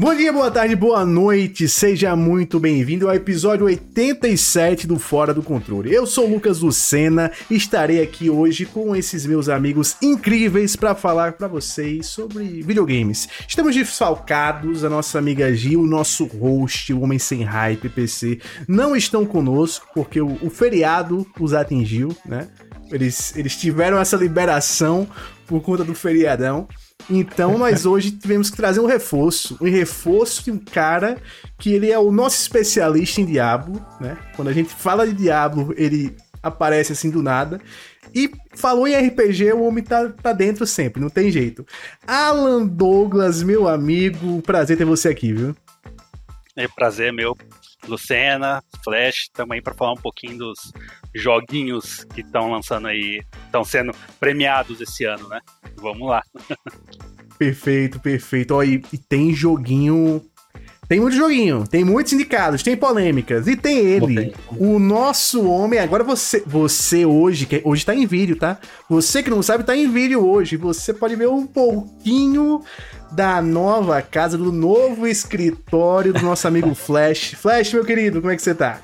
Bom dia, boa tarde, boa noite, seja muito bem-vindo ao episódio 87 do Fora do Controle. Eu sou o Lucas Lucena e estarei aqui hoje com esses meus amigos incríveis para falar para vocês sobre videogames. Estamos desfalcados, a nossa amiga Gil, o nosso host, o Homem Sem Hype, PC, não estão conosco porque o, o feriado os atingiu, né? Eles, eles tiveram essa liberação por conta do feriadão. Então nós hoje tivemos que trazer um reforço, um reforço de um cara que ele é o nosso especialista em Diablo, né? Quando a gente fala de Diablo, ele aparece assim do nada. E falou em RPG, o homem tá, tá dentro sempre, não tem jeito. Alan Douglas, meu amigo, prazer ter você aqui, viu? É prazer meu. Lucena, Flash, também para falar um pouquinho dos joguinhos que estão lançando aí, estão sendo premiados esse ano, né? Vamos lá. Perfeito, perfeito. Ó, e, e tem joguinho tem muito joguinho, tem muitos indicados, tem polêmicas. E tem ele, o nosso homem. Agora você, você hoje, que hoje tá em vídeo, tá? Você que não sabe, tá em vídeo hoje. Você pode ver um pouquinho da nova casa, do novo escritório do nosso amigo Flash. Flash, meu querido, como é que você tá?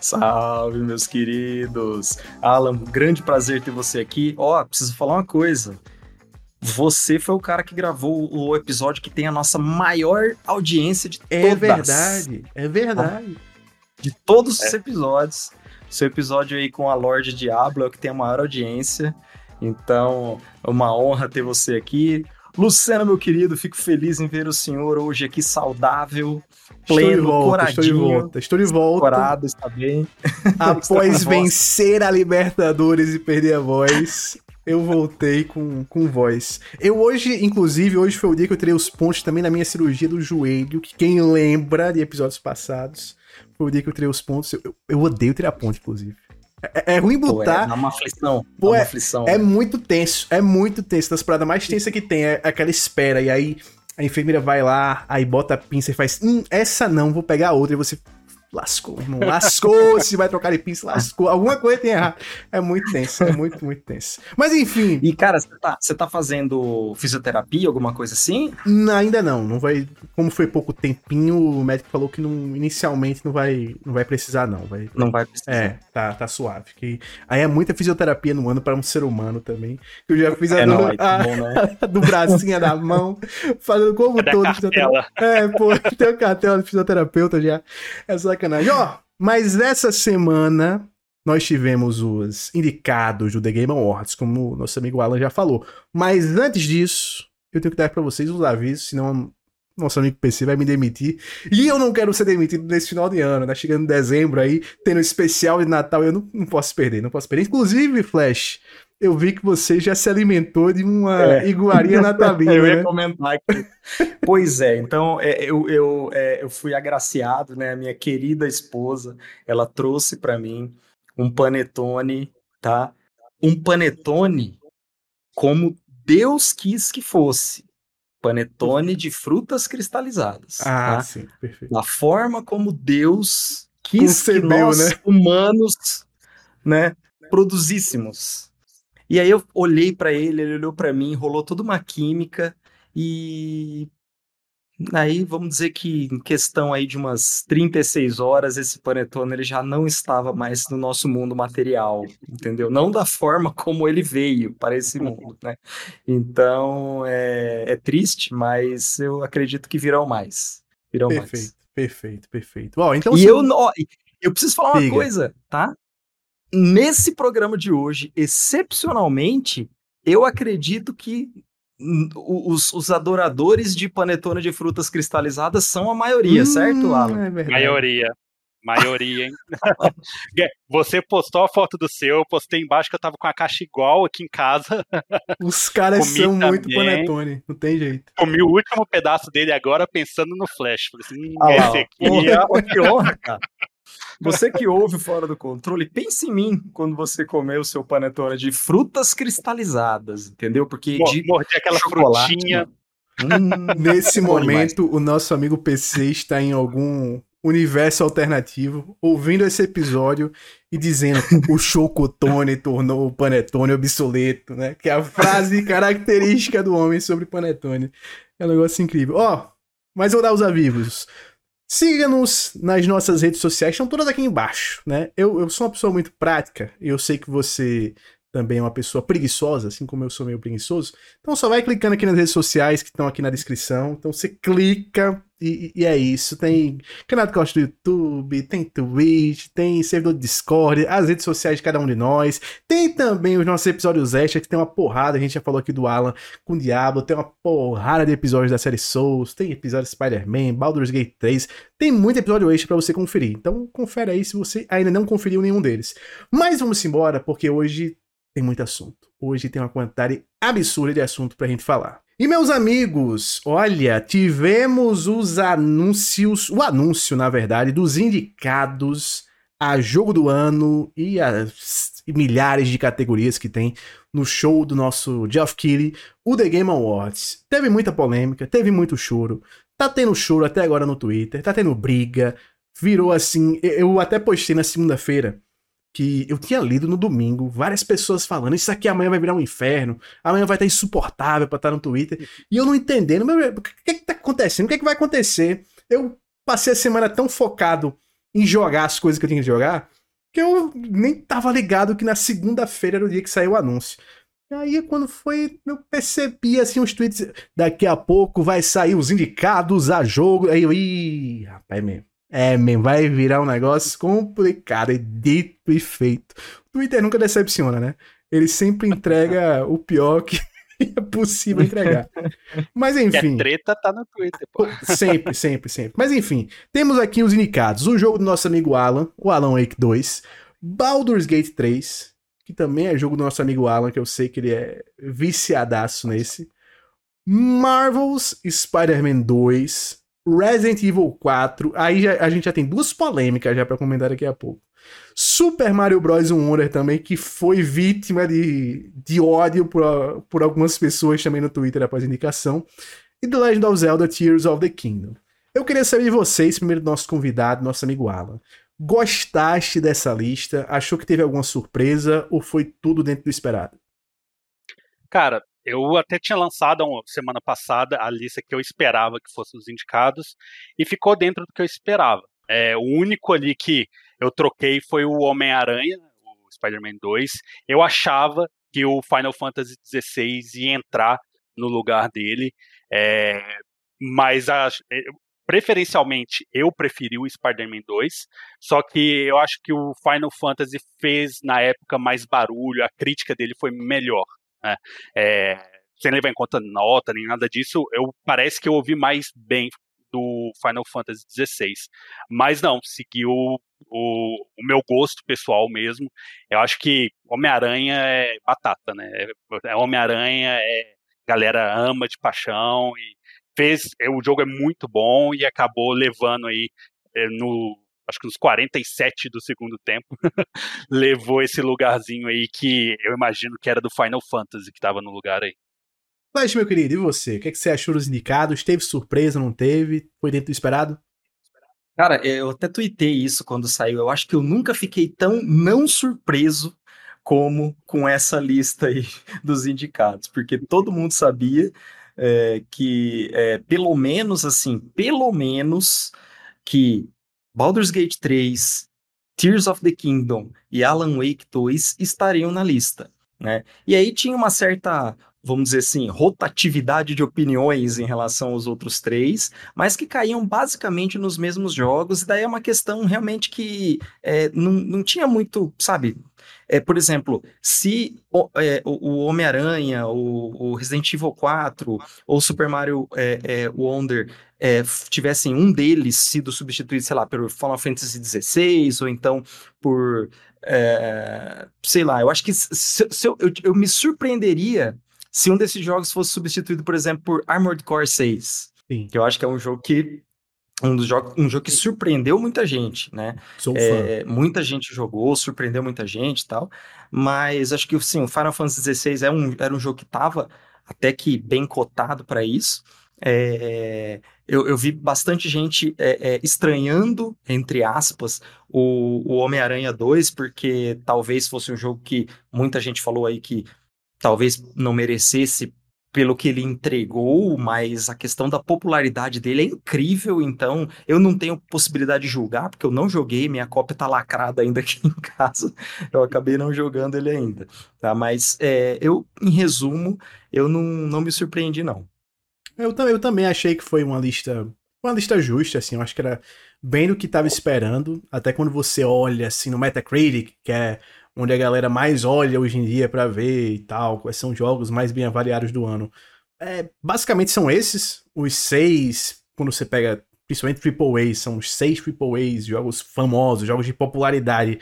Salve, meus queridos. Alan, grande prazer ter você aqui. Ó, oh, preciso falar uma coisa. Você foi o cara que gravou o episódio que tem a nossa maior audiência de é todas. É verdade, é verdade. De todos é. os episódios. Seu episódio aí com a Lorde Diablo é o que tem a maior audiência. Então, é uma honra ter você aqui. Luciano, meu querido, fico feliz em ver o senhor hoje aqui saudável, pleno, volta, coradinho. Estou de volta, estou de volta. Corado, está bem. Após vencer a Libertadores e perder a voz, eu voltei com, com voz. Eu hoje, inclusive, hoje foi o dia que eu tirei os pontos também na minha cirurgia do joelho, que quem lembra de episódios passados, foi o dia que eu tirei os pontos. Eu, eu odeio tirar ponto, inclusive. É, é ruim botar. Pô, é, uma aflição. Pô, uma é, aflição. É muito tenso. É muito tenso. Das paradas mais tensas que tem é aquela espera. E aí a enfermeira vai lá, aí bota a pinça e faz. Hum, essa não, vou pegar outra. E você lascou, irmão, lascou, se vai trocar de pista, lascou, alguma coisa tem errado. É muito tenso, é muito, muito tenso. Mas enfim. E cara, você tá, tá fazendo fisioterapia, alguma coisa assim? Não, ainda não, não vai, como foi pouco tempinho, o médico falou que não, inicialmente não vai, não vai precisar não, vai. Não vai precisar. É, tá, tá suave. Que, aí é muita fisioterapia no ano para um ser humano também. Eu já fiz a, é, do, não, a, bom, né? do bracinho da mão, fazendo como é todo. É, pô, tem o cartela de fisioterapeuta já. É só sacanagem. Ó, mas essa semana nós tivemos os indicados do The Game Awards, como nosso amigo Alan já falou. Mas antes disso, eu tenho que dar para vocês os avisos, senão nosso amigo PC vai me demitir. E eu não quero ser demitido nesse final de ano, né? Chegando em dezembro aí, tendo especial de Natal, eu não, não posso perder, não posso perder. Inclusive, Flash, eu vi que você já se alimentou de uma é. iguaria natalina. eu ia né? comentar aqui. pois é, então é, eu, eu, é, eu fui agraciado, né? A minha querida esposa, ela trouxe para mim um panetone, tá? Um panetone como Deus quis que fosse. Panetone de frutas cristalizadas. Ah, tá? sim, perfeito. Da forma como Deus quis Concebeu, que nós, né? humanos, né, produzíssemos. E aí eu olhei para ele, ele olhou para mim, rolou toda uma química e aí vamos dizer que em questão aí de umas 36 horas esse panetone ele já não estava mais no nosso mundo material, entendeu? Não da forma como ele veio para esse mundo, né? Então é, é triste, mas eu acredito que virão mais. Virão perfeito, mais. Perfeito, perfeito. Ó, então e se... eu, ó, eu preciso falar uma coisa, tá? Nesse programa de hoje, excepcionalmente, eu acredito que os, os, adoradores de panetone de frutas cristalizadas são a maioria, hum, certo, Alan? É maioria. Maioria, hein? Você postou a foto do seu, eu postei embaixo que eu tava com a caixa igual aqui em casa. Os caras são também. muito panetone, não tem jeito. Comi o último pedaço dele agora pensando no flash. Falei assim, ah, esse aqui. Porra, que honra, cara. Você que ouve Fora do Controle, pense em mim quando você comer o seu panetone de frutas cristalizadas, entendeu? Porque de morder aquela frutinha. Hum, Nesse momento, o nosso amigo PC está em algum universo alternativo, ouvindo esse episódio e dizendo o chocotone tornou o panetone obsoleto, né? Que é a frase característica do homem sobre panetone. É um negócio incrível. Ó, Mas eu vou dar os avisos. Siga-nos nas nossas redes sociais, estão todas aqui embaixo, né? Eu, eu sou uma pessoa muito prática, e eu sei que você também é uma pessoa preguiçosa, assim como eu sou meio preguiçoso. Então só vai clicando aqui nas redes sociais que estão aqui na descrição. Então você clica e, e é isso. Tem canal de corte do YouTube, tem Twitch, tem servidor de Discord, as redes sociais de cada um de nós. Tem também os nossos episódios extra, que tem uma porrada. A gente já falou aqui do Alan com o Diablo. Tem uma porrada de episódios da série Souls. Tem episódio Spider-Man, Baldur's Gate 3. Tem muito episódio extra para você conferir. Então confere aí se você ainda não conferiu nenhum deles. Mas vamos embora, porque hoje tem muito assunto. Hoje tem uma quantidade absurda de assunto pra gente falar. E meus amigos, olha, tivemos os anúncios, o anúncio, na verdade, dos indicados a jogo do ano e as milhares de categorias que tem no show do nosso Geoff Keighley, o The Game Awards. Teve muita polêmica, teve muito choro. Tá tendo choro até agora no Twitter, tá tendo briga. Virou assim, eu até postei na segunda-feira que eu tinha lido no domingo, várias pessoas falando, isso aqui amanhã vai virar um inferno, amanhã vai estar insuportável pra estar no Twitter, e eu não entendendo, o que que tá acontecendo? O que que vai acontecer? Eu passei a semana tão focado em jogar as coisas que eu tinha que jogar, que eu nem tava ligado que na segunda-feira era o dia que saiu o anúncio. Aí, quando foi, eu percebi assim os tweets, daqui a pouco vai sair os indicados a jogo, aí eu, ih, rapaz, mesmo. É, man, vai virar um negócio complicado, e dito e feito. O Twitter nunca decepciona, né? Ele sempre entrega o pior que é possível entregar. Mas enfim. a treta tá no Twitter, pô. Sempre, sempre, sempre. Mas enfim, temos aqui os indicados: o jogo do nosso amigo Alan, o Alan Wake 2, Baldur's Gate 3, que também é jogo do nosso amigo Alan, que eu sei que ele é viciadaço nesse. Marvel's Spider-Man 2, Resident Evil 4, aí já, a gente já tem duas polêmicas já para comentar daqui a pouco. Super Mario Bros. Wonder também, que foi vítima de, de ódio por, por algumas pessoas também no Twitter após indicação. E The Legend of Zelda Tears of the Kingdom. Eu queria saber de vocês, primeiro do nosso convidado, nosso amigo Alan. Gostaste dessa lista? Achou que teve alguma surpresa ou foi tudo dentro do esperado? Cara, eu até tinha lançado uma semana passada a lista que eu esperava que fossem os indicados e ficou dentro do que eu esperava. É, o único ali que eu troquei foi o Homem-Aranha, o Spider-Man 2. Eu achava que o Final Fantasy XVI ia entrar no lugar dele, é, mas a, é, preferencialmente eu preferi o Spider-Man 2, só que eu acho que o Final Fantasy fez na época mais barulho, a crítica dele foi melhor. Né? É, sem levar em conta nota nem nada disso, eu parece que eu ouvi mais bem do Final Fantasy XVI. Mas não, seguiu o, o, meu gosto pessoal mesmo. Eu acho que Homem-Aranha é batata, né? É Homem-Aranha, é galera ama de paixão e fez. É, o jogo é muito bom e acabou levando aí é, no acho que nos 47 do segundo tempo, levou esse lugarzinho aí que eu imagino que era do Final Fantasy que estava no lugar aí. Mas, meu querido, e você? O que, é que você achou dos indicados? Teve surpresa, não teve? Foi dentro do esperado? Cara, eu até tuitei isso quando saiu. Eu acho que eu nunca fiquei tão não surpreso como com essa lista aí dos indicados, porque todo mundo sabia é, que, é, pelo menos assim, pelo menos que Baldur's Gate 3, Tears of the Kingdom e Alan Wake 2 estariam na lista. Né? E aí tinha uma certa, vamos dizer assim, rotatividade de opiniões em relação aos outros três, mas que caíam basicamente nos mesmos jogos, e daí é uma questão realmente que é, não, não tinha muito, sabe? É, por exemplo, se o, é, o Homem-Aranha, o, o, Resident Evil 4 ou Super Mario é, é, Wonder é, tivessem um deles sido substituído, sei lá, pelo Final Fantasy XVI, ou então por. É, sei lá, eu acho que se, se eu, eu, eu, me surpreenderia se um desses jogos fosse substituído, por exemplo, por Armored Core 6. Sim. Que eu acho que é um jogo que. Um, dos jogos, um jogo que surpreendeu muita gente, né? Sou é, fã. Muita gente jogou, surpreendeu muita gente e tal. Mas acho que sim, o Final Fantasy XVI é um, era um jogo que estava até que bem cotado para isso. É, eu, eu, vi bastante gente é, é, estranhando, entre aspas, o, o Homem-Aranha 2, porque talvez fosse um jogo que muita gente falou aí que talvez não merecesse pelo que ele entregou, mas a questão da popularidade dele é incrível, então eu não tenho possibilidade de julgar, porque eu não joguei, minha cópia tá lacrada ainda aqui em casa, eu acabei não jogando ele ainda, tá? Mas é, eu, em resumo, eu não, não me surpreendi, não. Eu, eu também achei que foi uma lista, uma lista justa, assim, eu acho que era bem do que estava esperando, até quando você olha, assim, no Metacritic, que é onde a galera mais olha hoje em dia para ver e tal, quais são os jogos mais bem avaliados do ano. É, basicamente são esses, os seis, quando você pega principalmente AAA, são os seis AAAs, jogos famosos, jogos de popularidade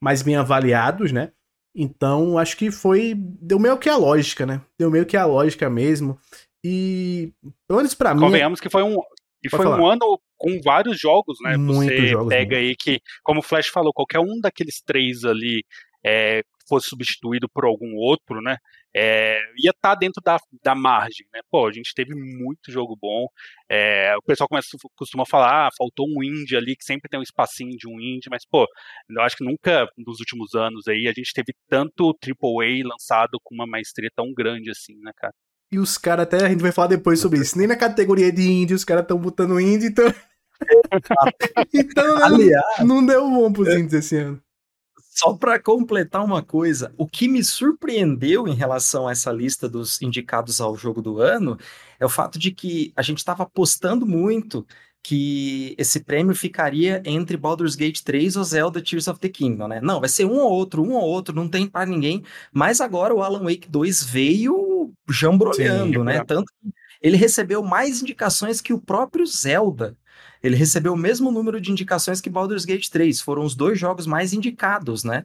mais bem avaliados, né? Então, acho que foi. Deu meio que a lógica, né? Deu meio que a lógica mesmo. E, pelo menos pra mim. Convenhamos que foi um. E foi falar. um ano com vários jogos, né? Muitos Você jogos, pega aí que, como o Flash falou, qualquer um daqueles três ali é, fosse substituído por algum outro, né? É, ia estar tá dentro da, da margem, né? Pô, a gente teve muito jogo bom. É, o pessoal começa, costuma falar, ah, faltou um indie ali, que sempre tem um espacinho de um indie, mas, pô, eu acho que nunca nos últimos anos aí a gente teve tanto AAA lançado com uma maestria tão grande assim, né, cara? E os caras, até a gente vai falar depois sobre isso, nem na categoria de indie os caras estão botando indie, então. então, Aliás, não, não deu bom pros indies esse ano. Só para completar uma coisa, o que me surpreendeu em relação a essa lista dos indicados ao jogo do ano é o fato de que a gente estava apostando muito que esse prêmio ficaria entre Baldur's Gate 3 ou Zelda Tears of the Kingdom, né? Não, vai ser um ou outro, um ou outro, não tem para ninguém. Mas agora o Alan Wake 2 veio jambrolhando, Sim, né? É. Tanto que ele recebeu mais indicações que o próprio Zelda. Ele recebeu o mesmo número de indicações que Baldur's Gate 3, foram os dois jogos mais indicados, né?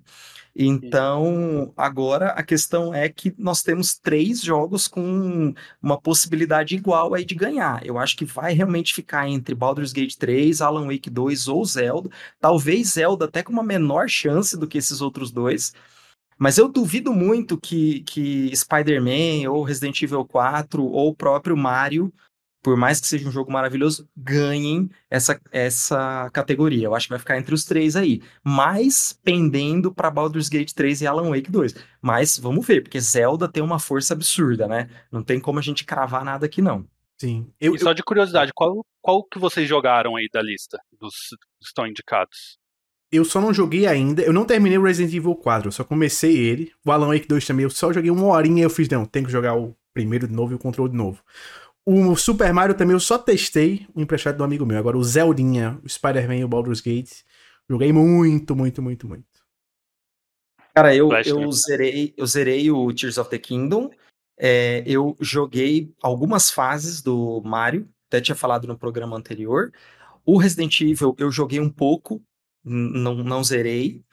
Então, agora a questão é que nós temos três jogos com uma possibilidade igual aí de ganhar. Eu acho que vai realmente ficar entre Baldur's Gate 3, Alan Wake 2 ou Zelda. Talvez Zelda até com uma menor chance do que esses outros dois. Mas eu duvido muito que, que Spider-Man ou Resident Evil 4 ou o próprio Mario por mais que seja um jogo maravilhoso, ganhem essa, essa categoria. Eu acho que vai ficar entre os três aí. Mas pendendo para Baldur's Gate 3 e Alan Wake 2. Mas vamos ver, porque Zelda tem uma força absurda, né? Não tem como a gente cravar nada aqui, não. Sim. Eu, e só de curiosidade, qual, qual que vocês jogaram aí da lista dos que estão indicados? Eu só não joguei ainda, eu não terminei o Resident Evil 4, eu só comecei ele. O Alan Wake 2 também, eu só joguei uma horinha e eu fiz, não, tem que jogar o primeiro de novo e o controle de novo. O Super Mario também eu só testei, o emprestado do amigo meu. Agora o Zeldinha, o Spider-Man e o Baldur's Gate, joguei muito, muito, muito, muito. Cara, eu, eu, zerei, eu zerei o Tears of the Kingdom. É, eu joguei algumas fases do Mario, até tinha falado no programa anterior. O Resident Evil eu joguei um pouco, não, não zerei.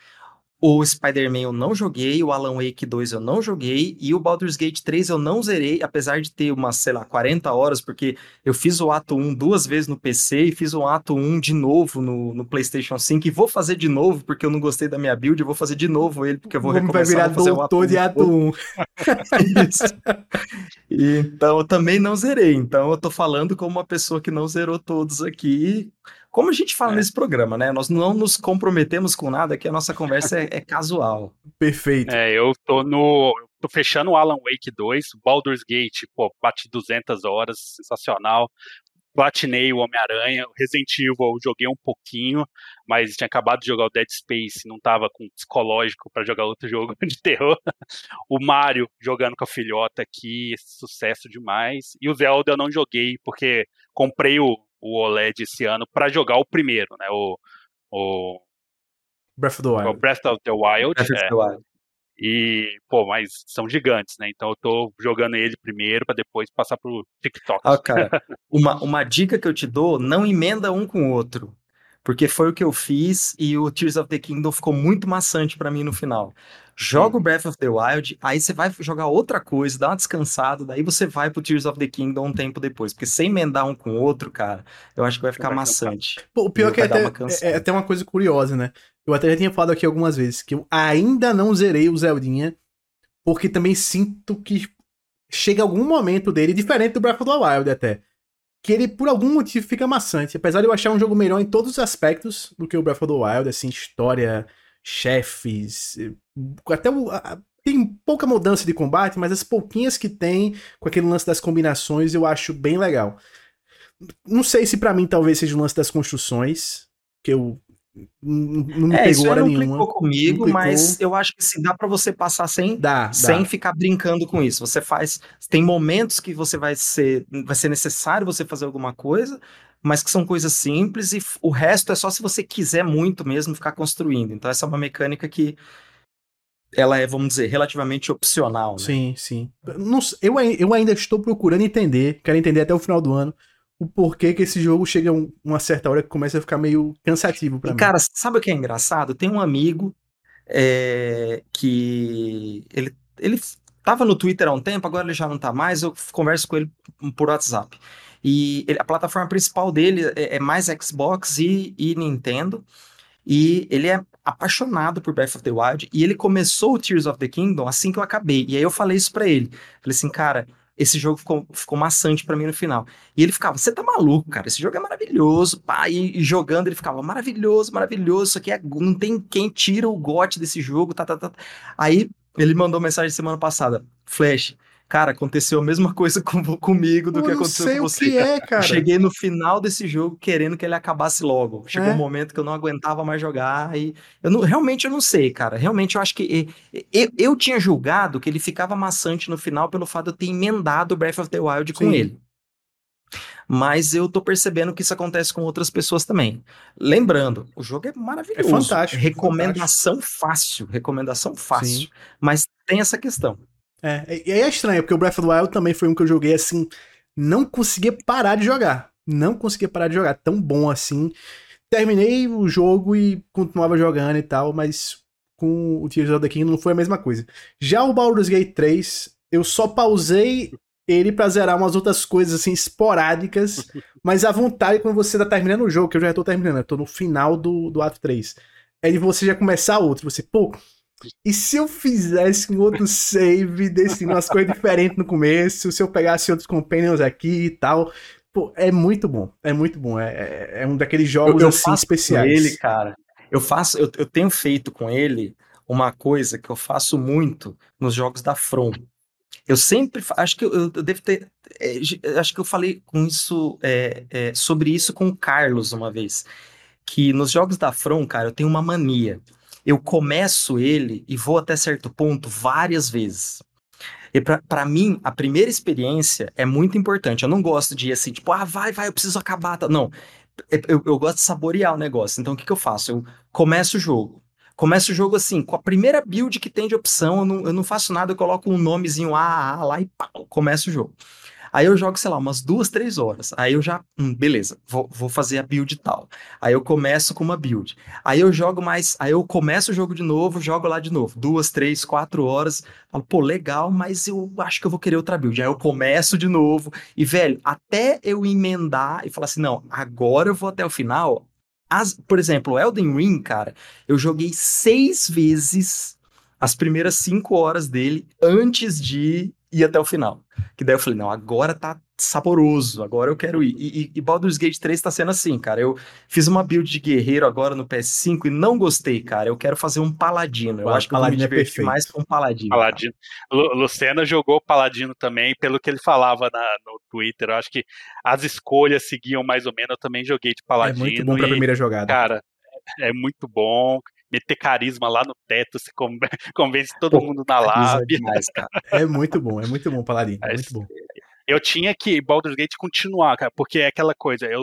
O Spider-Man eu não joguei, o Alan Wake 2 eu não joguei, e o Baldur's Gate 3 eu não zerei, apesar de ter umas, sei lá, 40 horas, porque eu fiz o ato 1 duas vezes no PC e fiz o ato 1 de novo no, no PlayStation 5, e vou fazer de novo, porque eu não gostei da minha build, eu vou fazer de novo ele, porque eu vou recomeçar vai virar a fazer doutor um de ato 1. Isso. então eu também não zerei, então eu tô falando como uma pessoa que não zerou todos aqui, como a gente fala é. nesse programa, né? Nós não nos comprometemos com nada, que a nossa conversa é, é casual. Perfeito. É, eu tô no. tô fechando o Alan Wake 2, Baldur's Gate, pô, bati 200 horas, sensacional. Platinei o Homem-Aranha, Resident Evil eu joguei um pouquinho, mas tinha acabado de jogar o Dead Space, não tava com psicológico para jogar outro jogo de terror. O Mario jogando com a filhota aqui, sucesso demais. E o Zelda eu não joguei, porque comprei o o OLED esse ano para jogar o primeiro, né? O, o Breath of the Wild. O Breath of the Wild. Breath é. of the Wild. E, pô, mas são gigantes, né? Então eu tô jogando ele primeiro para depois passar pro TikTok. Ah, cara, uma, uma dica que eu te dou, não emenda um com o outro. Porque foi o que eu fiz e o Tears of the Kingdom ficou muito maçante para mim no final. Joga o Breath of the Wild, aí você vai jogar outra coisa, dá uma descansada, daí você vai pro Tears of the Kingdom um tempo depois. Porque sem emendar um com o outro, cara, eu acho que vai ficar vai maçante. Pô, o pior é que é até, é, é até uma coisa curiosa, né? Eu até já tinha falado aqui algumas vezes que eu ainda não zerei o Zeldinha, porque também sinto que chega algum momento dele, diferente do Breath of the Wild até que ele, por algum motivo, fica maçante. Apesar de eu achar um jogo melhor em todos os aspectos do que o Breath of the Wild, assim, história, chefes, até o, a, tem pouca mudança de combate, mas as pouquinhas que tem, com aquele lance das combinações, eu acho bem legal. Não sei se para mim talvez seja o lance das construções, que eu não me é, pegou hora não nenhuma. comigo, não mas eu acho que sim, dá para você passar sem, dá, sem dá. ficar brincando com isso. Você faz, tem momentos que você vai ser, vai ser necessário você fazer alguma coisa, mas que são coisas simples e o resto é só se você quiser muito mesmo ficar construindo. Então essa é uma mecânica que ela é, vamos dizer, relativamente opcional. Né? Sim, sim. Não, eu, eu ainda estou procurando entender, quero entender até o final do ano, o porquê que esse jogo chega a uma certa hora que começa a ficar meio cansativo para mim. Cara, sabe o que é engraçado? Tem um amigo é, que ele, ele tava no Twitter há um tempo, agora ele já não tá mais, eu converso com ele por WhatsApp. E ele, a plataforma principal dele é, é mais Xbox e, e Nintendo. E ele é apaixonado por Breath of the Wild. E ele começou o Tears of the Kingdom assim que eu acabei. E aí eu falei isso para ele. Falei assim, cara, esse jogo ficou, ficou maçante para mim no final. E ele ficava, você tá maluco, cara, esse jogo é maravilhoso, pá, e, e, jogando ele ficava, maravilhoso, maravilhoso, isso aqui é, não tem quem tira o gote desse jogo, tá, tá, tá. Aí ele mandou mensagem semana passada, Flash, Cara, aconteceu a mesma coisa com, comigo do eu que aconteceu com você. Que é, cara. Cheguei no final desse jogo querendo que ele acabasse logo. Chegou é. um momento que eu não aguentava mais jogar e eu não, realmente eu não sei, cara. Realmente eu acho que eu, eu tinha julgado que ele ficava maçante no final pelo fato de eu ter emendado Breath of the Wild com ele. Mas eu tô percebendo que isso acontece com outras pessoas também. Lembrando, o jogo é maravilhoso. É fantástico. Recomendação fantástico. fácil, recomendação fácil. Sim. Mas tem essa questão. É, e aí é estranho, porque o Breath of the Wild também foi um que eu joguei assim, não conseguia parar de jogar. Não conseguia parar de jogar, tão bom assim. Terminei o jogo e continuava jogando e tal, mas com o Tears of the Kingdom não foi a mesma coisa. Já o Baldur's Gate 3, eu só pausei ele pra zerar umas outras coisas assim esporádicas, mas a vontade quando você tá terminando o jogo, que eu já tô terminando, eu tô no final do, do ato 3, é de você já começar outro. Você, pô, e se eu fizesse um outro save, desse umas coisas diferentes no começo, se eu pegasse outros companions aqui e tal. Pô, é muito bom. É muito bom. É, é, é um daqueles jogos eu, eu assim especiais. ele, cara. Eu faço, eu, eu tenho feito com ele uma coisa que eu faço muito nos jogos da From. Eu sempre acho que eu, eu devo ter. É, acho que eu falei com isso é, é, sobre isso com o Carlos uma vez. Que nos jogos da From, cara, eu tenho uma mania eu começo ele e vou até certo ponto várias vezes. E para mim, a primeira experiência é muito importante. Eu não gosto de ir assim, tipo, ah, vai, vai, eu preciso acabar. Não, é, eu, eu gosto de saborear o negócio. Então, o que, que eu faço? Eu começo o jogo. Começo o jogo assim, com a primeira build que tem de opção, eu não, eu não faço nada, eu coloco um nomezinho AAA lá e pá, começo o jogo. Aí eu jogo, sei lá, umas duas, três horas. Aí eu já, hum, beleza, vou, vou fazer a build tal. Aí eu começo com uma build. Aí eu jogo mais, aí eu começo o jogo de novo, jogo lá de novo. Duas, três, quatro horas. Falo, pô, legal, mas eu acho que eu vou querer outra build. Aí eu começo de novo. E, velho, até eu emendar e falar assim, não, agora eu vou até o final. As, por exemplo, Elden Ring, cara, eu joguei seis vezes as primeiras cinco horas dele antes de ir até o final. Que daí eu falei, não, agora tá saboroso, agora eu quero ir. E, e, Baldur's Gate 3 tá sendo assim, cara. Eu fiz uma build de guerreiro agora no PS5 e não gostei, cara. Eu quero fazer um paladino. Eu acho que paladino eu vou me é divertir é mais com um paladino. Paladino. Lucena jogou paladino também, pelo que ele falava na, no Twitter. Eu acho que as escolhas seguiam mais ou menos. Eu também joguei de paladino. É muito bom pra e, primeira jogada. Cara, é muito bom meter carisma lá no teto, você convence todo Pô, mundo na lábia. É, é, muito bom, é muito bom, Paladino. É muito bom. Eu tinha que Baldur's Gate continuar, cara, porque é aquela coisa, eu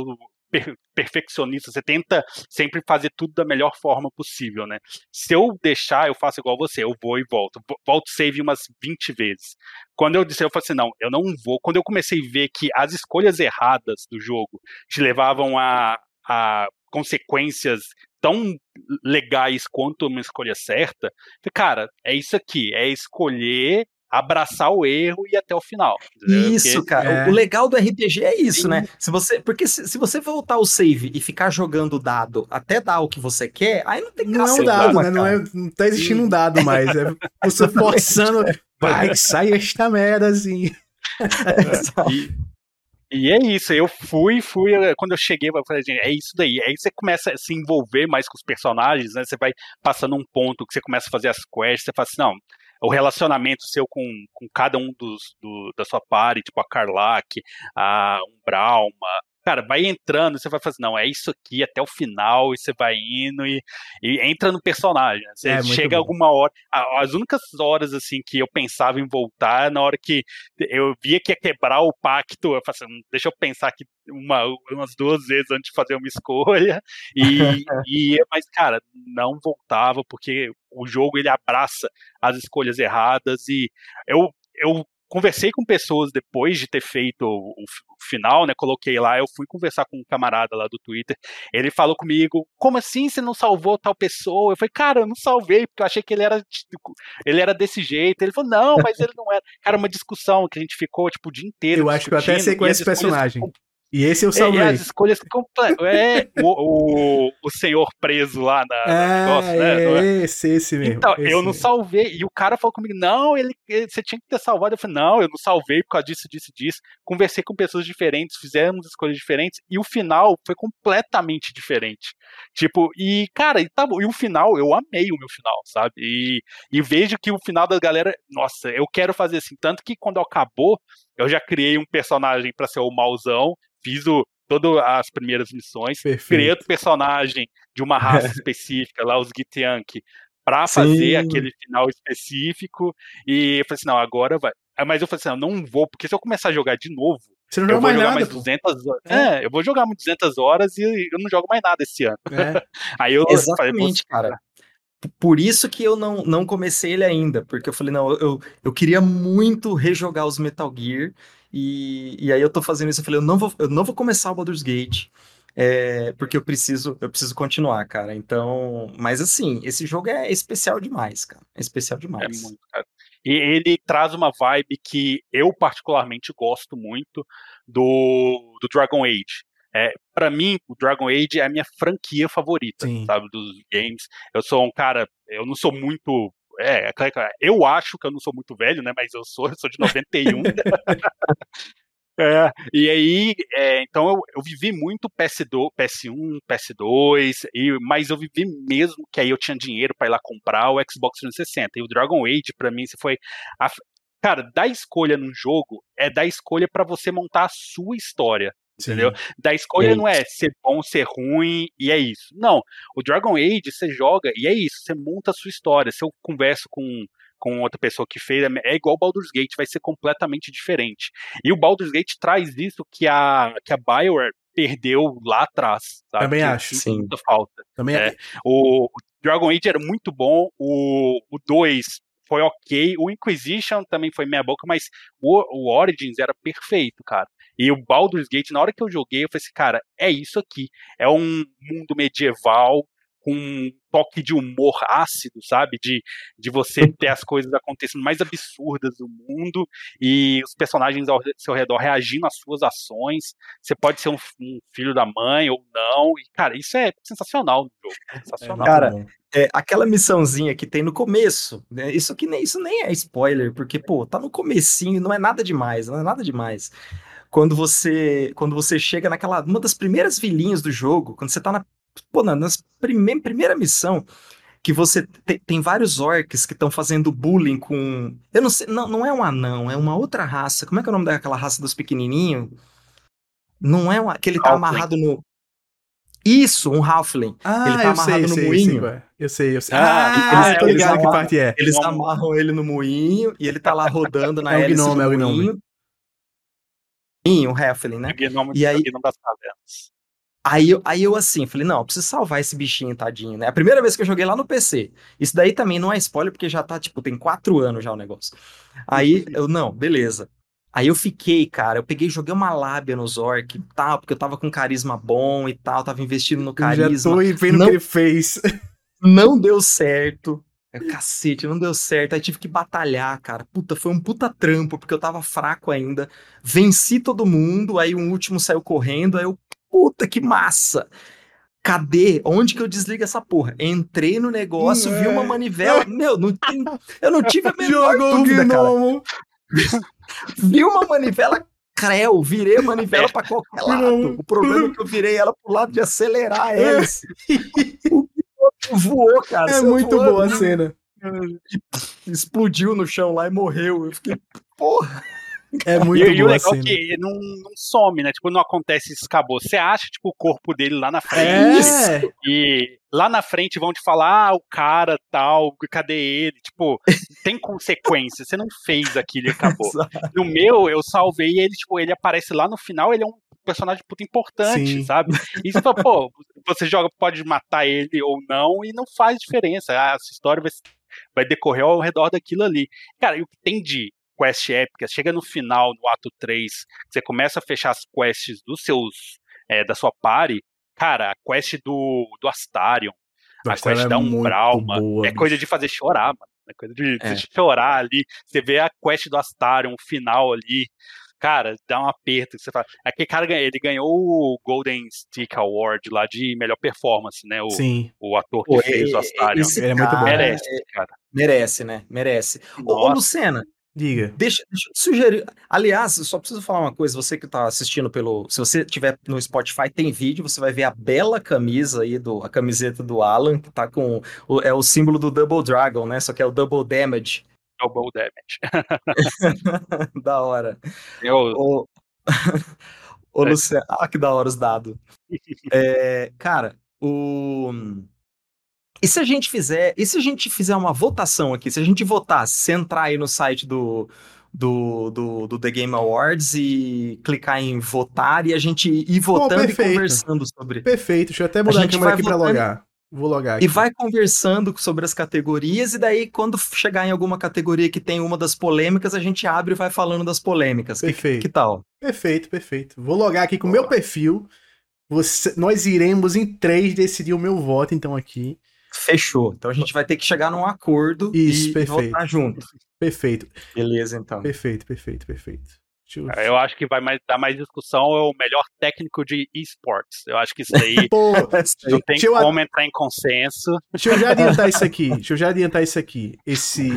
perfeccionista, você tenta sempre fazer tudo da melhor forma possível, né? Se eu deixar, eu faço igual você, eu vou e volto. Volto save umas 20 vezes. Quando eu disse, eu falei assim, não, eu não vou. Quando eu comecei a ver que as escolhas erradas do jogo te levavam a, a consequências tão legais quanto uma escolha certa, cara, é isso aqui, é escolher abraçar o erro e ir até o final. Entendeu? Isso, porque, cara. É... O legal do RPG é isso, Sim. né? Se você, porque se, se, você voltar o save e ficar jogando o dado até dar o que você quer, aí não tem graça. Não é um dado, né? Não, é, não tá existindo Sim. um dado mais. É você forçando. Vai, sai esta merda assim. e, e é isso, eu fui, fui, quando eu cheguei, eu falei, gente, é isso daí. Aí você começa a se envolver mais com os personagens, né? Você vai passando um ponto que você começa a fazer as quests, você fala assim, não, o relacionamento seu com, com cada um dos do, da sua party, tipo a Karlak, a Umbralma, cara, vai entrando, você vai fazer, não, é isso aqui até o final, e você vai indo e, e entra no personagem. Né? Você é, chega alguma hora. As únicas horas assim que eu pensava em voltar, na hora que eu via que ia quebrar o pacto, eu falei assim, hum, deixa eu pensar aqui uma, umas duas vezes antes de fazer uma escolha. E, e mas, cara, não voltava, porque o jogo ele abraça as escolhas erradas e eu eu conversei com pessoas depois de ter feito o, o, final, né? Coloquei lá, eu fui conversar com um camarada lá do Twitter. Ele falou comigo: "Como assim você não salvou tal pessoa?" Eu falei: "Cara, eu não salvei porque eu achei que ele era tipo, ele era desse jeito". Ele falou: "Não, mas ele não era". Cara, uma discussão que a gente ficou tipo o dia inteiro. Eu acho que eu até sei com esse personagem. E esse eu salvei. É, as escolhas completas. É, o, o, o senhor preso lá na, é, negócio, né? É, é, esse, esse mesmo. Então, esse eu não salvei. E o cara falou comigo, não, ele, ele, você tinha que ter salvado. Eu falei, não, eu não salvei por causa disso, disso, disso. Conversei com pessoas diferentes, fizemos escolhas diferentes, e o final foi completamente diferente. Tipo, e, cara, e, tá, e o final, eu amei o meu final, sabe? E, e vejo que o final da galera, nossa, eu quero fazer assim. Tanto que quando acabou, eu já criei um personagem para ser o mauzão, fiz o, todas as primeiras missões, Perfeito. criei outro personagem de uma raça específica, lá os Githyank, para fazer aquele final específico, e eu falei assim, não, agora vai. Mas eu falei assim, não, não vou, porque se eu começar a jogar de novo, você não joga eu vou mais jogar nada, mais 200 horas. É. é. eu vou jogar mais 200 horas e eu não jogo mais nada esse ano. É. Aí eu Exatamente, falei, cara. Por isso que eu não, não comecei ele ainda, porque eu falei, não, eu, eu queria muito rejogar os Metal Gear, e, e aí eu tô fazendo isso, eu falei, eu não vou, eu não vou começar o Baldur's Gate, é, porque eu preciso, eu preciso continuar, cara. Então, mas assim, esse jogo é especial demais, cara. É especial demais. É muito, cara. E ele traz uma vibe que eu particularmente gosto muito do, do Dragon Age. É, para mim, o Dragon Age é a minha franquia favorita, Sim. sabe, dos games. Eu sou um cara, eu não sou muito é, é eu acho que eu não sou muito velho, né? Mas eu sou, eu sou de 91. é, e aí, é, então eu, eu vivi muito PS2, PS1, PS2, e, mas eu vivi mesmo que aí eu tinha dinheiro para ir lá comprar o Xbox 360. E o Dragon Age, para mim, foi a, cara, dar escolha num jogo é dar escolha para você montar a sua história. Entendeu? Sim. Da escolha é não é ser bom, ser ruim e é isso. Não. O Dragon Age você joga e é isso. Você monta a sua história. Se eu converso com, com outra pessoa que fez, é igual o Baldur's Gate, vai ser completamente diferente. E o Baldur's Gate traz isso que a, que a Bioware perdeu lá atrás. Sabe? Também que acho. Sim. Muita falta. Também é. O, o Dragon Age era muito bom. O 2 foi ok. O Inquisition também foi meia boca, mas o, o Origins era perfeito, cara. E o Baldur's Gate, na hora que eu joguei, eu falei assim, cara, é isso aqui. É um mundo medieval com um toque de humor ácido, sabe? De, de você ter as coisas acontecendo mais absurdas do mundo e os personagens ao seu redor reagindo às suas ações. Você pode ser um, um filho da mãe ou não. E, cara, isso é sensacional no jogo. É sensacional. Cara, é, aquela missãozinha que tem no começo, né, isso que nem isso nem é spoiler, porque, pô, tá no comecinho, não é nada demais, não é nada demais quando você quando você chega naquela uma das primeiras vilinhas do jogo, quando você tá na pô, na prime, primeira missão que você te, tem vários orcs que estão fazendo bullying com eu não sei, não, não é um anão, é uma outra raça. Como é que é o nome daquela raça dos pequenininhos? Não é uma, que ele tá Halfling. amarrado no isso, um Halfling. Ah, ele tá amarrado sei, no sei, moinho. Sei, eu sei, eu sei. Ah, ah eles, ligado que parte é. Eles amarram ele no moinho e ele tá lá rodando na é hélice gnome, do é moinho. Sim, o Heflin, né? Gnome, e aí, das cavernas. Aí eu, aí eu assim, falei, não, eu preciso salvar esse bichinho, tadinho, né? A primeira vez que eu joguei lá no PC. Isso daí também não é spoiler, porque já tá, tipo, tem quatro anos já o negócio. Aí eu, não, beleza. Aí eu fiquei, cara, eu peguei, joguei uma lábia no Zork e tal, porque eu tava com carisma bom e tal, tava investindo no carisma. Eu já tô vendo o que ele fez. Não deu certo. Cacete, não deu certo. Aí tive que batalhar, cara. Puta, foi um puta trampo, porque eu tava fraco ainda. Venci todo mundo, aí um último saiu correndo, aí eu, puta, que massa. Cadê? Onde que eu desligo essa porra? Entrei no negócio, vi uma manivela. Meu, não tem, eu não tive a menor Jogou dúvida, cara. vi uma manivela creu, virei a manivela para qualquer lado. O problema é que eu virei ela pro lado de acelerar a hélice. voou, cara. É muito voando. boa a cena. explodiu no chão lá e morreu. Eu fiquei, porra. É muito e, e o legal é que não, não, some, né? Tipo, não acontece isso, acabou. Você acha, tipo, o corpo dele lá na frente. É. E lá na frente vão te falar, ah, o cara tal, cadê ele? Tipo, tem consequência. Você não fez aquilo e acabou. no meu, eu salvei ele, tipo, ele aparece lá no final, ele é um personagem puta importante, Sim. sabe? E você fala, pô, você joga, pode matar ele ou não, e não faz diferença. Ah, essa história vai, vai decorrer ao redor daquilo ali. Cara, e o que tem de quest épicas, chega no final, no ato 3, você começa a fechar as quests dos seus, é, da sua party, cara, a quest do, do Astarion, a quest é da Umbral, mano, é coisa de fazer chorar, mano. É coisa de, é. chorar ali. Você vê a quest do Astarion, o final ali. Cara, dá um aperto. Você fala. Aquele cara ele ganhou o Golden Stick Award lá de melhor performance, né? O, Sim. o ator que Pô, fez o Astarion. Esse é muito bom. Merece, cara. Merece, né? Merece. Ô, ô, Lucena, Diga. Deixa, deixa eu te sugerir. Aliás, só preciso falar uma coisa. Você que está assistindo pelo. Se você tiver no Spotify, tem vídeo, você vai ver a bela camisa aí, do, a camiseta do Alan, que tá com. O, é o símbolo do Double Dragon, né? Só que é o Double Damage. Double Damage. da hora. Eu. O, o é. Luciano. Ah, que da hora os dados. é, cara, o. E se a gente fizer, e se a gente fizer uma votação aqui, se a gente votar, se entrar aí no site do, do, do, do, The Game Awards e clicar em votar e a gente ir votando e conversando sobre. Perfeito, deixa eu até mudar a, a câmera aqui para logar. Vou logar aqui. E vai conversando sobre as categorias, e daí, quando chegar em alguma categoria que tem uma das polêmicas, a gente abre e vai falando das polêmicas. Perfeito. Que, que tal? Perfeito, perfeito. Vou logar aqui com o meu perfil. Você, nós iremos em três decidir o meu voto, então, aqui. Fechou. Então a gente vai ter que chegar num acordo Isso, e perfeito. votar junto. Perfeito. Beleza, então. Perfeito, perfeito, perfeito. Eu... É, eu acho que vai mais, dar mais discussão é o melhor técnico de esportes. Eu acho que isso aí Pô, não tem como eu... entrar em consenso. Deixa eu já adiantar isso aqui. Deixa eu já adiantar isso aqui. Esse,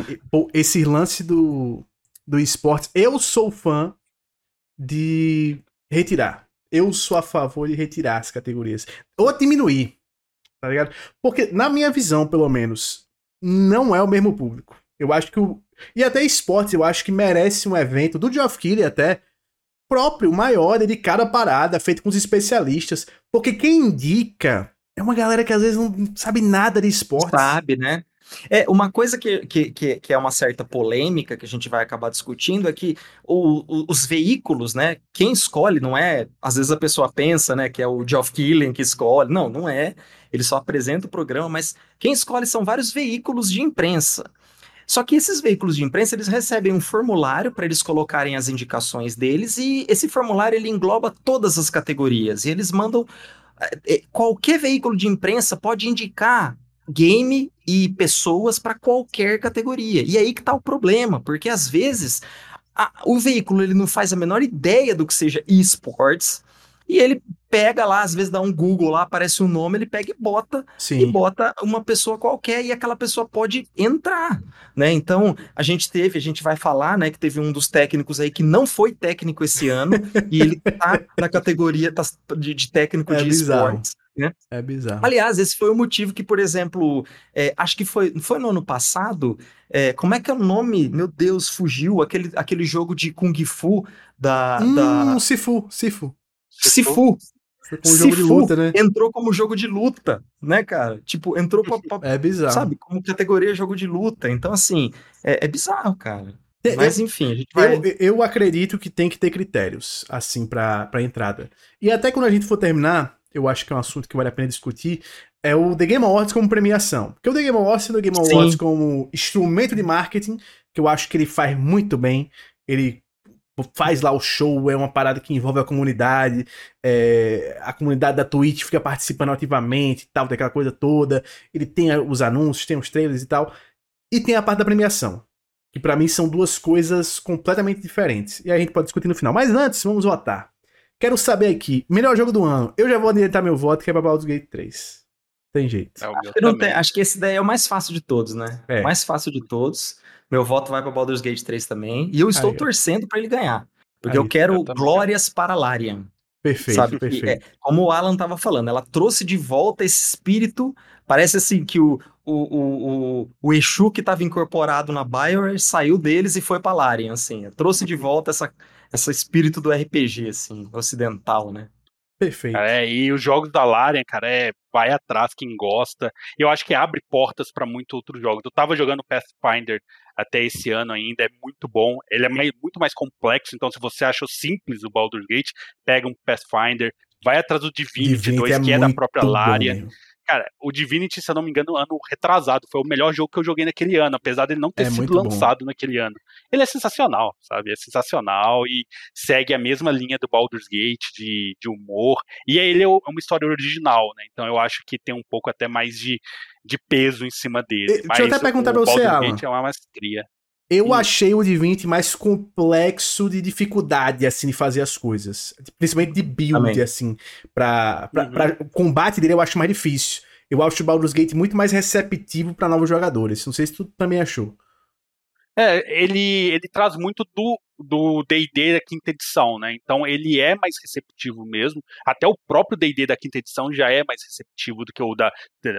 esse lance do, do esportes. Eu sou fã de retirar. Eu sou a favor de retirar as categorias. Ou diminuir tá ligado? Porque, na minha visão, pelo menos, não é o mesmo público. Eu acho que o. E até esportes, eu acho que merece um evento do Geoff Keighley até próprio, maior, dedicado à parada, feito com os especialistas. Porque quem indica é uma galera que às vezes não sabe nada de esporte. Sabe, né? É, uma coisa que, que, que, é uma certa polêmica que a gente vai acabar discutindo é que o, o, os veículos, né? Quem escolhe não é. Às vezes a pessoa pensa, né, que é o Geoff Keelan que escolhe. Não, não é. Ele só apresenta o programa, mas quem escolhe são vários veículos de imprensa. Só que esses veículos de imprensa, eles recebem um formulário para eles colocarem as indicações deles e esse formulário ele engloba todas as categorias e eles mandam eh, eh, qualquer veículo de imprensa pode indicar game e pessoas para qualquer categoria. E aí que tá o problema, porque às vezes a, o veículo ele não faz a menor ideia do que seja esportes e ele pega lá, às vezes dá um Google lá, aparece um nome, ele pega e bota Sim. e bota uma pessoa qualquer e aquela pessoa pode entrar, né? Então, a gente teve, a gente vai falar, né, que teve um dos técnicos aí que não foi técnico esse ano e ele tá na categoria tá, de, de técnico é de esportes. Né? É bizarro. Aliás, esse foi o motivo que, por exemplo, é, acho que foi, foi no ano passado. É, como é que é o nome? Meu Deus, fugiu aquele, aquele jogo de Kung Fu da. Hum, da... Sifu, Sifu. Sifu. Foi como jogo de luta, né? Entrou como jogo de luta, né, cara? Tipo, entrou pra, pra, É bizarro. Sabe, como categoria jogo de luta. Então, assim, é, é bizarro, cara. Mas, enfim, a gente vai... eu, eu acredito que tem que ter critérios, assim, pra, pra entrada. E até quando a gente for terminar, eu acho que é um assunto que vale a pena discutir, é o The Game Awards como premiação. Porque o The Game Awards o The Game Awards Sim. como instrumento de marketing, que eu acho que ele faz muito bem. Ele faz lá o show, é uma parada que envolve a comunidade, é, a comunidade da Twitch fica participando ativamente e tal, daquela coisa toda. Ele tem os anúncios, tem os trailers e tal. E tem a parte da premiação, que para mim são duas coisas completamente diferentes. E aí a gente pode discutir no final. Mas antes, vamos votar. Quero saber aqui, melhor jogo do ano. Eu já vou adiantar meu voto, que é Baldur's Gate 3. Tem jeito. É acho, tem, acho, que esse daí é o mais fácil de todos, né? É. Mais fácil de todos. Meu voto vai para Baldur's Gate 3 também. E eu estou Aí, torcendo para ele ganhar. Porque Aí, eu quero eu glórias para Larian. Perfeito, sabe? perfeito. É, como o Alan estava falando, ela trouxe de volta esse espírito. Parece assim que o, o, o, o, o Exu que estava incorporado na BioWare saiu deles e foi para Larian, assim. Trouxe de volta essa, esse espírito do RPG, assim, ocidental, né? Perfeito. É, e os jogos da Larian, cara, é vai atrás quem gosta. Eu acho que abre portas para muitos outros jogos. Eu tava jogando Pathfinder até esse ano ainda, é muito bom. Ele é mais, muito mais complexo, então se você achou simples o Baldur's Gate, pega um Pathfinder, vai atrás do Divinity, Divinity 2, é que é da própria Larian. Cara, o Divinity, se eu não me engano, ano retrasado, foi o melhor jogo que eu joguei naquele ano, apesar dele não ter é sido lançado bom. naquele ano. Ele é sensacional, sabe? É sensacional e segue a mesma linha do Baldur's Gate de, de humor. E ele é uma história original, né? Então eu acho que tem um pouco até mais de, de peso em cima dele. Deixa eu até perguntar pra você, Alan. Gate é uma mestria. Eu achei o Divinity mais complexo de dificuldade, assim, de fazer as coisas. Principalmente de build, Amém. assim. Pra, pra, uhum. pra, o combate dele eu acho mais difícil. Eu acho o Baldur's Gate muito mais receptivo para novos jogadores. Não sei se tu também achou. É, ele, ele traz muito do, do D&D da quinta edição, né? Então ele é mais receptivo mesmo. Até o próprio D&D da quinta edição já é mais receptivo do que o da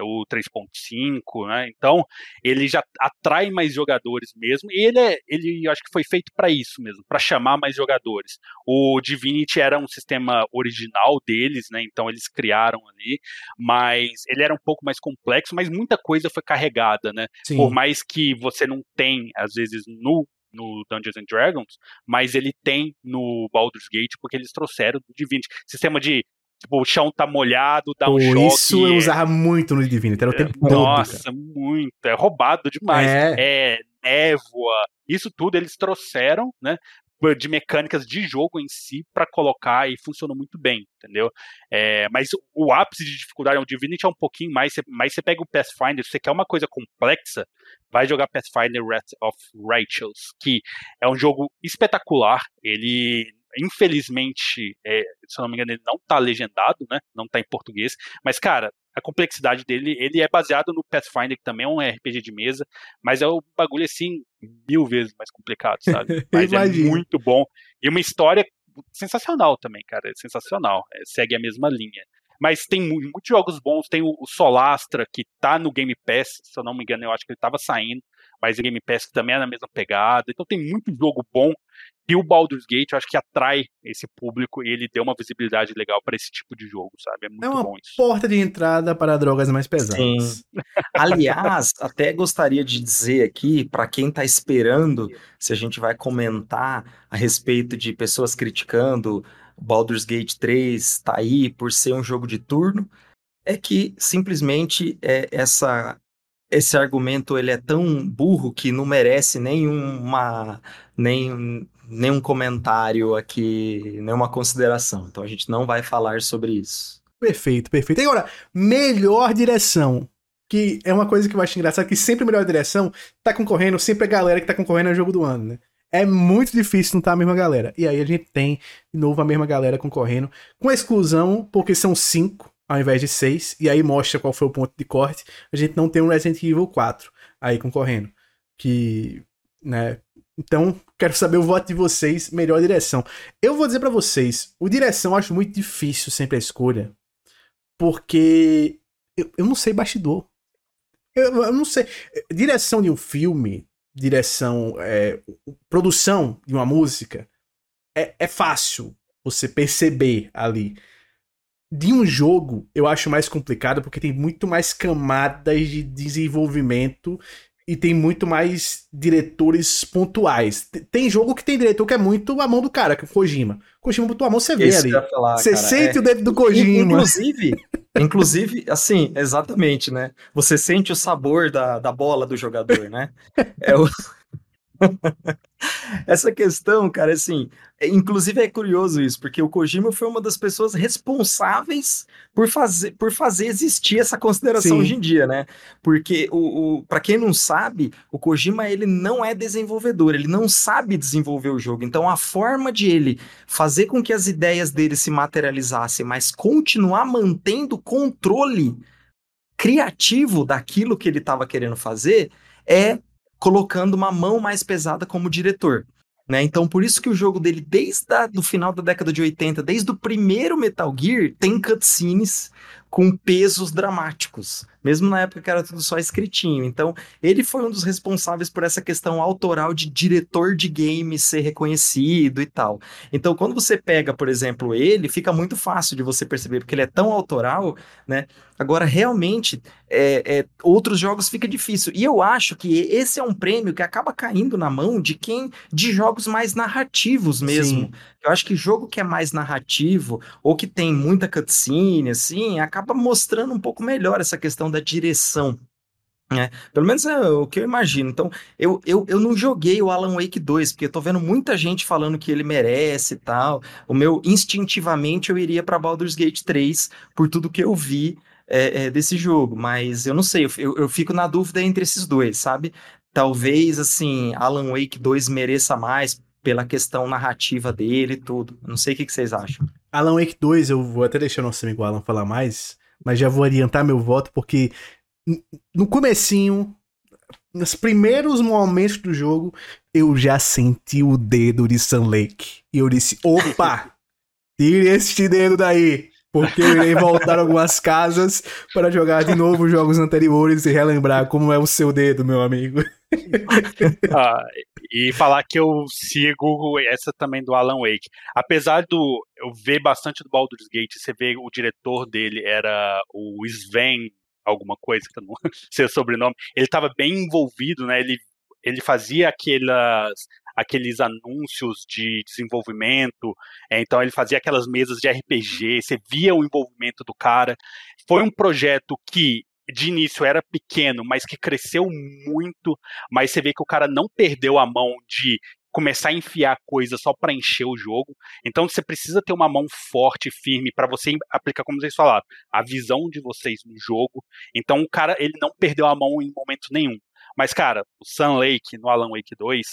o 3.5, né? Então ele já atrai mais jogadores mesmo. E ele é, ele acho que foi feito para isso mesmo, para chamar mais jogadores. O Divinity era um sistema original deles, né? Então eles criaram ali, mas ele era um pouco mais complexo, mas muita coisa foi carregada, né? Sim. Por mais que você não tem às vezes no no Dungeons and Dragons, mas ele tem no Baldur's Gate porque eles trouxeram do Divinity. Sistema de Tipo, o chão tá molhado, dá Pô, um choque. Isso eu usava muito no Divinity, era o tempo é, todo. Nossa, muito. É roubado demais. É. é névoa. Isso tudo eles trouxeram, né? De mecânicas de jogo em si para colocar e funcionou muito bem, entendeu? É, mas o ápice de dificuldade, o Divinity é um pouquinho mais, mas você pega o Pathfinder, se você quer uma coisa complexa, vai jogar Pathfinder Wrath of Righteous, que é um jogo espetacular, ele infelizmente, é, se eu não me engano, ele não tá legendado, né? Não tá em português. Mas, cara, a complexidade dele, ele é baseado no Pathfinder, que também é um RPG de mesa, mas é um bagulho assim, mil vezes mais complicado, sabe? Mas é muito bom. E uma história sensacional também, cara. É sensacional. É, segue a mesma linha. Mas tem muitos jogos bons. Tem o, o Solastra, que tá no Game Pass, se eu não me engano, eu acho que ele tava saindo mas o Game Pass também é na mesma pegada. Então tem muito jogo bom. E o Baldur's Gate, eu acho que atrai esse público e ele deu uma visibilidade legal para esse tipo de jogo, sabe? É muito é uma bom isso. porta de entrada para drogas mais pesadas. Sim. Aliás, até gostaria de dizer aqui, para quem está esperando, se a gente vai comentar a respeito de pessoas criticando o Baldur's Gate 3 tá aí por ser um jogo de turno, é que simplesmente é, essa esse argumento ele é tão burro que não merece nenhuma, nem, nenhum comentário aqui, nenhuma consideração. Então a gente não vai falar sobre isso. Perfeito, perfeito. E agora, melhor direção. Que é uma coisa que eu acho engraçado, que sempre melhor direção tá concorrendo, sempre a galera que tá concorrendo é o jogo do ano, né? É muito difícil não estar tá a mesma galera. E aí a gente tem, de novo, a mesma galera concorrendo. Com exclusão, porque são cinco ao invés de 6, e aí mostra qual foi o ponto de corte, a gente não tem um Resident Evil 4 aí concorrendo. Que, né? Então, quero saber o voto de vocês, melhor direção. Eu vou dizer para vocês, o direção eu acho muito difícil sempre a escolha, porque eu, eu não sei bastidor. Eu, eu não sei. Direção de um filme, direção, é, produção de uma música, é, é fácil você perceber ali de um jogo, eu acho mais complicado porque tem muito mais camadas de desenvolvimento e tem muito mais diretores pontuais. Tem jogo que tem diretor que é muito a mão do cara, que é o Kojima. Kojima botou a mão, você vê ali. Falar, você cara, sente é... o dedo do Kojima. Inclusive, inclusive, assim, exatamente, né? Você sente o sabor da, da bola do jogador, né? É o... Essa questão, cara, assim, é, inclusive é curioso isso, porque o Kojima foi uma das pessoas responsáveis por fazer, por fazer existir essa consideração Sim. hoje em dia, né? Porque o, o para quem não sabe, o Kojima ele não é desenvolvedor, ele não sabe desenvolver o jogo. Então a forma de ele fazer com que as ideias dele se materializassem, mas continuar mantendo controle criativo daquilo que ele estava querendo fazer, é colocando uma mão mais pesada como diretor. Né? Então, por isso que o jogo dele, desde o final da década de 80, desde o primeiro Metal Gear, tem cutscenes com pesos dramáticos, mesmo na época que era tudo só escritinho. Então, ele foi um dos responsáveis por essa questão autoral de diretor de game ser reconhecido e tal. Então, quando você pega, por exemplo, ele, fica muito fácil de você perceber, porque ele é tão autoral, né? Agora, realmente, é, é, outros jogos fica difícil. E eu acho que esse é um prêmio que acaba caindo na mão de quem. de jogos mais narrativos mesmo. Sim. Eu acho que jogo que é mais narrativo, ou que tem muita cutscene, assim, acaba mostrando um pouco melhor essa questão da direção. É, pelo menos é o que eu imagino. Então, eu, eu, eu não joguei o Alan Wake 2, porque eu tô vendo muita gente falando que ele merece e tal. O meu, instintivamente, eu iria para Baldur's Gate 3 por tudo que eu vi é, é, desse jogo, mas eu não sei, eu, eu fico na dúvida entre esses dois, sabe? Talvez, assim, Alan Wake 2 mereça mais pela questão narrativa dele e tudo. Não sei o que, que vocês acham. Alan Wake 2, eu vou até deixar o nosso amigo Alan falar mais, mas já vou adiantar meu voto, porque no comecinho, nos primeiros momentos do jogo, eu já senti o dedo de Sun Lake. E eu disse, opa, tire este dedo daí. Porque eu irei voltar algumas casas para jogar de novo os jogos anteriores e relembrar como é o seu dedo, meu amigo. ah, e falar que eu sigo essa também do Alan Wake. Apesar do eu ver bastante do Baldur's Gate, você vê o diretor dele era o Sven alguma coisa, que eu não sei o sobrenome. Ele estava bem envolvido, né? Ele ele fazia aquelas aqueles anúncios de desenvolvimento, é, então ele fazia aquelas mesas de RPG, você via o envolvimento do cara. Foi um projeto que de início era pequeno, mas que cresceu muito, mas você vê que o cara não perdeu a mão de começar a enfiar coisa só para encher o jogo. Então você precisa ter uma mão forte, firme para você aplicar como vocês falaram, a visão de vocês no jogo. Então o cara, ele não perdeu a mão em momento nenhum. Mas cara, o Sun Lake no Alan Wake 2,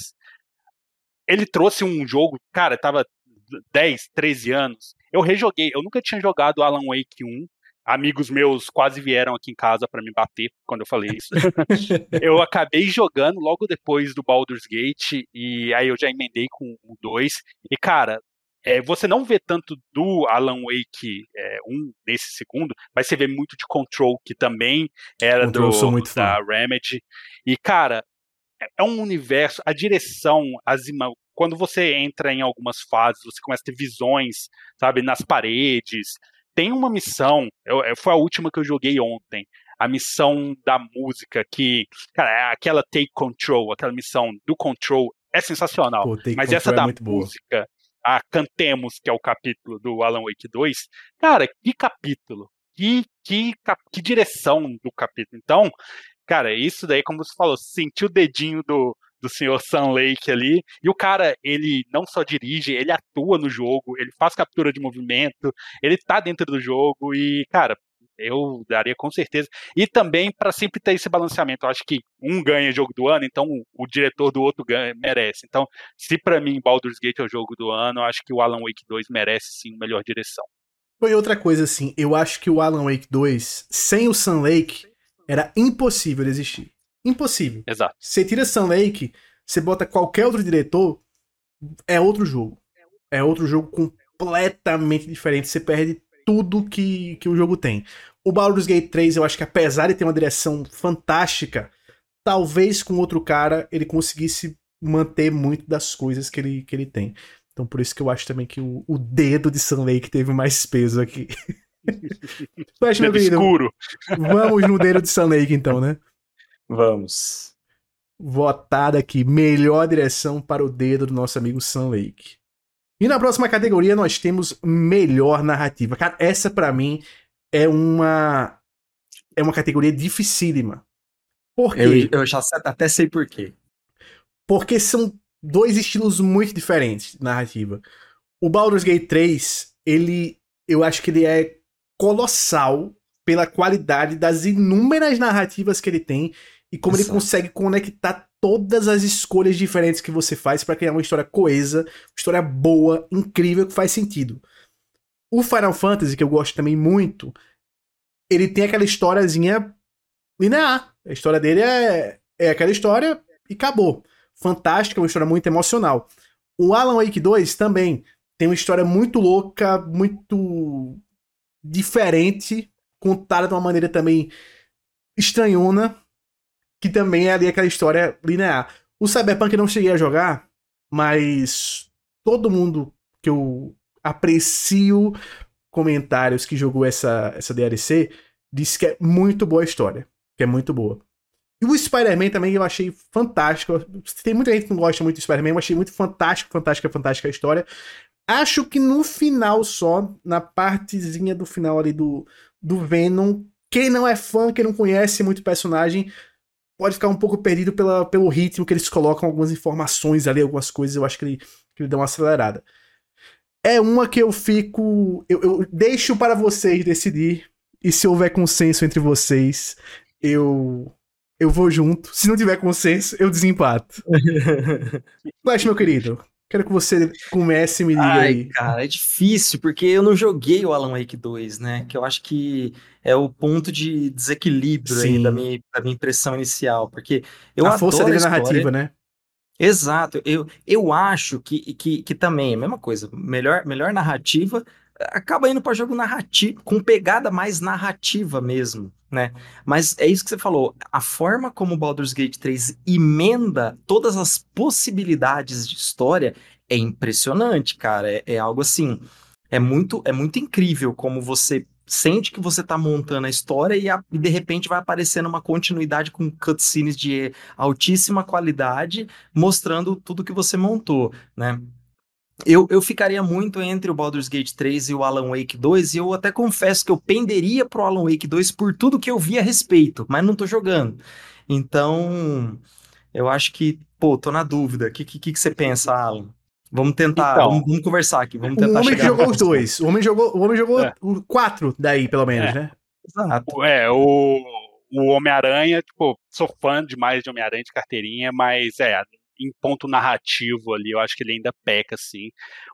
ele trouxe um jogo, cara, tava 10, 13 anos. Eu rejoguei, eu nunca tinha jogado Alan Wake 1. Amigos meus quase vieram aqui em casa para me bater quando eu falei isso. eu acabei jogando logo depois do Baldur's Gate e aí eu já emendei com o 2. E cara, é, você não vê tanto do Alan Wake é, 1 nesse segundo, mas você vê muito de Control, que também era Control, do, da. Remedy. E, cara, é um universo, a direção, as quando você entra em algumas fases, você começa a ter visões, sabe, nas paredes. Tem uma missão, eu, foi a última que eu joguei ontem, a missão da música, que, cara, é aquela Take Control, aquela missão do Control, é sensacional. Pô, mas essa é da música, a Cantemos, que é o capítulo do Alan Wake 2, cara, que capítulo! Que, que, que direção do capítulo. Então, Cara, isso daí, como você falou, sentiu o dedinho do, do senhor Sam Lake ali. E o cara, ele não só dirige, ele atua no jogo, ele faz captura de movimento, ele tá dentro do jogo e, cara, eu daria com certeza. E também para sempre ter esse balanceamento. Eu acho que um ganha jogo do ano, então o, diretor do outro ganha, merece. Então, se para mim Baldur's Gate é o jogo do ano, eu acho que o Alan Wake 2 merece sim melhor direção. Foi outra coisa assim, eu acho que o Alan Wake 2, sem o Sun Lake, era impossível de existir. Impossível. Exato. Você tira Sun Lake, você bota qualquer outro diretor, é outro jogo. É outro jogo completamente diferente. Você perde tudo que, que o jogo tem. O Baldur's Gate 3, eu acho que apesar de ter uma direção fantástica, talvez com outro cara ele conseguisse manter muito das coisas que ele, que ele tem. Então por isso que eu acho também que o, o dedo de Sun Lake teve mais peso aqui. Mas, meu querido, escuro. Vamos no dedo de Sun Lake, então, né? Vamos. Votada aqui, melhor direção para o dedo do nosso amigo Sun Lake. E na próxima categoria nós temos melhor narrativa. Cara, essa para mim é uma é uma categoria dificílima. Por quê? Eu, eu já até sei por quê. Porque são dois estilos muito diferentes de narrativa. O Baldur's Gate 3, ele eu acho que ele é colossal pela qualidade das inúmeras narrativas que ele tem e como Exato. ele consegue conectar todas as escolhas diferentes que você faz para criar uma história coesa, uma história boa, incrível, que faz sentido. O Final Fantasy, que eu gosto também muito, ele tem aquela historiazinha linear. A história dele é, é aquela história e acabou. Fantástica, uma história muito emocional. O Alan Wake 2 também tem uma história muito louca, muito diferente, contada de uma maneira também estranhona, que também é ali aquela história linear. O Cyberpunk eu não cheguei a jogar, mas todo mundo que eu aprecio comentários que jogou essa, essa DLC disse que é muito boa a história. Que é muito boa. E o Spider-Man também eu achei fantástico. Tem muita gente que não gosta muito do Spider-Man, eu achei muito fantástico, fantástica, fantástica a história. Acho que no final só, na partezinha do final ali do, do Venom, quem não é fã, quem não conhece muito o personagem, pode ficar um pouco perdido pela, pelo ritmo que eles colocam algumas informações ali, algumas coisas, eu acho que ele, que ele dá uma acelerada. É uma que eu fico. Eu, eu deixo para vocês decidir. E se houver consenso entre vocês, eu eu vou junto. Se não tiver consenso, eu desempato. Flash, meu querido, quero que você comece e me diga Ai, aí. cara, é difícil, porque eu não joguei o Alan Wake 2, né? Que eu acho que é o ponto de desequilíbrio aí da minha, da minha impressão inicial. Porque eu a força dele é narrativa, né? Exato, eu, eu acho que, que, que também é a mesma coisa. Melhor, melhor narrativa acaba indo para jogo narrativo, com pegada mais narrativa mesmo, né? Mas é isso que você falou, a forma como Baldur's Gate 3 emenda todas as possibilidades de história é impressionante, cara. É, é algo assim, é muito, é muito incrível como você sente que você tá montando a história e, a, e, de repente vai aparecendo uma continuidade com cutscenes de altíssima qualidade, mostrando tudo que você montou, né? Eu, eu ficaria muito entre o Baldur's Gate 3 e o Alan Wake 2, e eu até confesso que eu penderia pro Alan Wake 2 por tudo que eu vi a respeito, mas não tô jogando. Então, eu acho que, pô, tô na dúvida. O que, que, que você pensa, Alan? Vamos tentar, então, vamos, vamos, conversar aqui. Vamos tentar o homem que jogou os dois. O homem jogou, o homem jogou é. quatro daí, pelo menos, é. né? Exato. É, o, o Homem-Aranha, tipo, sou fã demais de Homem-Aranha de carteirinha, mas é, em ponto narrativo ali, eu acho que ele ainda peca, assim.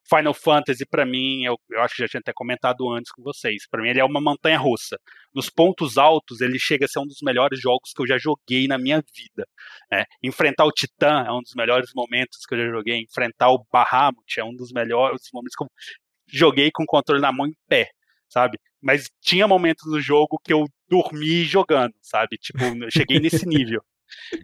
Final Fantasy, para mim, eu, eu acho que já tinha até comentado antes com vocês, para mim ele é uma montanha russa. Nos pontos altos, ele chega a ser um dos melhores jogos que eu já joguei na minha vida. Né? Enfrentar o Titã é um dos melhores momentos que eu já joguei. Enfrentar o Bahamut é um dos melhores momentos que eu joguei com o controle na mão em pé, sabe? Mas tinha momentos no jogo que eu dormi jogando, sabe? Tipo, eu cheguei nesse nível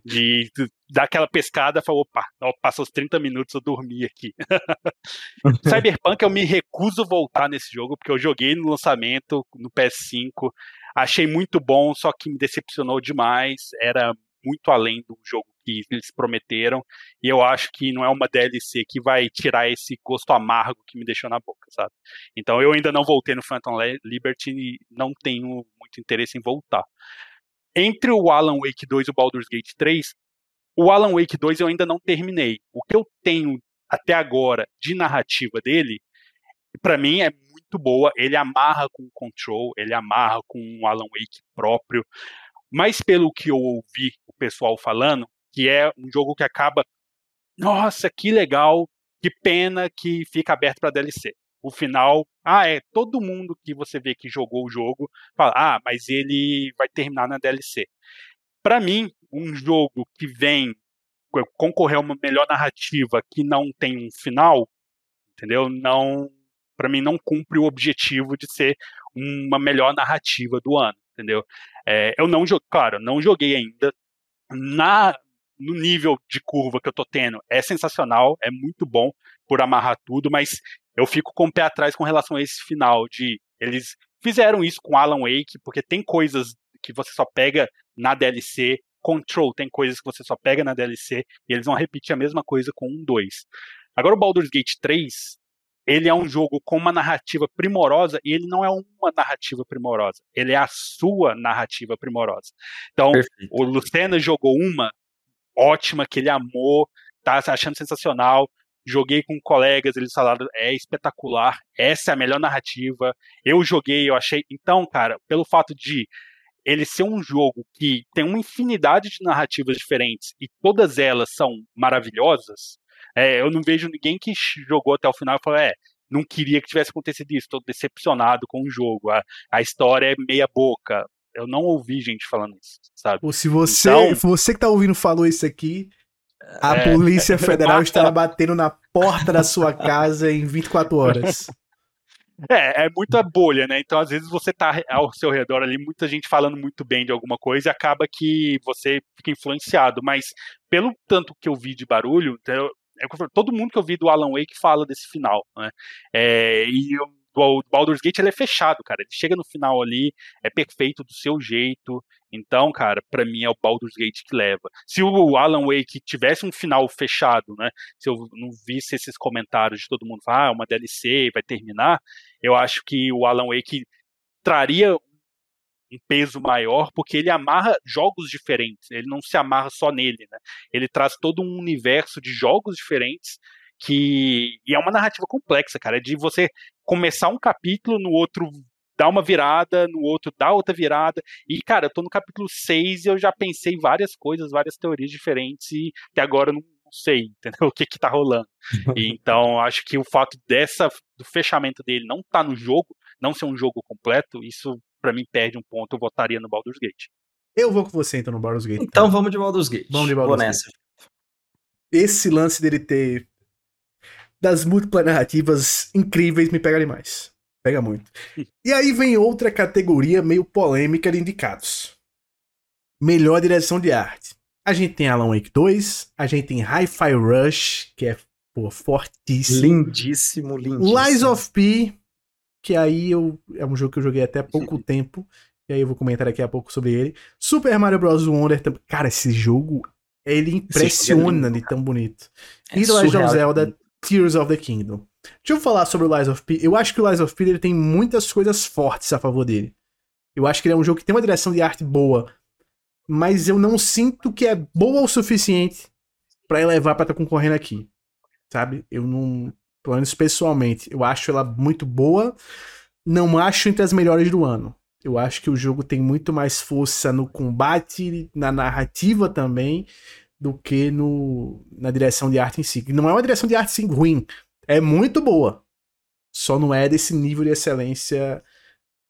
de, dar aquela pescada, falou, opa, passou os 30 minutos, eu dormi aqui. Cyberpunk eu me recuso voltar nesse jogo, porque eu joguei no lançamento, no PS5, achei muito bom, só que me decepcionou demais, era muito além do jogo que eles prometeram, e eu acho que não é uma DLC que vai tirar esse gosto amargo que me deixou na boca, sabe? Então eu ainda não voltei no Phantom Liberty e não tenho muito interesse em voltar entre o Alan Wake 2 e o Baldur's Gate 3, o Alan Wake 2 eu ainda não terminei. O que eu tenho até agora de narrativa dele, para mim é muito boa. Ele amarra com o Control, ele amarra com o Alan Wake próprio. Mas pelo que eu ouvi o pessoal falando, que é um jogo que acaba, nossa, que legal, que pena que fica aberto para DLC o final, ah, é, todo mundo que você vê que jogou o jogo fala, ah, mas ele vai terminar na DLC. Para mim, um jogo que vem concorrer a uma melhor narrativa que não tem um final, entendeu? Não, para mim não cumpre o objetivo de ser uma melhor narrativa do ano, entendeu? É, eu não claro, não joguei ainda na no nível de curva que eu tô tendo é sensacional, é muito bom por amarrar tudo, mas eu fico com o pé atrás com relação a esse final de eles fizeram isso com Alan Wake, porque tem coisas que você só pega na DLC, Control tem coisas que você só pega na DLC, e eles vão repetir a mesma coisa com um 2. Agora o Baldur's Gate 3, ele é um jogo com uma narrativa primorosa e ele não é uma narrativa primorosa, ele é a sua narrativa primorosa. Então, Perfeito. o Lucena jogou uma ótima que ele amou, tá achando sensacional joguei com colegas, eles falaram, é espetacular, essa é a melhor narrativa. Eu joguei, eu achei. Então, cara, pelo fato de ele ser um jogo que tem uma infinidade de narrativas diferentes e todas elas são maravilhosas, é, eu não vejo ninguém que jogou até o final e falou, é, não queria que tivesse acontecido isso, estou decepcionado com o jogo, a, a história é meia boca. Eu não ouvi gente falando isso, sabe? Ou se você, então, você que tá ouvindo falou isso aqui, A é, Polícia Federal estará batendo na porta da sua casa em 24 horas. É, é muita bolha, né? Então, às vezes, você tá ao seu redor ali, muita gente falando muito bem de alguma coisa e acaba que você fica influenciado. Mas, pelo tanto que eu vi de barulho, então, é todo mundo que eu vi do Alan Wake fala desse final, né? É, e eu o Baldur's Gate ele é fechado, cara. Ele chega no final ali, é perfeito do seu jeito. Então, cara, para mim é o Baldur's Gate que leva. Se o Alan Wake tivesse um final fechado, né? Se eu não visse esses comentários de todo mundo ah, uma DLC vai terminar, eu acho que o Alan Wake traria um peso maior, porque ele amarra jogos diferentes, ele não se amarra só nele, né? Ele traz todo um universo de jogos diferentes que e é uma narrativa complexa, cara, é de você começar um capítulo, no outro dar uma virada, no outro dar outra virada. E, cara, eu tô no capítulo 6 e eu já pensei várias coisas, várias teorias diferentes e que agora eu não sei, entendeu? O que que tá rolando. E, então, acho que o fato dessa do fechamento dele não tá no jogo, não ser um jogo completo, isso para mim perde um ponto, eu votaria no Baldur's Gate. Eu vou com você então no Baldur's Gate. Então, vamos de Baldur's Gate. Vamos de Baldur's vou Gate. nessa. Esse lance dele ter das múltiplas narrativas incríveis me pega demais. Pega muito. E aí vem outra categoria meio polêmica de indicados. Melhor direção de arte. A gente tem Alan Wake 2, a gente tem Hi-Fi Rush, que é pô, fortíssimo. Lindíssimo, lindíssimo. Lies of P, que aí eu, é um jogo que eu joguei até pouco tempo, e aí eu vou comentar daqui a pouco sobre ele. Super Mario Bros. Wonder, cara, esse jogo, ele é impressiona de tão bonito. É e The Legend of Zelda Tears of the Kingdom. Deixa eu falar sobre o Lies of P. Eu acho que o Lies of P ele tem muitas coisas fortes a favor dele. Eu acho que ele é um jogo que tem uma direção de arte boa, mas eu não sinto que é boa o suficiente para elevar para estar tá concorrendo aqui. Sabe? Eu não, pelo menos pessoalmente, eu acho ela muito boa, não acho entre as melhores do ano. Eu acho que o jogo tem muito mais força no combate, na narrativa também, do que no, na direção de arte em si. Não é uma direção de arte sim, ruim, é muito boa. Só não é desse nível de excelência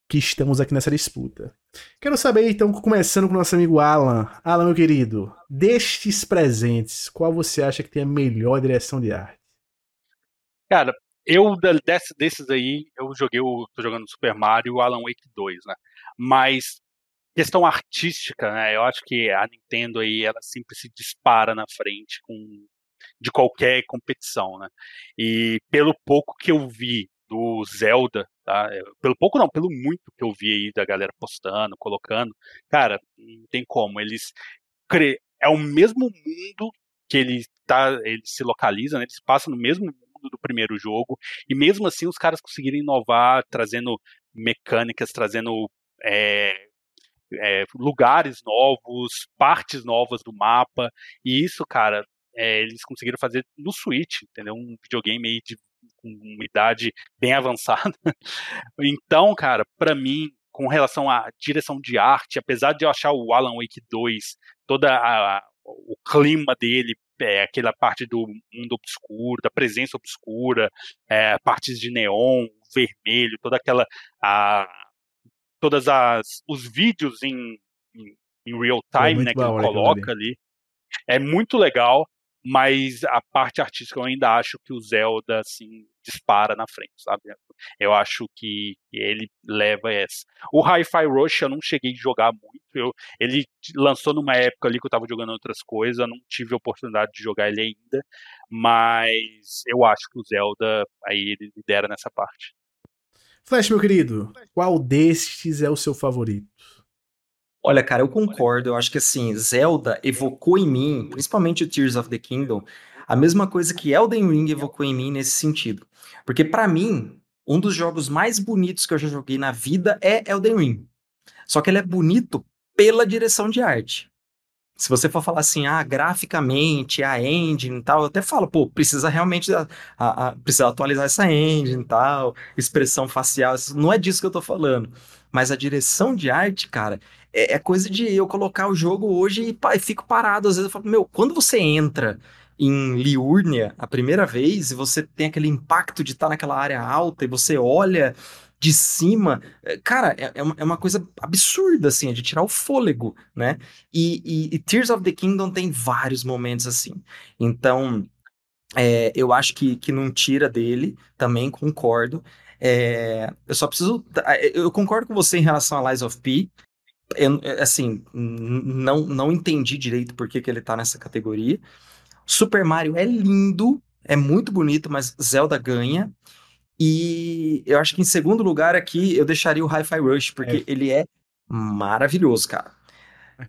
que estamos aqui nessa disputa. Quero saber, então, começando com o nosso amigo Alan. Alan, meu querido, destes presentes, qual você acha que tem a melhor direção de arte? Cara, eu desse, desses aí, eu joguei o. tô jogando Super Mario Alan Wake 2, né? Mas questão artística, né? Eu acho que a Nintendo aí ela sempre se dispara na frente com de qualquer competição, né? E pelo pouco que eu vi do Zelda, tá? Pelo pouco não, pelo muito que eu vi aí da galera postando, colocando, cara, não tem como. Eles cre... é o mesmo mundo que ele tá, ele se localiza, né? Eles passam no mesmo mundo do primeiro jogo e mesmo assim os caras conseguiram inovar, trazendo mecânicas, trazendo é, é, lugares novos, partes novas do mapa, e isso, cara, é, eles conseguiram fazer no Switch, entendeu? Um videogame aí de com uma idade bem avançada. então, cara, para mim, com relação à direção de arte, apesar de eu achar o Alan Wake 2, toda a, o clima dele, é, aquela parte do mundo obscuro, da presença obscura, é, partes de neon, vermelho, toda aquela a, todas as os vídeos em, em, em real time, é né, que ele coloca ali. É muito legal, mas a parte artística eu ainda acho que o Zelda assim dispara na frente, sabe? Eu acho que ele leva essa. O Hi-Fi Rush eu não cheguei a jogar muito. Eu, ele lançou numa época ali que eu tava jogando outras coisas, não tive a oportunidade de jogar ele ainda, mas eu acho que o Zelda aí ele lidera nessa parte. Flash, meu querido, qual destes é o seu favorito? Olha, cara, eu concordo. Eu acho que assim, Zelda evocou em mim, principalmente o Tears of the Kingdom, a mesma coisa que Elden Ring evocou em mim nesse sentido. Porque para mim, um dos jogos mais bonitos que eu já joguei na vida é Elden Ring. Só que ele é bonito pela direção de arte. Se você for falar assim, ah, graficamente, a engine e tal, eu até falo, pô, precisa realmente a, a, a, precisa atualizar essa engine e tal, expressão facial, não é disso que eu tô falando. Mas a direção de arte, cara, é, é coisa de eu colocar o jogo hoje e, pá, e fico parado. Às vezes eu falo, meu, quando você entra em Liurnia a primeira vez, e você tem aquele impacto de estar tá naquela área alta, e você olha de cima, é, cara, é, é, uma, é uma coisa absurda, assim, é de tirar o fôlego, né? E, e, e Tears of the Kingdom tem vários momentos assim. Então, é, eu acho que, que não tira dele, também concordo. É, eu só preciso. Eu concordo com você em relação a Lies of P. Eu, assim, não, não entendi direito por que, que ele tá nessa categoria. Super Mario é lindo, é muito bonito, mas Zelda ganha. E eu acho que em segundo lugar aqui eu deixaria o Hi-Fi Rush, porque é. ele é maravilhoso, cara.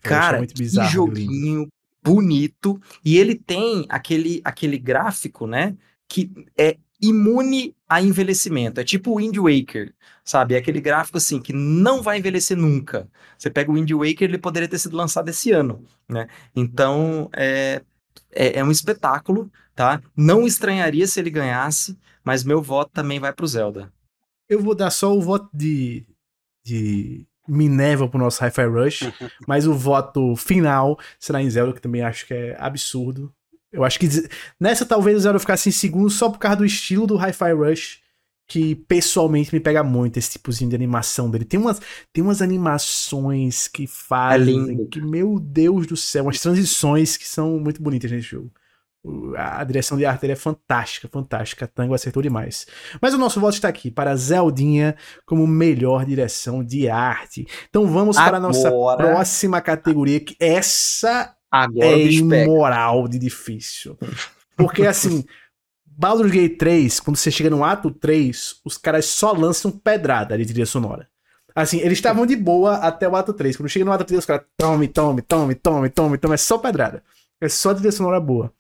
cara, é bizarro, que joguinho lindo. bonito. E ele tem aquele, aquele gráfico, né? Que é imune a envelhecimento. É tipo o Wind Waker, sabe? É aquele gráfico assim que não vai envelhecer nunca. Você pega o Wind Waker, ele poderia ter sido lançado esse ano, né? Então, é, é, é um espetáculo, tá? Não estranharia se ele ganhasse, mas meu voto também vai pro Zelda. Eu vou dar só o voto de, de Minerva pro nosso Hi-Fi Rush, mas o voto final será em Zelda, que também acho que é absurdo. Eu acho que nessa talvez o Zelda ficasse em segundo só por causa do estilo do Hi-Fi Rush, que pessoalmente me pega muito esse tipozinho de animação dele. Tem umas, tem umas animações que fazem, é que meu Deus do céu, umas transições que são muito bonitas nesse jogo. A direção de arte dele é fantástica, fantástica. A Tango acertou demais. Mas o nosso voto está aqui para Zeldinha como melhor direção de arte. Então vamos Agora... para a nossa próxima categoria, que essa Agora é imoral de difícil. Porque assim, Baldur's Gate 3, quando você chega no ato 3, os caras só lançam pedrada de trilha sonora. Assim, eles estavam de boa até o ato 3. Quando chega no ato 3, os caras tome, tome, tome, tome, tome, tome. É só pedrada. É só trilha sonora boa.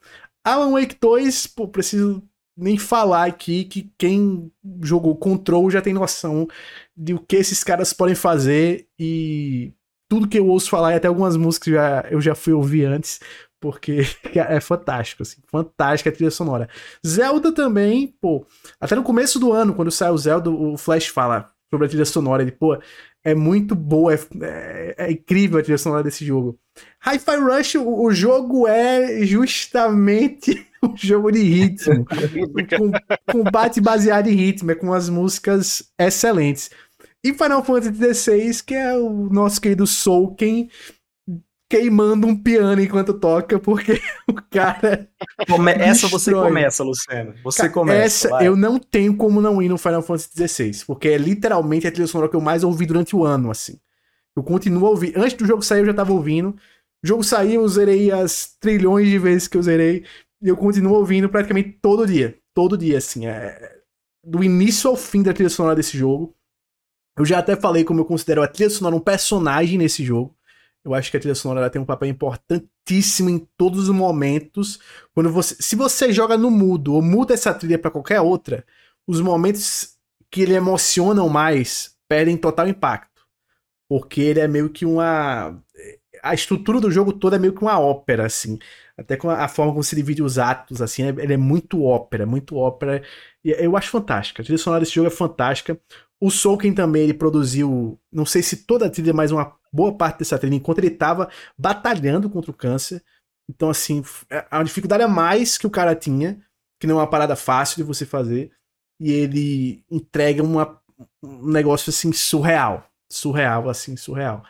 Alan Wake 2, pô, preciso nem falar aqui que quem jogou Control já tem noção de o que esses caras podem fazer e tudo que eu ouço falar e até algumas músicas já, eu já fui ouvir antes porque é fantástico, assim, fantástica a trilha sonora. Zelda também, pô, até no começo do ano, quando sai o Zelda, o Flash fala sobre a trilha sonora, ele, pô, é muito boa, é, é, é incrível a trilha sonora desse jogo. Hi-Fi Rush, o, o, jogo é justamente um jogo de ritmo, com combate baseado em ritmo, é com as músicas excelentes. E Final Fantasy XVI, que é o nosso querido Souken, queimando um piano enquanto toca, porque o cara. Come... Essa você começa, Luciano. Você cara, começa. Essa vai. eu não tenho como não ir no Final Fantasy XVI, porque é literalmente a trilha sonora que eu mais ouvi durante o ano, assim. Eu continuo ouvir. Antes do jogo sair, eu já tava ouvindo. O jogo saiu, eu zerei as trilhões de vezes que eu zerei. E eu continuo ouvindo praticamente todo dia. Todo dia, assim. É... Do início ao fim da trilha sonora desse jogo. Eu já até falei como eu considero a trilha sonora um personagem nesse jogo. Eu acho que a trilha sonora tem um papel importantíssimo em todos os momentos. Quando você, se você joga no mudo ou muda essa trilha para qualquer outra, os momentos que ele emocionam mais perdem total impacto, porque ele é meio que uma a estrutura do jogo toda é meio que uma ópera assim, até com a, forma como se divide os atos assim, é, ele é muito ópera, muito ópera. E eu acho fantástica. A trilha sonora desse jogo é fantástica. O Soulken também ele produziu, não sei se toda a trilha, mas uma boa parte dessa trilha enquanto ele estava batalhando contra o câncer. Então, assim, é, é uma dificuldade a mais que o cara tinha, que não é uma parada fácil de você fazer. E ele entrega uma, um negócio, assim, surreal. Surreal, assim, surreal.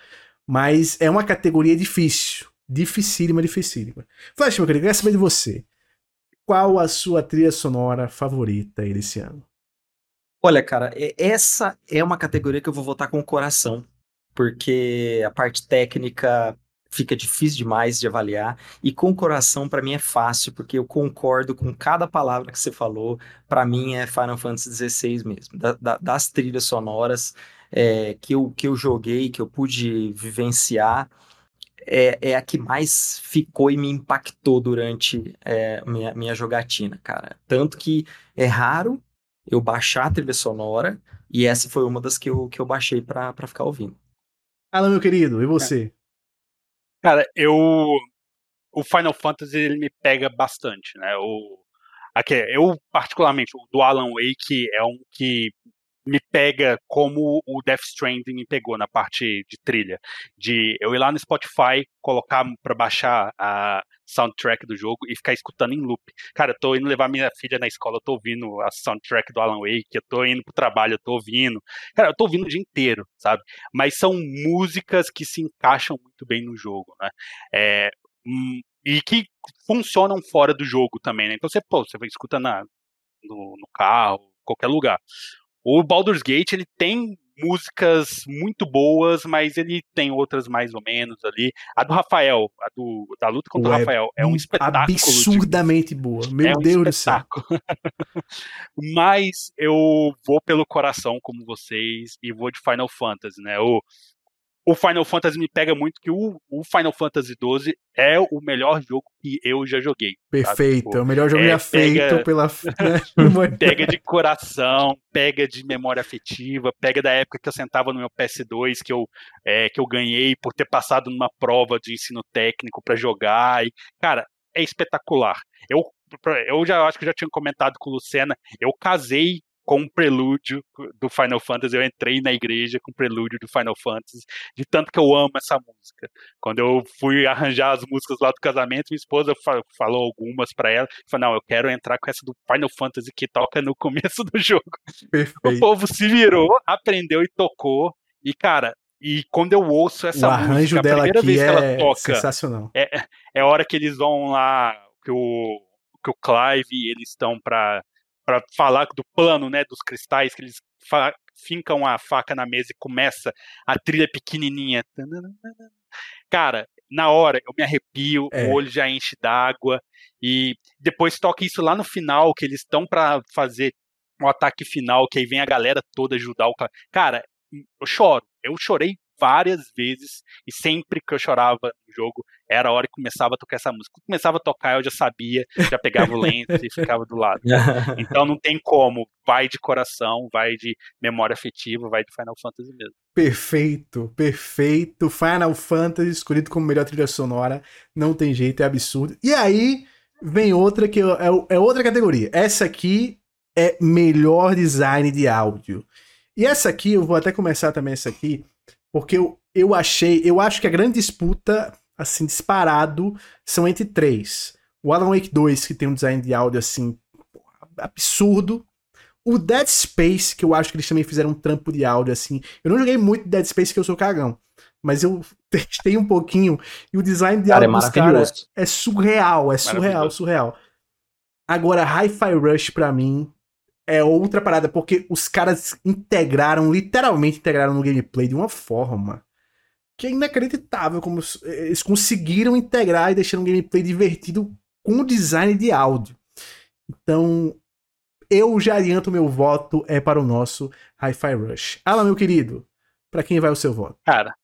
Mas é uma categoria difícil. Dificílima, dificílima. Flash, meu querido, quero saber de você. Qual a sua trilha sonora favorita desse ano? Olha, cara, essa é uma categoria que eu vou votar com o coração porque a parte técnica fica difícil demais de avaliar e com o coração para mim é fácil porque eu concordo com cada palavra que você falou. Para mim é Final Fantasy XVI mesmo da, da, das trilhas sonoras é, que, eu, que eu joguei que eu pude vivenciar é, é a que mais ficou e me impactou durante é, minha, minha jogatina cara. Tanto que é raro eu baixar a trilha sonora e essa foi uma das que eu, que eu baixei para ficar ouvindo Alan, meu querido, e você? Cara, eu. O Final Fantasy ele me pega bastante, né? O, aqui, eu, particularmente, o do Alan Wake é um que me pega como o Death Stranding me pegou na parte de trilha. De eu ir lá no Spotify, colocar para baixar a soundtrack do jogo e ficar escutando em loop. Cara, eu tô indo levar minha filha na escola, eu tô ouvindo a soundtrack do Alan Wake, eu tô indo pro trabalho, eu tô ouvindo. Cara, eu tô ouvindo o dia inteiro, sabe? Mas são músicas que se encaixam muito bem no jogo, né? É, hum, e que funcionam fora do jogo também, né? Então você, pô, você escuta na, no, no carro, qualquer lugar. O Baldur's Gate, ele tem músicas muito boas, mas ele tem outras mais ou menos ali. A do Rafael, a do, da luta contra o Rafael, é um espetáculo. Absurdamente de... boa. Meu é um Deus do céu. mas eu vou pelo coração, como vocês, e vou de Final Fantasy, né? O, o Final Fantasy me pega muito que o, o, Final Fantasy XII é o melhor jogo que eu já joguei. Perfeito, tipo, é o melhor jogo é, já pega, feito pela. Né? pega de coração, pega de memória afetiva, pega da época que eu sentava no meu PS2 que eu, é, que eu ganhei por ter passado numa prova de ensino técnico para jogar. E, cara, é espetacular. Eu, eu já acho que já tinha comentado com o Lucena, eu casei com um prelúdio do Final Fantasy. Eu entrei na igreja com o prelúdio do Final Fantasy, de tanto que eu amo essa música. Quando eu fui arranjar as músicas lá do casamento, minha esposa falou algumas para ela. Falou: Não, eu quero entrar com essa do Final Fantasy que toca no começo do jogo. Perfeito. O povo se virou, aprendeu e tocou. E, cara, e quando eu ouço essa o arranjo música, dela a primeira vez que ela é toca, sensacional. É, é a hora que eles vão lá, que o, que o Clive e eles estão para para falar do plano, né, dos cristais que eles fincam a faca na mesa e começa a trilha pequenininha. Cara, na hora eu me arrepio, é. o olho já enche d'água e depois toca isso lá no final que eles estão para fazer um ataque final, que aí vem a galera toda ajudar o cara. Cara, eu choro. Eu chorei várias vezes e sempre que eu chorava no jogo era a hora que começava a tocar essa música. Quando começava a tocar, eu já sabia, já pegava o lento e ficava do lado. Então não tem como, vai de coração, vai de memória afetiva, vai de Final Fantasy mesmo. Perfeito, perfeito. Final Fantasy escolhido como melhor trilha sonora, não tem jeito, é absurdo. E aí vem outra que é, é outra categoria. Essa aqui é melhor design de áudio. E essa aqui, eu vou até começar também essa aqui, porque eu, eu achei, eu acho que a grande disputa, assim, disparado, são entre três. O Alan Wake 2, que tem um design de áudio, assim, absurdo. O Dead Space, que eu acho que eles também fizeram um trampo de áudio, assim. Eu não joguei muito Dead Space, que eu sou cagão. Mas eu testei um pouquinho e o design de áudio é dos caras é surreal, é surreal, surreal. Agora, Hi-Fi Rush, pra mim, é outra parada, porque os caras integraram, literalmente integraram no gameplay de uma forma que é inacreditável como eles conseguiram integrar e deixar um gameplay divertido com o design de áudio. Então, eu já adianto meu voto é para o nosso Hi-Fi Rush. Alan, meu querido, para quem vai o seu voto? Cara,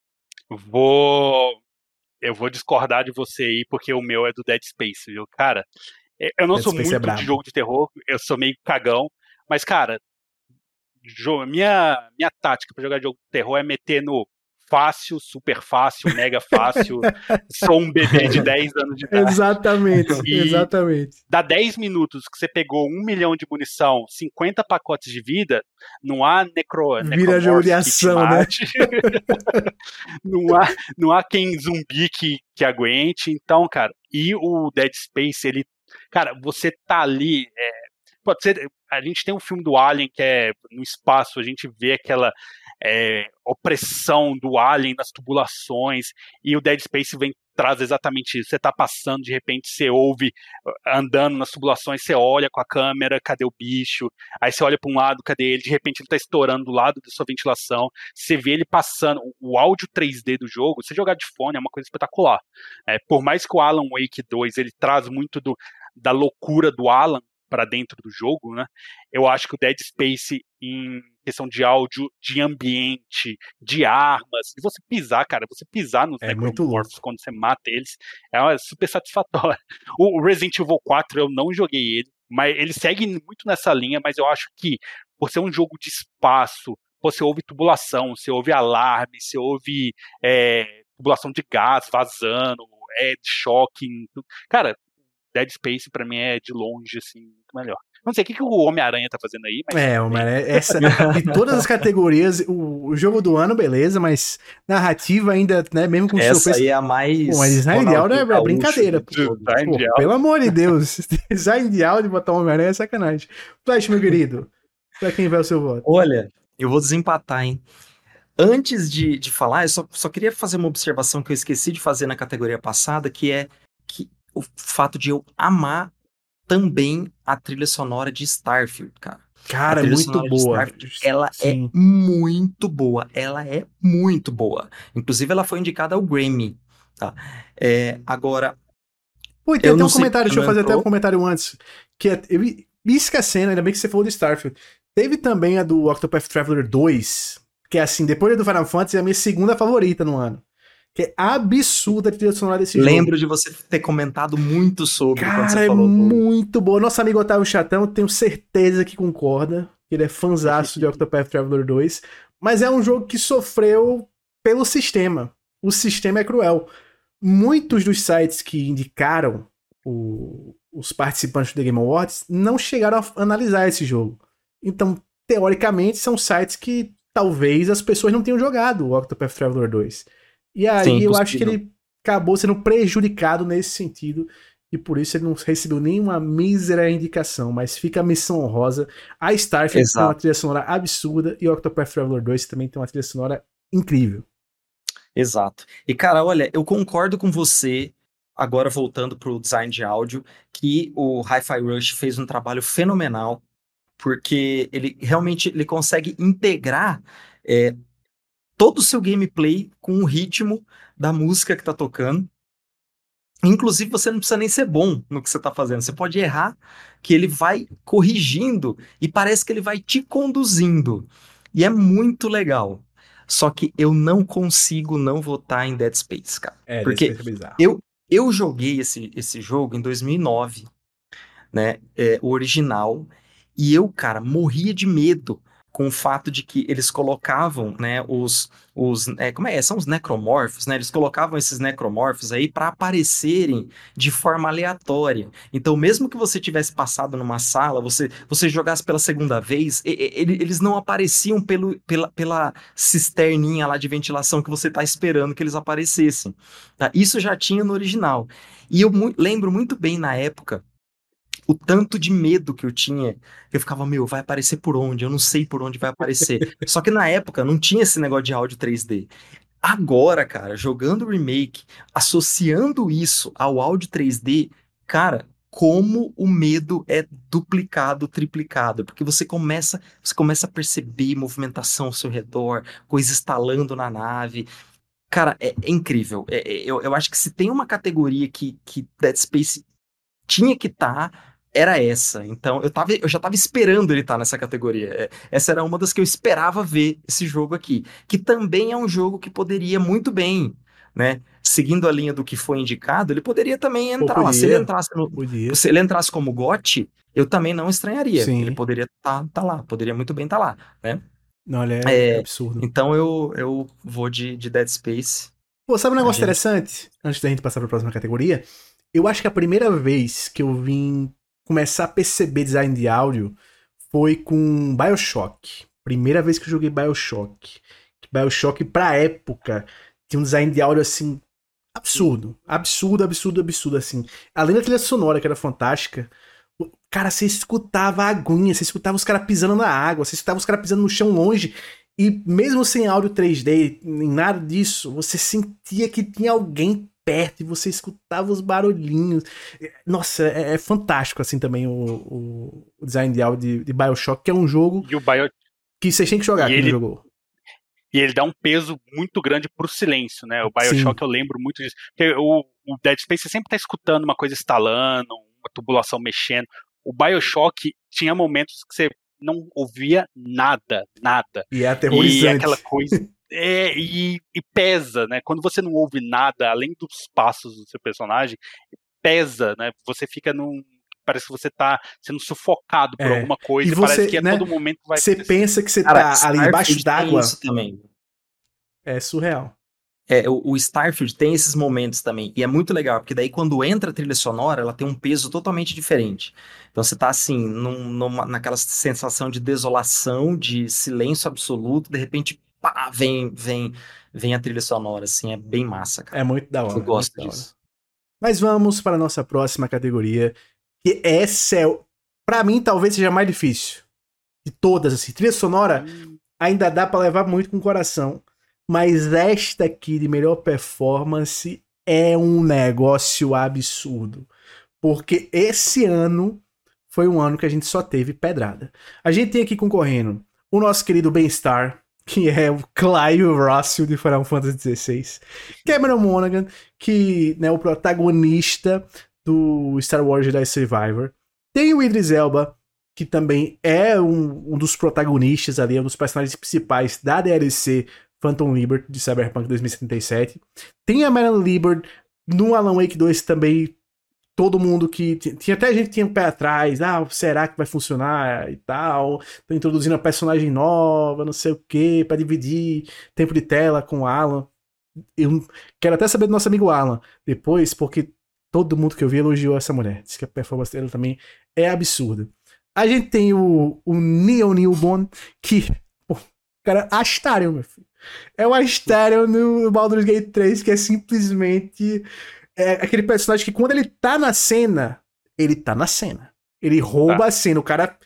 vou eu vou discordar de você aí porque o meu é do Dead Space, viu? Cara, eu não Dead sou Space é muito é de jogo de terror, eu sou meio cagão, mas, cara, minha, minha tática para jogar jogo de terror é meter no fácil, super fácil, mega fácil. sou um bebê de 10 anos de idade. Exatamente, e exatamente. Dá 10 minutos que você pegou um milhão de munição, 50 pacotes de vida, não há necro. Vira jogo de ação, né? não, há, não há quem zumbi que, que aguente. Então, cara, e o Dead Space, ele. Cara, você tá ali. É, pode ser a gente tem um filme do Alien que é no espaço, a gente vê aquela é, opressão do Alien nas tubulações, e o Dead Space vem traz exatamente isso. Você está passando, de repente você ouve andando nas tubulações, você olha com a câmera, cadê o bicho? Aí você olha para um lado, cadê ele? De repente ele está estourando do lado da sua ventilação. Você vê ele passando. O áudio 3D do jogo, você jogar de fone é uma coisa espetacular. É, por mais que o Alan Wake 2 ele traz muito do, da loucura do Alan, para dentro do jogo, né? Eu acho que o Dead Space em questão de áudio, de ambiente, de armas, e você pisar, cara, você pisar nos é necromorphs quando você mata eles, é super satisfatório. O Resident Evil 4 eu não joguei ele, mas ele segue muito nessa linha, mas eu acho que por ser um jogo de espaço, você ouve tubulação, você ouve alarme, você ouve é, tubulação de gás vazando, é choque. Cara, Dead Space para mim é de longe assim muito melhor. Não sei o que, que o Homem-Aranha tá fazendo aí, mas. É, Homem-Aranha. Essa, de todas as categorias, o, o, jogo do ano, beleza, mas narrativa ainda, né, mesmo com Essa surpresa. aí é a mais. Pô, mas design de áudio é, brincadeira. Pô, pelo amor de Deus. design de áudio botar o Homem-Aranha é sacanagem. Flash, meu querido. Pra quem vai o seu voto? Olha, eu vou desempatar, hein? Antes de, de falar, eu só, só queria fazer uma observação que eu esqueci de fazer na categoria passada, que é que o fato de eu amar também a trilha sonora de Starfield, cara. Cara, é muito boa. ela é Sim. é muito boa. Ela é muito boa. Inclusive, ela foi indicada ao Grammy. Tá? É, agora. Pô, tem até um comentário, deixa eu fazer entrou. até um comentário antes. Que é, eu me esquecendo, ainda bem que você falou de Starfield. Teve também a do Octopath Traveler 2, que é assim, depois do Final Fantasy, é a minha segunda favorita no ano. Que é absurda a trilha sonora desse Lembro jogo. Lembro de você ter comentado muito sobre Cara, quando você é falou. muito boa. Nosso amigo Otávio Chatão, tenho certeza que concorda. Ele é fanzaço de Octopath Traveler 2. Mas é um jogo que sofreu pelo sistema. O sistema é cruel. Muitos dos sites que indicaram o, os participantes do Game Awards não chegaram a analisar esse jogo. Então, teoricamente, são sites que talvez as pessoas não tenham jogado o Octopath Traveler 2. E aí Sim, eu acho que ele acabou sendo prejudicado nesse sentido. E por isso ele não recebeu nenhuma mísera indicação, mas fica a missão honrosa. A Starfield tem uma trilha sonora absurda e o Octopath Traveler 2 também tem uma trilha sonora incrível. Exato. E cara, olha, eu concordo com você, agora voltando pro design de áudio, que o Hi-Fi Rush fez um trabalho fenomenal porque ele realmente ele consegue integrar é, todo o seu gameplay com o ritmo da música que está tocando. Inclusive, você não precisa nem ser bom no que você está fazendo. Você pode errar, que ele vai corrigindo e parece que ele vai te conduzindo. E é muito legal. Só que eu não consigo não votar em Dead Space, cara. É, porque Dead Space é eu, eu joguei esse, esse jogo em 2009, né? É, o original. E eu, cara, morria de medo com o fato de que eles colocavam, né, os, os é, como é, são os necromorfos, né, eles colocavam esses necromorfos aí para aparecerem de forma aleatória. Então, mesmo que você tivesse passado numa sala, você, você jogasse pela segunda vez, e, e, eles não apareciam pelo, pela, pela cisterninha lá de ventilação que você está esperando que eles aparecessem. Tá? Isso já tinha no original. E eu mu lembro muito bem na época o tanto de medo que eu tinha. Eu ficava, meu, vai aparecer por onde? Eu não sei por onde vai aparecer. Só que na época não tinha esse negócio de áudio 3D. Agora, cara, jogando o remake, associando isso ao áudio 3D, cara, como o medo é duplicado, triplicado, porque você começa, você começa a perceber movimentação ao seu redor, coisa estalando na nave. Cara, é, é incrível. É, é, eu, eu acho que se tem uma categoria que, que Dead Space tinha que estar, tá, era essa. Então eu, tava, eu já estava esperando ele estar tá nessa categoria. É, essa era uma das que eu esperava ver esse jogo aqui. Que também é um jogo que poderia muito bem, né? Seguindo a linha do que foi indicado, ele poderia também entrar lá. Se ele entrasse, no, se ele entrasse como GOT, eu também não estranharia. Sim. Ele poderia estar tá, tá lá, poderia muito bem estar tá lá, né? Não, ele é, é, absurdo. Então eu, eu vou de, de Dead Space. Pô, sabe um negócio gente... interessante? Antes da gente passar para a próxima categoria, eu acho que a primeira vez que eu vim começar a perceber design de áudio foi com Bioshock. Primeira vez que eu joguei Bioshock. Bioshock, pra época, tinha um design de áudio assim. Absurdo. Absurdo, absurdo, absurdo, assim. Além da trilha sonora, que era fantástica. Cara, você escutava a aguinha, você escutava os caras pisando na água, você escutava os caras pisando no chão longe. E mesmo sem áudio 3D, nem nada disso, você sentia que tinha alguém perto e você escutava os barulhinhos. Nossa, é, é fantástico assim também o, o, o, design de áudio de, de Bioshock, que é um jogo e o Bio... que vocês têm que jogar e ele... jogou. E ele dá um peso muito grande pro silêncio, né? O Bioshock Sim. eu lembro muito disso. Porque o, o Dead Space sempre tá escutando uma coisa estalando, uma tubulação mexendo. O Bioshock tinha momentos que você não ouvia nada, nada. E é aterrorizante. E aquela coisa. É, e, e, pesa, né? Quando você não ouve nada, além dos passos do seu personagem, pesa, né? Você fica num. Parece que você tá sendo sufocado por é. alguma coisa. E você, parece que a né, todo momento vai. Você pensa que você Cara, tá ali embaixo d'água. também. É surreal. é, o, o, Starfield tem esses momentos também, e é muito legal, porque daí quando entra a trilha sonora, ela tem um peso totalmente diferente. Então você tá assim, num, numa, naquela sensação de desolação, de silêncio absoluto, de repente, pá, vem, vem, vem a trilha sonora, assim, é bem massa, cara. É muito da hora. Eu gosto disso. Mas vamos para a nossa próxima categoria, que essa é, para mim, talvez seja mais difícil de todas, assim. Trilha sonora hum. ainda dá para levar muito com o coração mas esta aqui de melhor performance é um negócio absurdo. Porque esse ano foi um ano que a gente só teve pedrada. A gente tem aqui concorrendo o nosso querido Ben-Star, que é o Clive Russell de Final Fantasy XVI. Cameron Monaghan, que é o protagonista do Star Wars Jedi Survivor. Tem o Idris Elba, que também é um, um dos protagonistas ali, um dos personagens principais da DLC Phantom Liberty de Cyberpunk 2077. Tem a Marilyn Liebert no Alan Wake 2 também. Todo mundo que. Tinha até gente que tinha um pé atrás. Ah, será que vai funcionar e tal? Tô introduzindo uma personagem nova, não sei o que, para dividir tempo de tela com o Alan. Eu quero até saber do nosso amigo Alan depois, porque todo mundo que eu vi elogiou essa mulher. Diz que a performance dela também é absurda. A gente tem o, o Neon Newborn, que. Pô, cara, Astarion, meu filho. É o Asterion no Baldur's Gate 3, que é simplesmente é aquele personagem que quando ele tá na cena, ele tá na cena. Ele rouba tá. a cena. O cara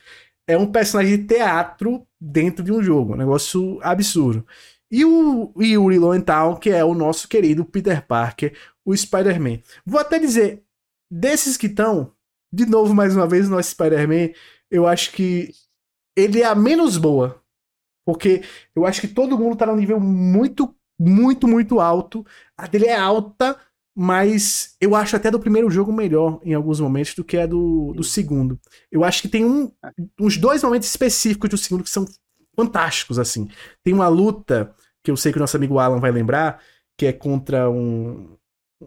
é um personagem de teatro dentro de um jogo. Um negócio absurdo. E o Yuri Lowenthal, que é o nosso querido Peter Parker, o Spider-Man. Vou até dizer, desses que estão, de novo, mais uma vez, o nosso Spider-Man, eu acho que ele é a menos boa porque eu acho que todo mundo tá num nível muito, muito, muito alto. A dele é alta, mas eu acho até do primeiro jogo melhor em alguns momentos do que a do, do segundo. Eu acho que tem um, uns dois momentos específicos do segundo que são fantásticos, assim. Tem uma luta que eu sei que o nosso amigo Alan vai lembrar, que é contra um,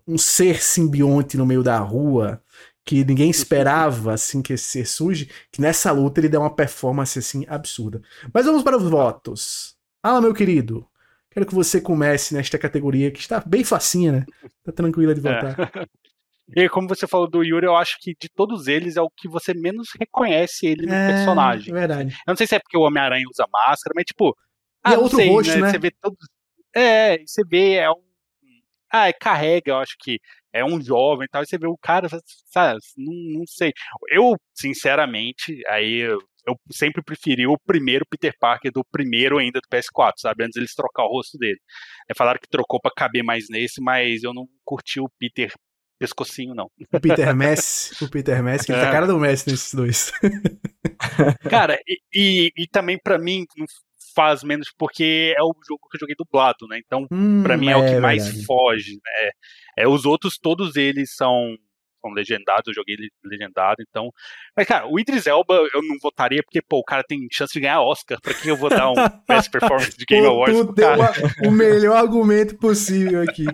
um ser simbionte no meio da rua, que ninguém esperava assim que esse ser surge, que nessa luta ele deu uma performance assim absurda. Mas vamos para os votos. Fala, meu querido. Quero que você comece nesta categoria que está bem facinha, né? Tá tranquila de votar. É. E como você falou do Yuri, eu acho que de todos eles é o que você menos reconhece ele no é, personagem. É verdade. Eu não sei se é porque o Homem-Aranha usa máscara, mas tipo. Ah, e é outro sei, rosto, né? né? Você vê todos. É, você vê, é um. Ah, carrega, eu acho que é um jovem e tal, e você vê o cara, sabe, não, não sei. Eu, sinceramente, aí eu, eu, sempre preferi o primeiro Peter Parker do primeiro ainda do PS4, sabe? Antes eles trocar o rosto dele. É, falaram que trocou para caber mais nesse, mas eu não curti o Peter pescocinho, não. O Peter Messi, o Peter Messi, que ele tá é. cara do Messi nesses dois. Cara, e, e, e também para mim, faz menos porque é o jogo que eu joguei dublado, né? Então, hum, para mim é, é, o que mais verdade. foge, né? É, os outros, todos eles são, são legendados, eu joguei legendado, então. Mas, cara, o Idris Elba eu não votaria porque, pô, o cara tem chance de ganhar Oscar. Pra que eu vou dar um Best Performance de Game Awards? Tu deu o melhor argumento possível aqui.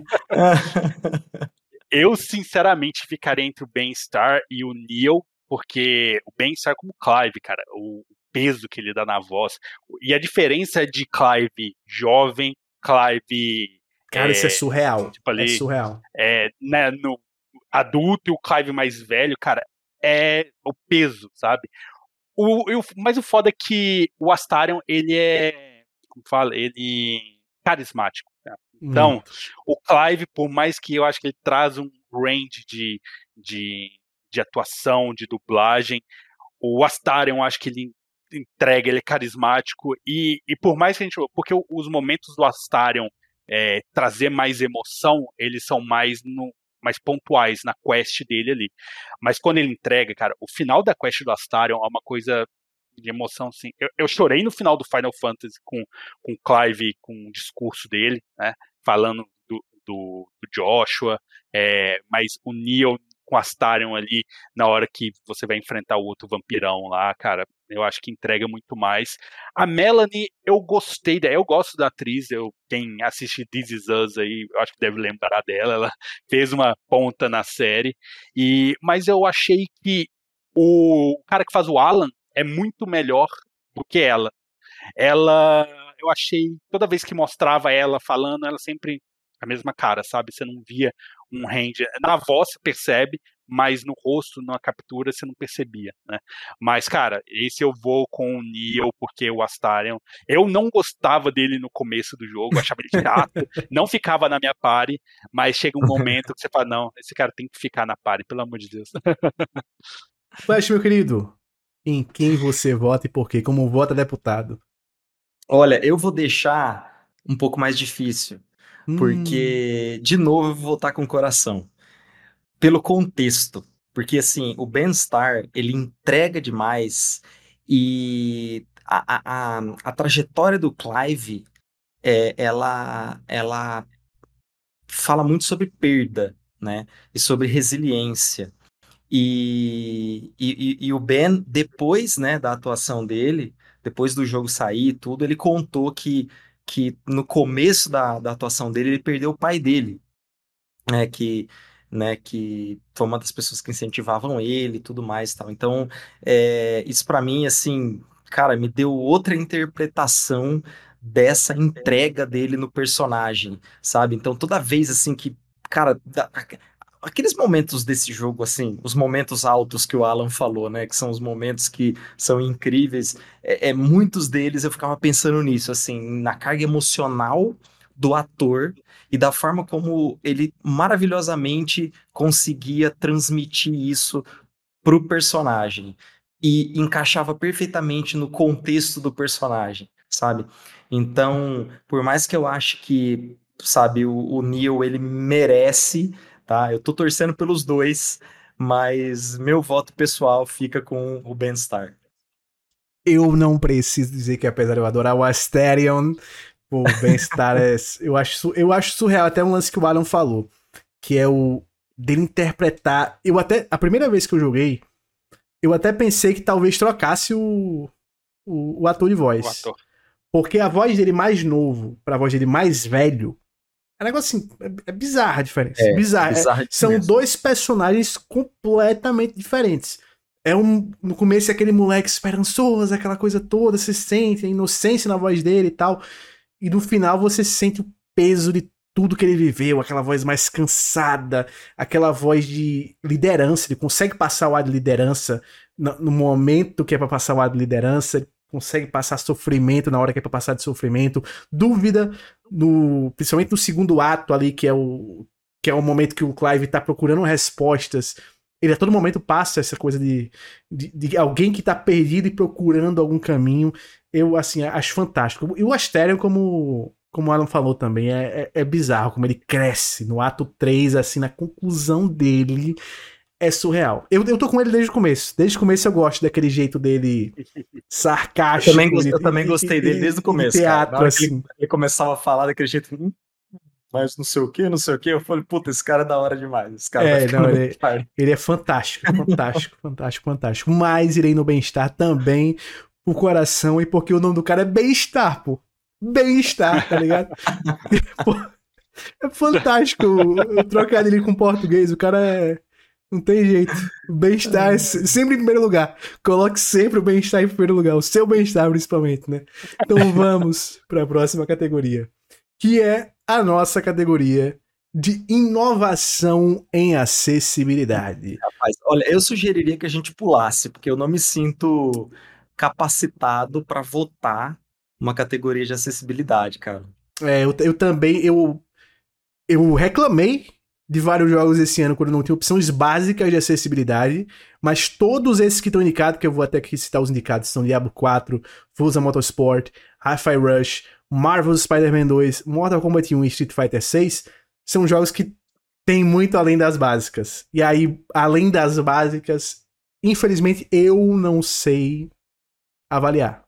eu, sinceramente, ficaria entre o Ben-Star e o Neil, porque o Ben-Star como Clive, cara, o peso que ele dá na voz. E a diferença de Clive jovem, Clive. Cara, é, isso é surreal. Tipo ali, é surreal. É, né, no adulto e o Clive mais velho, cara, é o peso, sabe? O, o, mas o foda é que o Astarion, ele é. Como fala? Ele. carismático. Né? Então, o Clive, por mais que eu acho que ele traz um range de, de, de atuação, de dublagem, o Astarion, acho que ele entrega, ele é carismático e, e por mais que a gente. Porque os momentos do Astarion é, trazer mais emoção, eles são mais no, mais pontuais na quest dele ali. Mas quando ele entrega, cara, o final da quest do Astarion é uma coisa de emoção, assim. Eu, eu chorei no final do Final Fantasy com, com o Clive, com o discurso dele, né? Falando do, do, do Joshua, é, mas o Neo com Astarion ali na hora que você vai enfrentar o outro vampirão lá, cara, eu acho que entrega muito mais. A Melanie, eu gostei dela, eu gosto da atriz, eu, quem assiste This Is Us aí, eu acho que deve lembrar dela, ela fez uma ponta na série, e mas eu achei que o cara que faz o Alan é muito melhor do que ela. Ela, eu achei, toda vez que mostrava ela falando, ela sempre a mesma cara, sabe? Você não via um range. Na voz você percebe, mas no rosto, na captura, você não percebia, né? Mas, cara, esse eu vou com o Neo, porque o Astarion. Eu não gostava dele no começo do jogo, achava ele chato, não ficava na minha party, mas chega um momento que você fala: não, esse cara tem que ficar na party, pelo amor de Deus. Flash, meu querido, em quem você vota e por quê? Como vota deputado? Olha, eu vou deixar um pouco mais difícil. Porque, hum. de novo, eu vou voltar com o coração. Pelo contexto. Porque, assim, o Ben Starr, ele entrega demais e a, a, a, a trajetória do Clive, é, ela, ela fala muito sobre perda, né? E sobre resiliência. E, e, e, o Ben, depois né, da atuação dele, depois do jogo sair e tudo, ele contou que que no começo da, da atuação dele, ele perdeu o pai dele, né, que, né, que foi uma das pessoas que incentivavam ele e tudo mais tal. Então, é, isso para mim, assim, cara, me deu outra interpretação dessa entrega dele no personagem, sabe? Então, toda vez, assim, que, cara, aqueles momentos desse jogo, assim, os momentos altos que o Alan falou, né? Que são os momentos que são incríveis. É, é, muitos deles eu ficava pensando nisso, assim, na carga emocional do ator e da forma como ele maravilhosamente conseguia transmitir isso pro personagem e encaixava perfeitamente no contexto do personagem, sabe? Então, por mais que eu ache que, sabe, o, o Neil ele merece tá? Eu tô torcendo pelos dois, mas meu voto pessoal fica com o Ben Starr. Eu não preciso dizer que apesar de eu adorar o Asterion, o Ben Starr é, eu acho eu acho surreal até um lance que o Alan falou, que é o dele interpretar. Eu até a primeira vez que eu joguei, eu até pensei que talvez trocasse o o, o ator de voz. Ator. Porque a voz dele mais novo para a voz dele mais velho é um negócio assim, é, é bizarra a diferença. É, bizarra. É, são mesmo. dois personagens completamente diferentes. É um. No começo é aquele moleque esperançoso, aquela coisa toda, você sente a inocência na voz dele e tal. E no final você sente o peso de tudo que ele viveu, aquela voz mais cansada, aquela voz de liderança. Ele consegue passar o ar de liderança no, momento que é para passar o ar de liderança consegue passar sofrimento na hora que é pra passar de sofrimento, dúvida, no, principalmente no segundo ato ali, que é o que é o momento que o Clive tá procurando respostas. Ele a todo momento passa essa coisa de, de, de alguém que tá perdido e procurando algum caminho. Eu, assim, acho fantástico. E o Asterion, como, como o Alan falou também, é, é, é bizarro como ele cresce no ato 3, assim, na conclusão dele é surreal. Eu, eu tô com ele desde o começo. Desde o começo eu gosto daquele jeito dele sarcástico. Eu também, gostei, eu também gostei dele desde o começo. Teatro, cara. assim. Ele, ele, começava a falar daquele jeito. Hum, mas não sei o que, não sei o que. Eu falei, puta, esse cara é da hora demais. Esse cara é, não, ele, é, ele, é fantástico, fantástico, fantástico, fantástico. Mas irei no bem-estar também, o coração, e porque o nome do cara é bem-estar, pô. Bem-estar, tá ligado? pô, é fantástico o trocadilho com português. O cara é não tem jeito. O bem-estar é sempre em primeiro lugar. Coloque sempre o bem-estar em primeiro lugar. O seu bem-estar, principalmente, né? Então vamos para a próxima categoria. Que é a nossa categoria de inovação em acessibilidade. Rapaz, olha, eu sugeriria que a gente pulasse, porque eu não me sinto capacitado para votar uma categoria de acessibilidade, cara. É, eu, eu também, eu, eu reclamei de vários jogos esse ano quando não tem opções básicas de acessibilidade, mas todos esses que estão indicados, que eu vou até aqui citar os indicados, são Diablo 4, Forza Motorsport, Hi-Fi Rush, Marvel's Spider-Man 2, Mortal Kombat 1 e Street Fighter 6, são jogos que têm muito além das básicas. E aí, além das básicas, infelizmente eu não sei avaliar.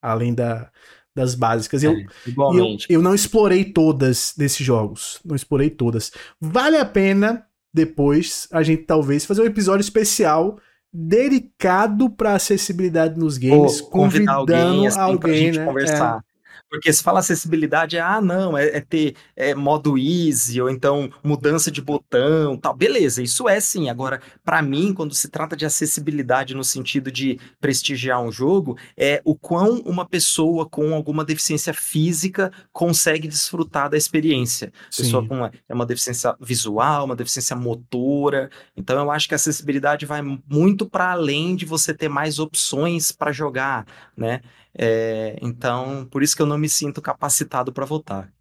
Além da, das básicas. Eu, é, eu, eu não explorei todas desses jogos. Não explorei todas. Vale a pena depois a gente talvez fazer um episódio especial dedicado para acessibilidade nos games, convidando alguém, assim, alguém né? conversar. É. Porque se fala acessibilidade, é, ah, não, é, é ter é, modo easy, ou então mudança de botão, tal. Beleza, isso é sim. Agora, para mim, quando se trata de acessibilidade no sentido de prestigiar um jogo, é o quão uma pessoa com alguma deficiência física consegue desfrutar da experiência. Sim. Pessoa com uma, é uma deficiência visual, uma deficiência motora. Então, eu acho que a acessibilidade vai muito para além de você ter mais opções para jogar, né? É, então, por isso que eu não me sinto capacitado para votar.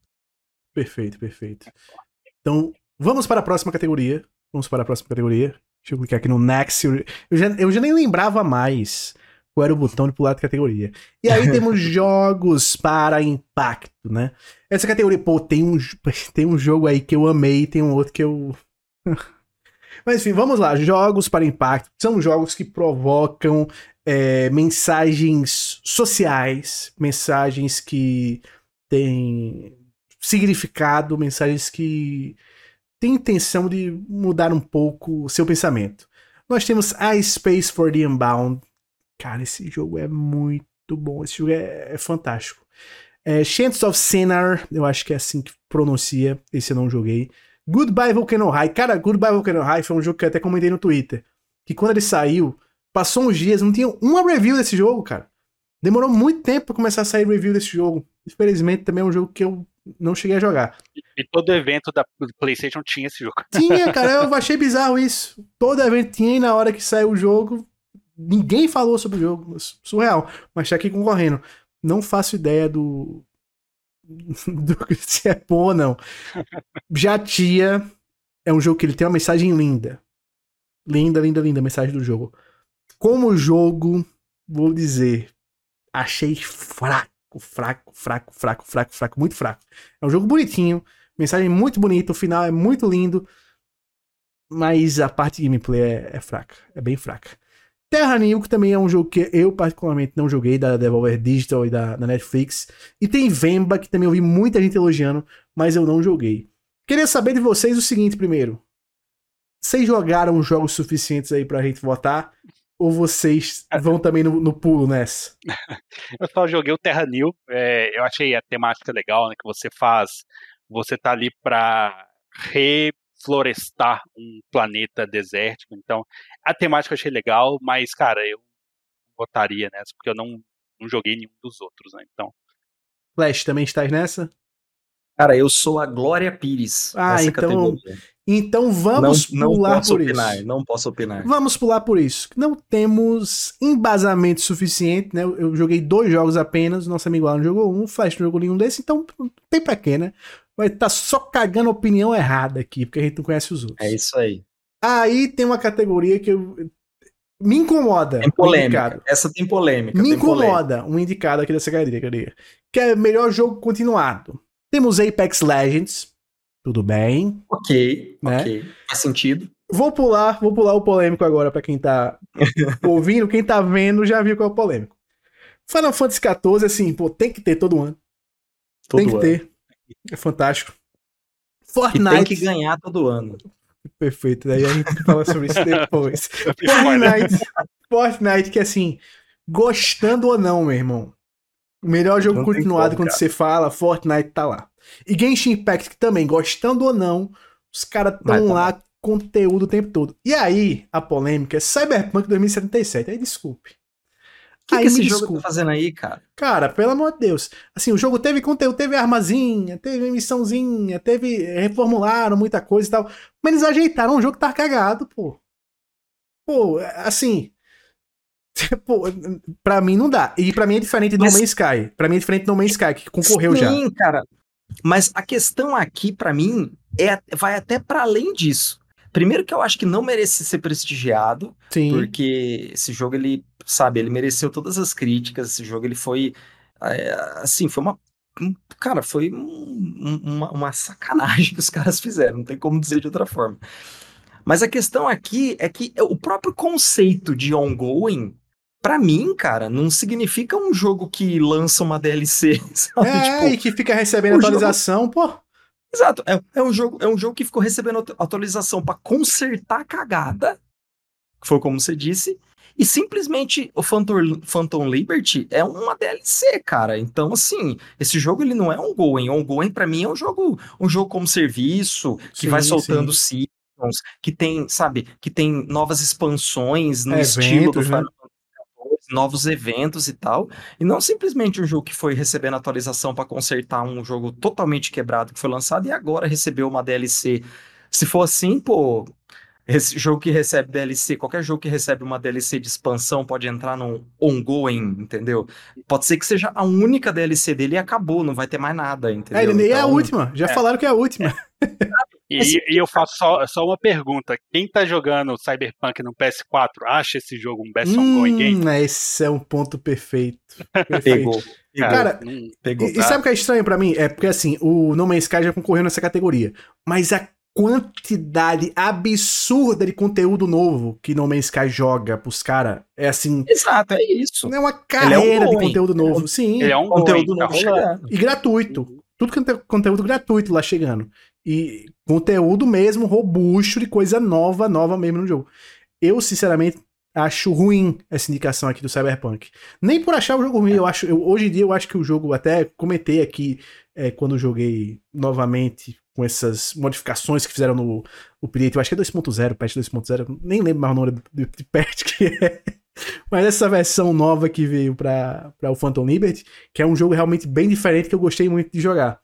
Perfeito, perfeito. Então, vamos para a próxima categoria. Vamos para a próxima categoria. Deixa eu clicar aqui no Next. Eu já, eu já nem lembrava mais qual era o botão de pular de categoria. E aí temos jogos para impacto, né? Essa categoria, pô, tem um, tem um jogo aí que eu amei, tem um outro que eu. Mas enfim, vamos lá. Jogos para impacto são jogos que provocam é, mensagens sociais, mensagens que têm significado, mensagens que têm intenção de mudar um pouco o seu pensamento. Nós temos a Space for the Unbound. Cara, esse jogo é muito bom, esse jogo é, é fantástico. É, Chants of Sinner, eu acho que é assim que pronuncia, esse eu não joguei. Goodbye Volcano High. Cara, Goodbye Volcano High foi um jogo que eu até comentei no Twitter. Que quando ele saiu, passou uns dias, não tinha uma review desse jogo, cara. Demorou muito tempo pra começar a sair review desse jogo. Infelizmente, também é um jogo que eu não cheguei a jogar. E, todo evento da PlayStation tinha esse jogo. Tinha, cara, eu achei bizarro isso. Todo evento tinha e na hora que saiu o jogo, ninguém falou sobre o jogo. Surreal. Mas tá aqui concorrendo. Não faço ideia do, do se é bom ou não. Jatia é um jogo que ele tem uma mensagem linda. Linda, linda, linda a mensagem do jogo. Como jogo, vou dizer, achei fraco, fraco, fraco, fraco, fraco, fraco, muito fraco. É um jogo bonitinho, mensagem muito bonita, o final é muito lindo, mas a parte de gameplay é, é fraca, é bem fraca. Terra New, que também é um jogo que eu particularmente não joguei, da Devolver Digital e da, da Netflix. E tem Vemba, que também ouvi muita gente elogiando, mas eu não joguei. Queria saber de vocês o seguinte primeiro. Vocês jogaram jogos suficientes aí pra gente votar? Ou vocês é. vão também no, no pulo nessa? eu só joguei o Terra New. É, eu achei a temática legal, né? Que você faz. Você tá ali pra re florestar um planeta desértico. Então, a temática eu achei legal, mas, cara, eu votaria nessa, porque eu não, não joguei nenhum dos outros, né? Então. Flash, também estás nessa? Cara, eu sou a Glória Pires. Ah, então. Então vamos não, pular não por opinar, isso. Não posso opinar. Vamos pular por isso. Não temos embasamento suficiente, né? Eu joguei dois jogos apenas, nosso amigo Alan jogou um, o Flash não jogou nenhum desse, então tem pra quê, né? vai estar tá só cagando opinião errada aqui, porque a gente não conhece os outros. É isso aí. Aí tem uma categoria que eu, me incomoda. Tem polêmica. Um Essa tem polêmica. Me tem incomoda polêmica. um indicado aqui dessa categoria. Que é melhor jogo continuado. Temos Apex Legends. Tudo bem. Ok, né? ok. Faz sentido. Vou pular, vou pular o polêmico agora para quem tá ouvindo, quem tá vendo já viu qual é o polêmico. Final Fantasy XIV, assim, pô, tem que ter todo ano. Todo tem que ano. ter. É fantástico. Fortnite. E tem que ganhar todo ano. Perfeito, daí a gente fala sobre isso depois. Fortnite, Fortnite, que assim, gostando ou não, meu irmão. O melhor jogo não continuado como, quando você fala, Fortnite tá lá. E Genshin Impact, que também, gostando ou não, os caras estão lá, conteúdo o tempo todo. E aí, a polêmica é Cyberpunk 2077. Aí, desculpe. O que, que esse jogo desculpa. tá fazendo aí, cara? Cara, pelo amor de Deus. Assim, o jogo teve conteúdo, teve armazinha, teve missãozinha, teve. reformularam muita coisa e tal. Mas eles ajeitaram um jogo que tá cagado, pô. Pô, assim. Pô, pra mim não dá. E pra mim é diferente do Mas... No Man's Sky. Pra mim é diferente do No Man's Sky, que concorreu Sim, já. Sim, cara. Mas a questão aqui, para mim, é, vai até para além disso. Primeiro que eu acho que não merece ser prestigiado, Sim. porque esse jogo, ele, sabe, ele mereceu todas as críticas, esse jogo, ele foi, é, assim, foi uma, cara, foi um, uma, uma sacanagem que os caras fizeram, não tem como dizer de outra forma. Mas a questão aqui é que o próprio conceito de ongoing, para mim, cara, não significa um jogo que lança uma DLC, sabe? É, tipo, e que fica recebendo atualização, jogo... pô. Exato. É, é, um jogo, é um jogo que ficou recebendo atualização para consertar a cagada, que foi como você disse, E simplesmente o Phantom, Phantom Liberty é uma DLC, cara. Então, assim, esse jogo ele não é um going. Um going para mim é um jogo, um jogo como serviço que sim, vai soltando sim. seasons, que tem, sabe, que tem novas expansões no Eventos, estilo do né? Novos eventos e tal, e não simplesmente um jogo que foi recebendo atualização para consertar um jogo totalmente quebrado que foi lançado e agora recebeu uma DLC. Se for assim, pô, esse jogo que recebe DLC, qualquer jogo que recebe uma DLC de expansão pode entrar num ongoing, entendeu? Pode ser que seja a única DLC dele e acabou, não vai ter mais nada, entendeu? É, nem então, é a então, última, já é. falaram que é a última. E, e, eu faço só, só uma pergunta: quem tá jogando Cyberpunk no PS4 acha esse jogo um best hum, ongoing game? Esse é um ponto perfeito. perfeito. Pegou. Cara, pegou, e, e sabe o que é estranho para mim? É porque assim, o No Man's Sky já concorreu nessa categoria. Mas a quantidade absurda de conteúdo novo que No Man's Sky joga pros caras é assim. Exato, é isso. É uma carreira é um de conteúdo novo, sim. Ele é um conteúdo tá novo chegando. E gratuito. Tudo que é conteúdo gratuito lá chegando. E conteúdo mesmo robusto de coisa nova, nova mesmo no jogo. Eu, sinceramente, acho ruim essa indicação aqui do Cyberpunk. Nem por achar o jogo ruim, eu acho. Eu, hoje em dia eu acho que o jogo, até comentei aqui é, quando joguei novamente com essas modificações que fizeram no update, eu acho que é 2.0, patch 2.0, nem lembro mais o nome de, de patch que é. Mas essa versão nova que veio para o Phantom Liberty, que é um jogo realmente bem diferente que eu gostei muito de jogar.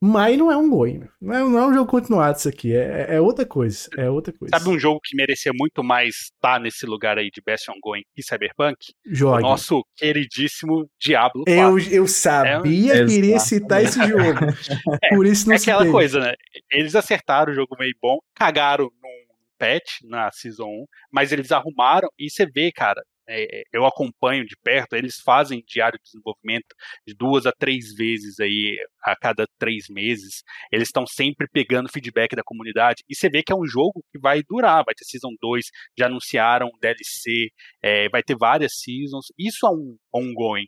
Mas não é um going. Não é, não é um jogo continuado isso aqui. É, é, outra coisa. É outra coisa. Sabe um jogo que merecia muito mais estar nesse lugar aí de Best Ongoing e Cyberpunk? Jogue. O nosso queridíssimo Diablo 4. Eu, eu sabia é, que iria citar esse jogo. É, Por isso não É aquela coisa, né? Eles acertaram o jogo meio bom, cagaram num patch na Season 1, mas eles arrumaram e você vê, cara, é, eu acompanho de perto, eles fazem diário de desenvolvimento de duas a três vezes aí a cada três meses. Eles estão sempre pegando feedback da comunidade e você vê que é um jogo que vai durar, vai ter Season 2, já anunciaram DLC, é, vai ter várias Seasons. Isso é um ongoing.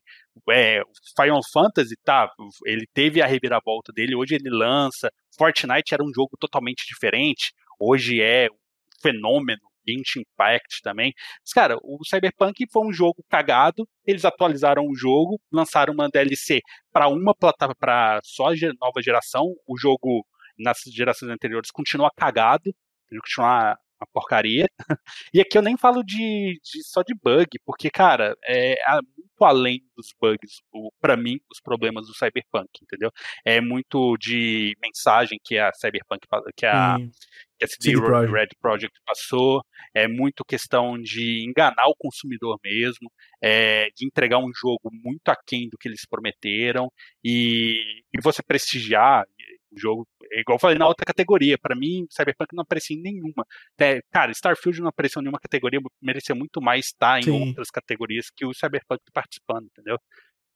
É, Final Fantasy, tá, ele teve a reviravolta dele, hoje ele lança. Fortnite era um jogo totalmente diferente, hoje é um fenômeno Genshin Impact também. Mas, cara, o Cyberpunk foi um jogo cagado, eles atualizaram o jogo, lançaram uma DLC para uma plataforma, para só nova geração, o jogo nas gerações anteriores continua cagado, continua uma porcaria. E aqui eu nem falo de, de só de bug, porque, cara, é, é muito além dos bugs, para mim, os problemas do Cyberpunk, entendeu? É muito de mensagem que a Cyberpunk, que a, que a CD Projekt. Red Project passou, é muito questão de enganar o consumidor mesmo, é, de entregar um jogo muito aquém do que eles prometeram, e, e você prestigiar o jogo, é igual eu falei na outra categoria, para mim, Cyberpunk não aparecia em nenhuma. É, cara, Starfield não apareceu em nenhuma categoria, merecia muito mais estar em Sim. outras categorias que o Cyberpunk participando, entendeu?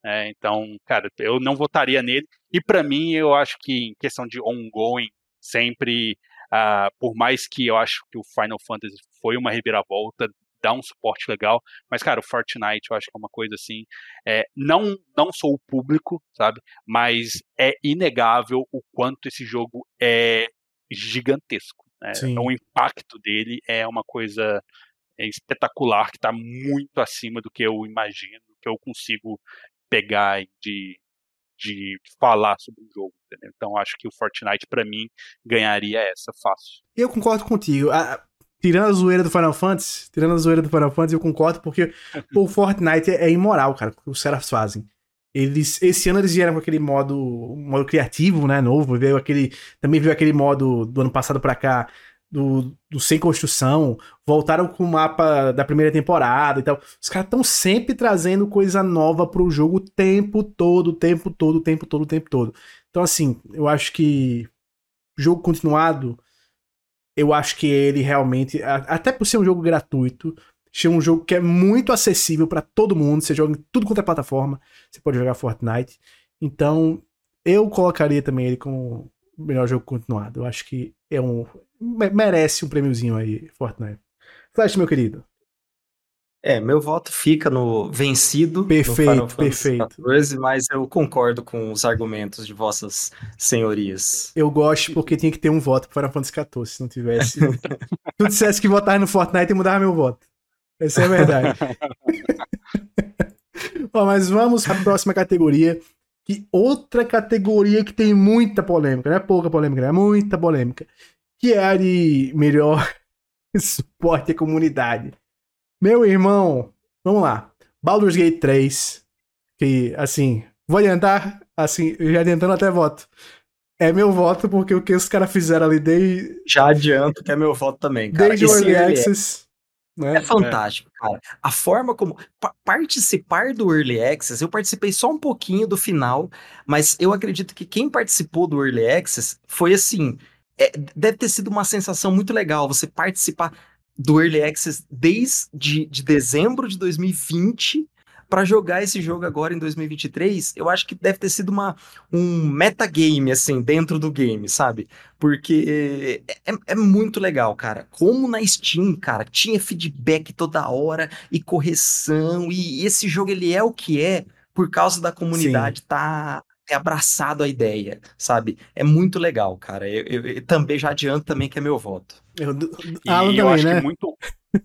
É, então, cara, eu não votaria nele. E para mim, eu acho que em questão de ongoing, sempre Uh, por mais que eu acho que o Final Fantasy foi uma reviravolta, dá um suporte legal, mas cara, o Fortnite eu acho que é uma coisa assim, é, não não sou o público, sabe? Mas é inegável o quanto esse jogo é gigantesco. Né? O impacto dele é uma coisa espetacular que está muito acima do que eu imagino, que eu consigo pegar de de falar sobre o jogo, entendeu? Então acho que o Fortnite para mim ganharia essa fácil. Eu concordo contigo. A, tirando a zoeira do Final Fantasy, tirando a zoeira do Final Fantasy, eu concordo porque o Fortnite é, é, imoral, cara, o que os caras fazem. Eles, esse ano eles vieram com aquele modo, modo criativo, né, novo, veio aquele, também veio aquele modo do ano passado para cá, do, do Sem Construção, voltaram com o mapa da primeira temporada e tal. Os caras estão sempre trazendo coisa nova pro jogo o tempo todo, o tempo todo, o tempo todo, o tempo todo. Então, assim, eu acho que jogo continuado, eu acho que ele realmente, até por ser um jogo gratuito, ser um jogo que é muito acessível para todo mundo, você joga em tudo quanto é plataforma, você pode jogar Fortnite. Então, eu colocaria também ele como melhor jogo continuado. Eu acho que é um, merece um prêmiozinho aí, Fortnite. Flash, meu querido. É, meu voto fica no vencido. Perfeito, no perfeito. 14, mas eu concordo com os argumentos de vossas senhorias. Eu gosto porque tinha que ter um voto para Final Fantasy XIV. Se não tivesse. se tu dissesse que votar no Fortnite, eu mudava meu voto. Essa é a verdade. Bom, mas vamos para a próxima categoria. Que outra categoria que tem muita polêmica, não é pouca polêmica, é muita polêmica. Que é a de melhor suporte à comunidade. Meu irmão, vamos lá. Baldur's Gate 3, que assim, vou adiantar, assim, já adiantando até voto. É meu voto porque o que os caras fizeram ali desde. Já adianto que é meu voto também, cara. Desde o Early Access. Né? É fantástico, é. cara. A forma como. participar do Early Access, eu participei só um pouquinho do final, mas eu acredito que quem participou do Early Access foi assim. É, deve ter sido uma sensação muito legal você participar do Early Access desde de dezembro de 2020 para jogar esse jogo agora em 2023, eu acho que deve ter sido uma, um metagame, assim, dentro do game, sabe? Porque é, é, é, muito legal, cara. Como na Steam, cara, tinha feedback toda hora e correção, e esse jogo ele é o que é por causa da comunidade Sim. tá ter abraçado a ideia, sabe? É muito legal, cara. Eu, eu, eu também já adianto também que é meu voto. Eu, e eu também, acho né? que muito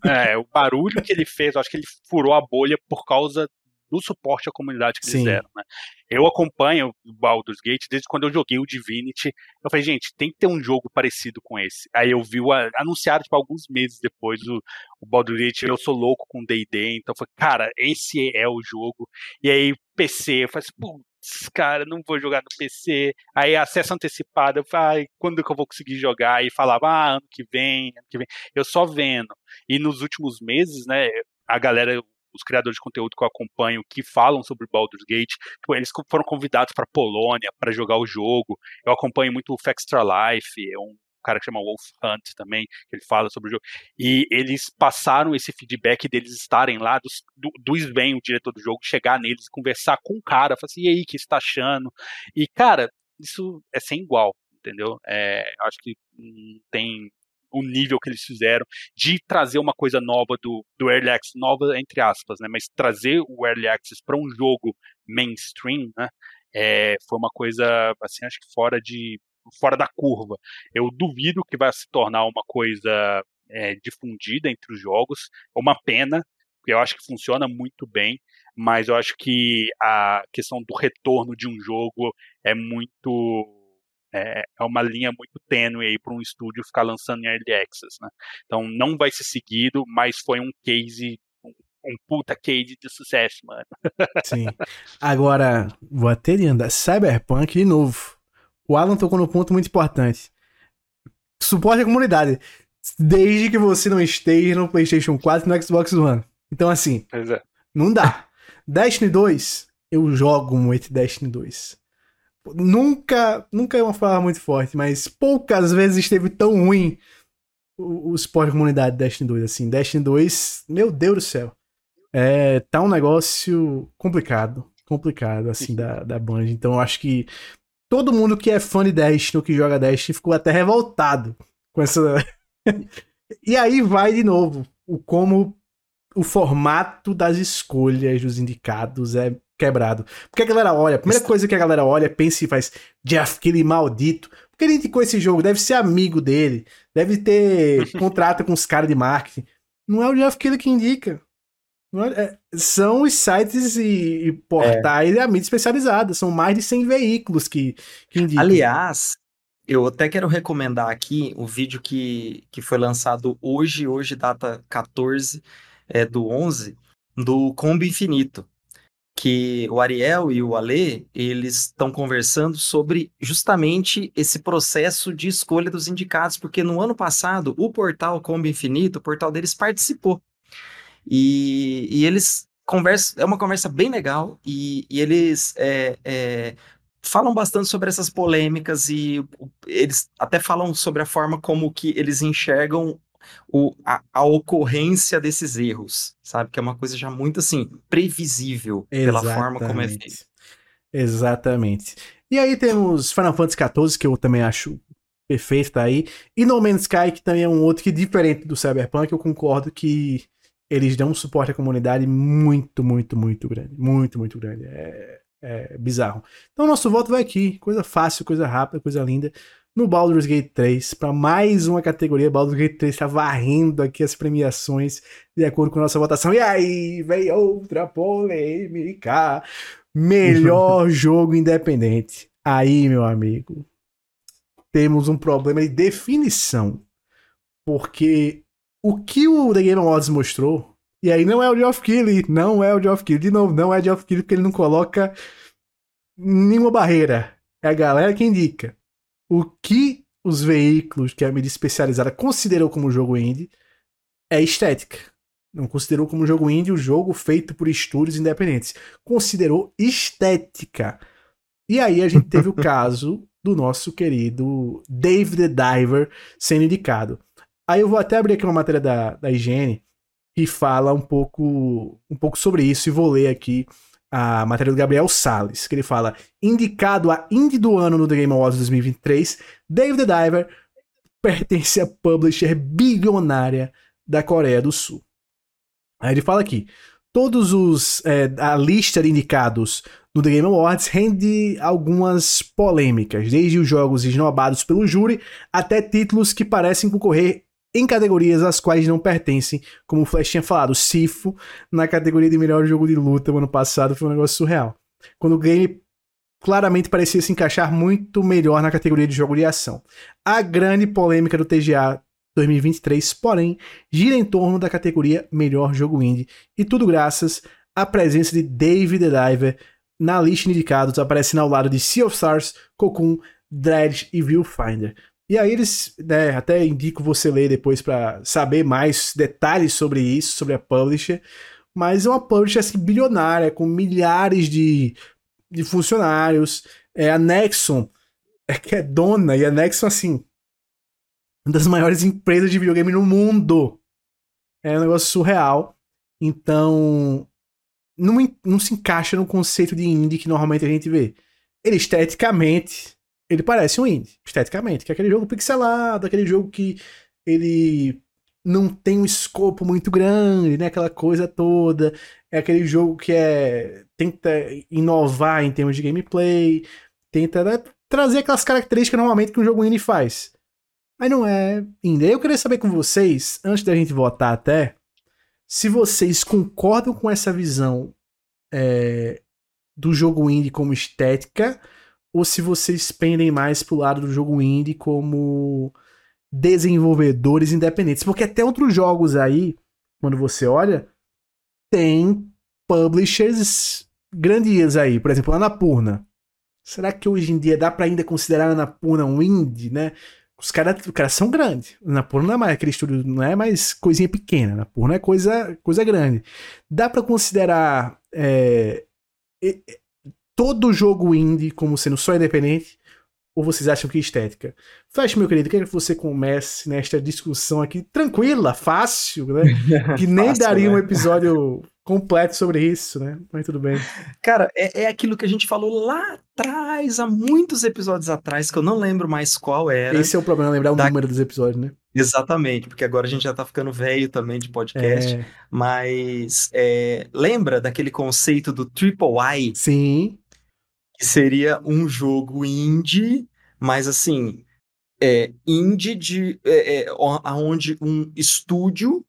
é, o barulho que ele fez, eu acho que ele furou a bolha por causa do suporte à comunidade que Sim. eles deram, né? Eu acompanho o Baldur's Gate desde quando eu joguei o Divinity. Eu falei, gente, tem que ter um jogo parecido com esse. Aí eu vi o anunciado tipo, alguns meses depois o, o Baldur's Gate. Eu sou louco com D&D, então eu falei, cara, esse é o jogo. E aí PC, eu falei assim, putz, cara, não vou jogar no PC. Aí acesso antecipado, eu falei, quando que eu vou conseguir jogar? E falava, ah, ano que vem, ano que vem. Eu só vendo. E nos últimos meses, né, a galera os criadores de conteúdo que eu acompanho que falam sobre Baldur's Gate, tipo, eles foram convidados para Polônia para jogar o jogo. Eu acompanho muito o Extra Life, é um cara que chama Wolf Hunt também, que ele fala sobre o jogo. E eles passaram esse feedback deles estarem lá, dos, do, do Sven, o diretor do jogo, chegar neles, conversar com o cara, falar assim, e aí, o que você tá achando? E, cara, isso é sem igual, entendeu? É, acho que não tem o nível que eles fizeram de trazer uma coisa nova do, do Early Access, nova entre aspas, né? Mas trazer o Early Access para um jogo mainstream, né? É, foi uma coisa, assim, acho que fora de fora da curva. Eu duvido que vai se tornar uma coisa é, difundida entre os jogos. É uma pena, porque eu acho que funciona muito bem, mas eu acho que a questão do retorno de um jogo é muito é, é uma linha muito tênue aí para um estúdio ficar lançando em early access, né? Então não vai ser seguido, mas foi um case um, um puta case de sucesso, mano. Sim. Agora, vou até andar. Cyberpunk de novo. O Alan tocou no ponto muito importante. Suporte à comunidade. Desde que você não esteja no PlayStation 4 e no Xbox One. Então, assim, é. não dá. Destiny 2, eu jogo muito Destiny 2 nunca, nunca é uma palavra muito forte, mas poucas vezes esteve tão ruim o, o esporte comunidade Destiny 2, assim. Destiny 2, meu Deus do céu. É, tá um negócio complicado, complicado, assim, da, da Band. Então eu acho que todo mundo que é fã de Destiny ou que joga Destiny ficou até revoltado com essa... e aí vai de novo o como o formato das escolhas dos indicados é quebrado. Porque a galera olha, a primeira coisa que a galera olha, pensa e faz, Jeff, aquele maldito. Porque ele indicou esse jogo, deve ser amigo dele, deve ter contrato com os caras de marketing. Não é o Jeff Kelly que indica. É, é, são os sites e, e portais é. e a mídia especializada. São mais de 100 veículos que, que indicam. Aliás, eu até quero recomendar aqui o vídeo que, que foi lançado hoje, hoje data 14 é, do 11, do Combo Infinito que o Ariel e o Ale, eles estão conversando sobre justamente esse processo de escolha dos indicados, porque no ano passado, o portal Combo Infinito, o portal deles participou. E, e eles conversam, é uma conversa bem legal, e, e eles é, é, falam bastante sobre essas polêmicas, e eles até falam sobre a forma como que eles enxergam o, a, a, ocorrência desses erros, sabe? Que é uma coisa já muito assim, previsível Exatamente. pela forma como é feito. Exatamente. E aí temos Final Fantasy XIV, que eu também acho perfeito, tá aí. E No Man's Sky, que também é um outro que, diferente do Cyberpunk, eu concordo que eles dão um suporte à comunidade muito, muito, muito grande. Muito, muito grande. É, é bizarro. Então, nosso voto vai aqui. Coisa fácil, coisa rápida, coisa linda. no Baldur's Gate 3 para mais uma categoria. Baldur's Gate 3 está varrendo aqui as premiações de acordo com a nossa votação. E aí, vem outra polêmica. Melhor jogo independente. Aí, meu amigo, temos um problema de definição. Porque o que o The Game Awards mostrou, e aí não é o Geoff Keighley, não é o Geoff Keighley, de novo, não é o Geoff Keighley porque ele não coloca nenhuma barreira. É a galera que indica. O que os veículos que a mídia especializada considerou como jogo indie é estética. Não considerou como jogo indie o jogo feito por estúdios independentes. Considerou estética. E aí a gente teve o caso do nosso querido Dave the Diver sendo indicado. Aí eu vou até abrir aqui uma matéria da, da IGN que fala um pouco, um pouco sobre isso e vou ler aqui a matéria do Gabriel Salles, que ele fala: indicado a Indie do ano no The Game Awards 2023, Dave the Diver pertence à publisher bilionária da Coreia do Sul. Aí ele fala aqui: todos os. É, a lista de indicados no The Game Awards rende algumas polêmicas, desde os jogos esnobados pelo júri até títulos que parecem concorrer em categorias às quais não pertencem, como o Flash tinha falado, Sifo, na categoria de melhor jogo de luta no ano passado, foi um negócio surreal. Quando o game claramente parecia se encaixar muito melhor na categoria de jogo de ação. A grande polêmica do TGA 2023, porém, gira em torno da categoria melhor jogo indie, e tudo graças à presença de David the Diver na lista de indicados, aparecendo ao lado de Sea of Stars, Cocoon, Dredge e Viewfinder. E aí eles, né, até indico você ler depois para saber mais detalhes sobre isso, sobre a publisher. Mas é uma publisher assim, bilionária, com milhares de, de funcionários. É a Nexon, é que é dona, e a Nexon, assim, uma das maiores empresas de videogame no mundo. É um negócio surreal. Então, não, não se encaixa no conceito de indie que normalmente a gente vê. Ele esteticamente ele parece um indie, esteticamente, que é aquele jogo pixelado, aquele jogo que ele não tem um escopo muito grande, né? Aquela coisa toda. É aquele jogo que é tenta inovar em termos de gameplay, tenta né, trazer aquelas características normalmente que um jogo indie faz. Mas não é indie. Eu queria saber com vocês, antes da gente votar até, se vocês concordam com essa visão é, do jogo indie como estética ou se vocês pendem mais pro lado do jogo indie como desenvolvedores independentes. Porque até outros jogos aí, quando você olha, tem publishers grandias aí. Por exemplo, Anapurna. Será que hoje em dia dá para ainda considerar Anapurna um indie, né? Os caras cara são grandes. Anapurna não é mais aquele estúdio, não é mais coisinha pequena. Anapurna é coisa, coisa grande. Dá para considerar é, todo jogo indie como sendo só independente? Ou vocês acham que estética? Flash, meu querido, quero que você comece nesta discussão aqui tranquila, fácil, né? Que nem fácil, daria né? um episódio completo sobre isso, né? Mas tudo bem. Cara, é, é aquilo que a gente falou lá atrás, há muitos episódios atrás, que eu não lembro mais qual era. Esse é o problema, lembrar da... o número dos episódios, né? Exatamente, porque agora a gente já tá ficando velho também de podcast. É... Mas é, lembra daquele conceito do Triple I? Sim que seria um jogo indie, mas assim, é, indie de é, é, onde um estúdio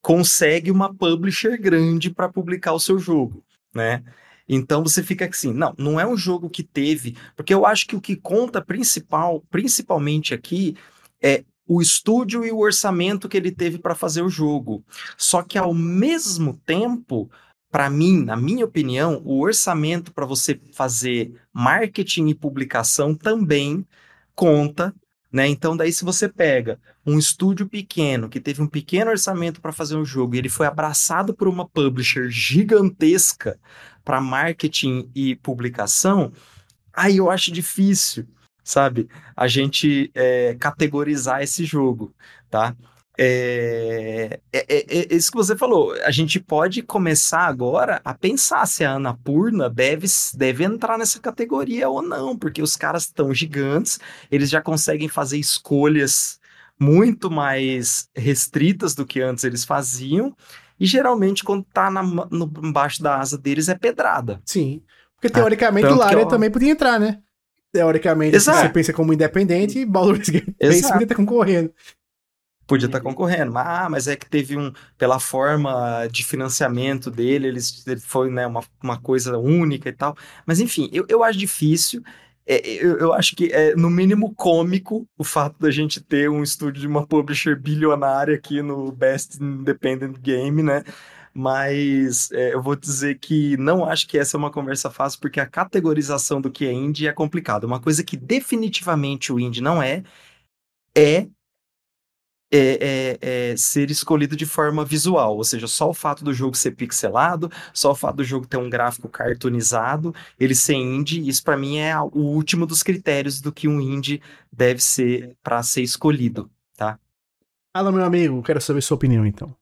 consegue uma publisher grande para publicar o seu jogo, né? Então você fica assim, não, não é um jogo que teve, porque eu acho que o que conta principal, principalmente aqui, é o estúdio e o orçamento que ele teve para fazer o jogo. Só que ao mesmo tempo, para mim, na minha opinião, o orçamento para você fazer marketing e publicação também conta, né? Então, daí, se você pega um estúdio pequeno que teve um pequeno orçamento para fazer um jogo e ele foi abraçado por uma publisher gigantesca para marketing e publicação, aí eu acho difícil, sabe, a gente é, categorizar esse jogo, tá? É, é, é, é, isso que você falou. A gente pode começar agora a pensar se a Anapurna deve, deve entrar nessa categoria ou não, porque os caras estão gigantes, eles já conseguem fazer escolhas muito mais restritas do que antes eles faziam, e geralmente quando tá na, no, embaixo da asa deles é pedrada. Sim. Porque teoricamente o Lara também podia entrar, né? Teoricamente, Exato. você pensa como independente, Baldur's Gate 3 podia estar concorrendo. Podia estar concorrendo, mas, ah, mas é que teve um, pela forma de financiamento dele, eles, ele foi né, uma, uma coisa única e tal. Mas enfim, eu, eu acho difícil. É, eu, eu, acho que é, no mínimo, cômico o fato da gente ter um estúdio de uma publisher bilionária aqui no Best Independent Game, né? Mas é, eu vou dizer que não acho que essa é uma conversa fácil, porque a categorização do que é indie é complicado. Uma coisa que definitivamente o indie não é, é é, é, é, ser escolhido de forma visual, ou seja, só o fato do jogo ser pixelado, só o fato do jogo ter um gráfico cartoonizado, ele ser indie, isso para mim é o último dos critérios do que um indie deve ser para ser escolhido, tá? Fala, meu amigo, quero saber sua opinião então.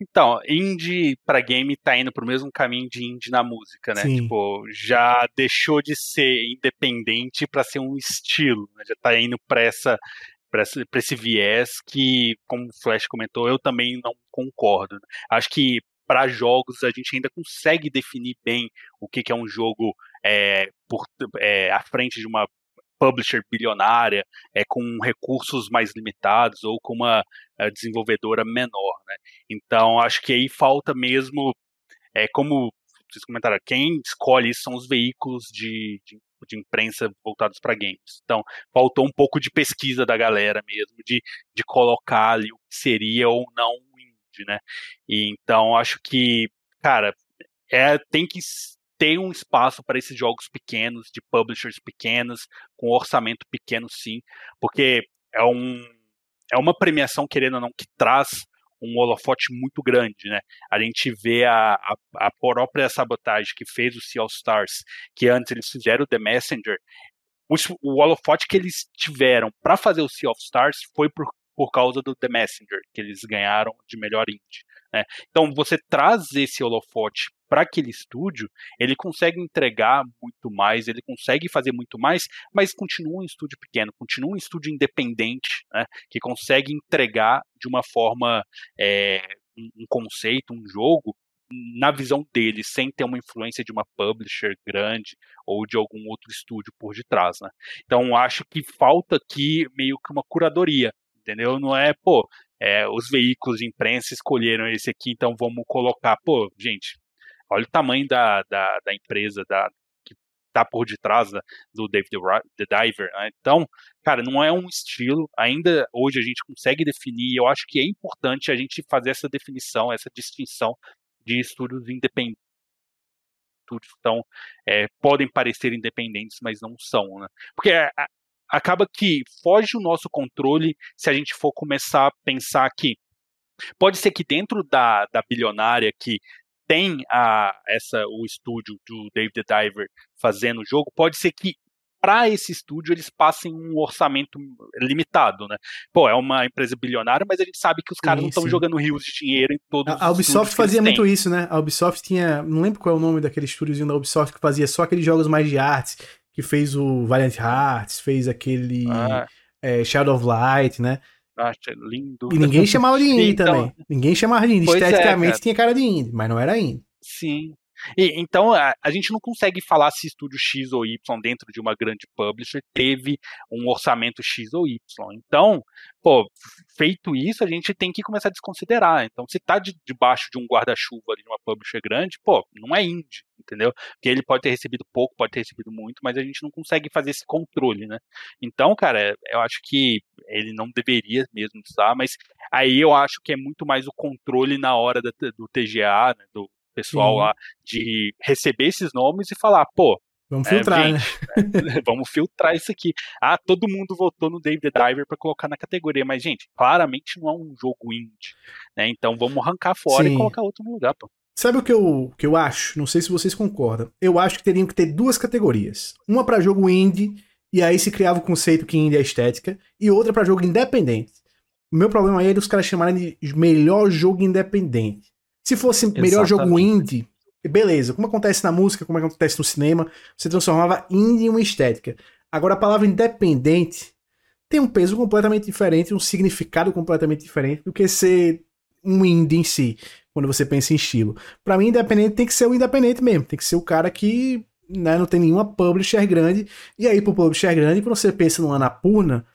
Então, indie para game tá indo pro mesmo caminho de indie na música, né? Sim. Tipo, já deixou de ser independente para ser um estilo, né? já tá indo para essa para esse, esse viés que, como o Flash comentou, eu também não concordo. Né? Acho que para jogos a gente ainda consegue definir bem o que, que é um jogo é, por, é, à frente de uma publisher bilionária, é, com recursos mais limitados ou com uma é, desenvolvedora menor. Né? Então acho que aí falta mesmo, é, como vocês comentaram, quem escolhe são os veículos de, de de imprensa voltados para games. Então, faltou um pouco de pesquisa da galera mesmo, de, de colocar ali o que seria ou não o indie, né? E, então, acho que, cara, é, tem que ter um espaço para esses jogos pequenos, de publishers pequenos, com orçamento pequeno, sim, porque é um é uma premiação, querendo ou não, que traz um holofote muito grande, né? A gente vê a, a, a própria sabotagem que fez o Sea of Stars, que antes eles fizeram o The Messenger, o, o holofote que eles tiveram para fazer o Sea of Stars foi por, por causa do The Messenger, que eles ganharam de melhor indie. Né? Então, você traz esse holofote para aquele estúdio, ele consegue entregar muito mais, ele consegue fazer muito mais, mas continua um estúdio pequeno, continua um estúdio independente, né? que consegue entregar de uma forma é, um conceito, um jogo na visão dele, sem ter uma influência de uma publisher grande ou de algum outro estúdio por detrás, né? Então acho que falta aqui meio que uma curadoria, entendeu? Não é, pô, é, os veículos de imprensa escolheram esse aqui, então vamos colocar. Pô, gente, olha o tamanho da, da, da empresa da, que está por detrás do David the Diver. Né? Então, cara, não é um estilo. Ainda hoje a gente consegue definir. Eu acho que é importante a gente fazer essa definição, essa distinção de estúdios independentes. Então, é, podem parecer independentes, mas não são, né? Porque acaba que foge o nosso controle se a gente for começar a pensar que pode ser que dentro da, da bilionária que tem a, essa, o estúdio do David Diver fazendo o jogo, pode ser que para esse estúdio eles passem um orçamento limitado, né? Pô, é uma empresa bilionária, mas a gente sabe que os caras sim, não estão jogando rios de dinheiro em todos a, a Ubisoft fazia muito isso, né? A Ubisoft tinha, não lembro qual é o nome daquele estúdiozinho da Ubisoft que fazia só aqueles jogos mais de artes, que fez o Valiant Hearts, fez aquele ah. é, Shadow of Light, né? Acho lindo. E ninguém chamava de indie então, também. Ninguém chamava de indie. É, Esteticamente é, tinha cara de indie, mas não era indie. Sim. E, então, a, a, gente não consegue falar se estúdio X ou Y dentro de uma grande publisher teve um orçamento X ou Y. Então, pô, feito isso, a gente tem que começar a desconsiderar. Então, se tá de, debaixo de um guarda-chuva de uma publisher grande, pô, não é indie, entendeu? Porque ele pode ter recebido pouco, pode ter recebido muito, mas a gente não consegue fazer esse controle, né? Então, cara, eu acho que ele não deveria mesmo estar, mas aí eu acho que é muito mais o controle na hora da, do TGA, né, do, pessoal Sim. lá de receber esses nomes e falar, pô. Vamos é, filtrar, é, gente, né? vamos filtrar isso aqui. Ah, todo mundo votou no David Driver para colocar na categoria, mas, gente, claramente não é um jogo indie. Né? Então vamos arrancar fora Sim. e colocar outro no lugar, pô. Sabe o que eu, que eu acho? Não sei se vocês concordam. Eu acho que teriam que ter duas categorias. Uma para jogo indie, e aí se criava o conceito que indie é estética, e outra para jogo independente. O meu problema aí é os caras chamarem de melhor jogo independente. Se fosse Exatamente. melhor jogo indie, beleza. Como acontece na música, como acontece no cinema, você transformava indie em uma estética. Agora, a palavra independente tem um peso completamente diferente, um significado completamente diferente do que ser um indie em si, quando você pensa em estilo. Para mim, independente tem que ser o independente mesmo, tem que ser o cara que né, não tem nenhuma publisher grande. E aí, pro publisher grande, quando você pensa no Anapurna,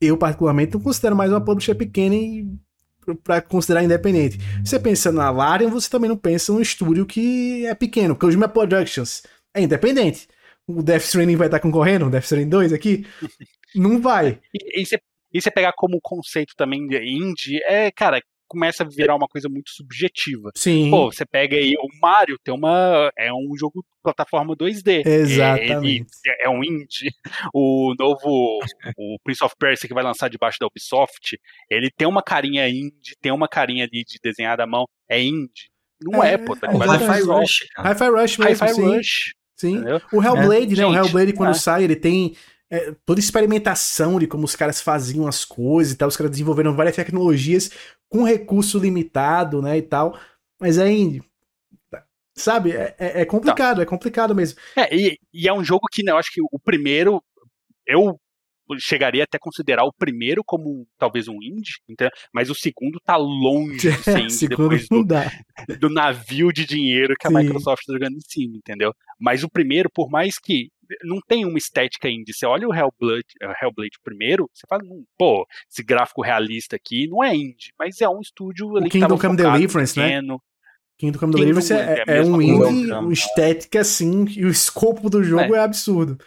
eu particularmente não considero mais uma publisher pequena e para considerar independente. Você pensa na Larian, você também não pensa num estúdio que é pequeno, porque o Jima Productions é independente. O Death Stranding vai estar concorrendo, o Death Stranding 2 aqui? Não vai. E, e, você, e você pegar como conceito também de indie, é, cara, começa a virar uma coisa muito subjetiva. Sim. Pô, você pega aí o Mario, tem uma é um jogo plataforma 2D. Exatamente. É, é um indie. O novo o Prince of Persia que vai lançar debaixo da Ubisoft, ele tem uma carinha indie, tem uma carinha ali de desenhada à mão, é indie. Não é, é pô, tá é, Hi-Fi Rush. Hi-Fi Rush mesmo, Hi-Fi Rush. Sim. Entendeu? O Hellblade, é, né? Gente, o Hellblade quando é. sai, ele tem é, toda experimentação de como os caras faziam as coisas e tal. Os caras desenvolveram várias tecnologias com recurso limitado, né, e tal. Mas é indie. Sabe, é, é, é complicado, é complicado mesmo. É, e, e, é um jogo que, né, eu acho que o primeiro, eu chegaria até a considerar o primeiro como talvez um indie, então, mas o segundo tá longe de ser indie depois do, do, navio de dinheiro que a. Microsoft tá jogando em cima, entendeu? Mas o primeiro, por mais que não tem uma estética indie, você olha o Hellblade, Hellblade primeiro, você fala, hum, pô, esse gráfico realista aqui não é indie, mas é um estúdio ali o Kingdom Come Deliverance, né? Kingdom Come Deliverance é, é, é um indie, uma estética assim, e o escopo do jogo é, é absurdo.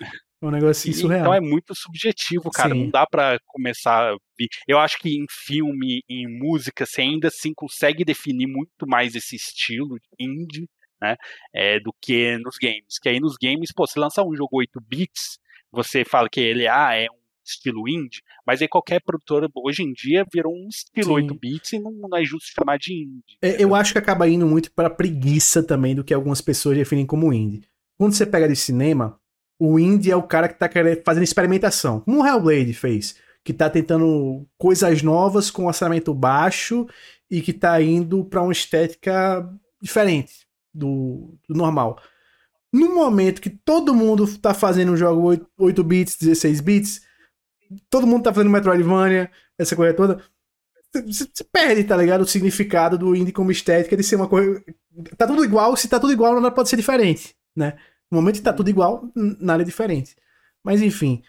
É um negócio surreal. Então é muito subjetivo, cara. Sim. Não dá para começar a vir. Eu acho que em filme, em música, você ainda assim consegue definir muito mais esse estilo indie, né? É, do que nos games. Que aí nos games, pô, você lança um jogo 8 bits, você fala que ele ah, é um estilo indie, mas aí qualquer produtora hoje em dia virou um estilo Sim. 8 bits e não, não, é justo chamar de indie. É, eu acho que acaba indo muito para preguiça também do que algumas pessoas definem como indie. Quando você pega de cinema, o indie é o cara que tá querendo, fazendo experimentação, como o Hellblade fez, que tá tentando coisas novas com orçamento baixo e que tá indo para uma estética diferente do, do, normal. No momento que todo mundo tá fazendo um jogo 8, 8 bits, 16 bits, todo mundo tá fazendo Metroidvania, essa coisa toda, você perde, tá ligado? O significado do indie como estética de ser uma coisa. Tá tudo igual, se tá tudo igual, nada pode ser diferente, né? No momento que tá tudo igual, nada é diferente. Mas enfim,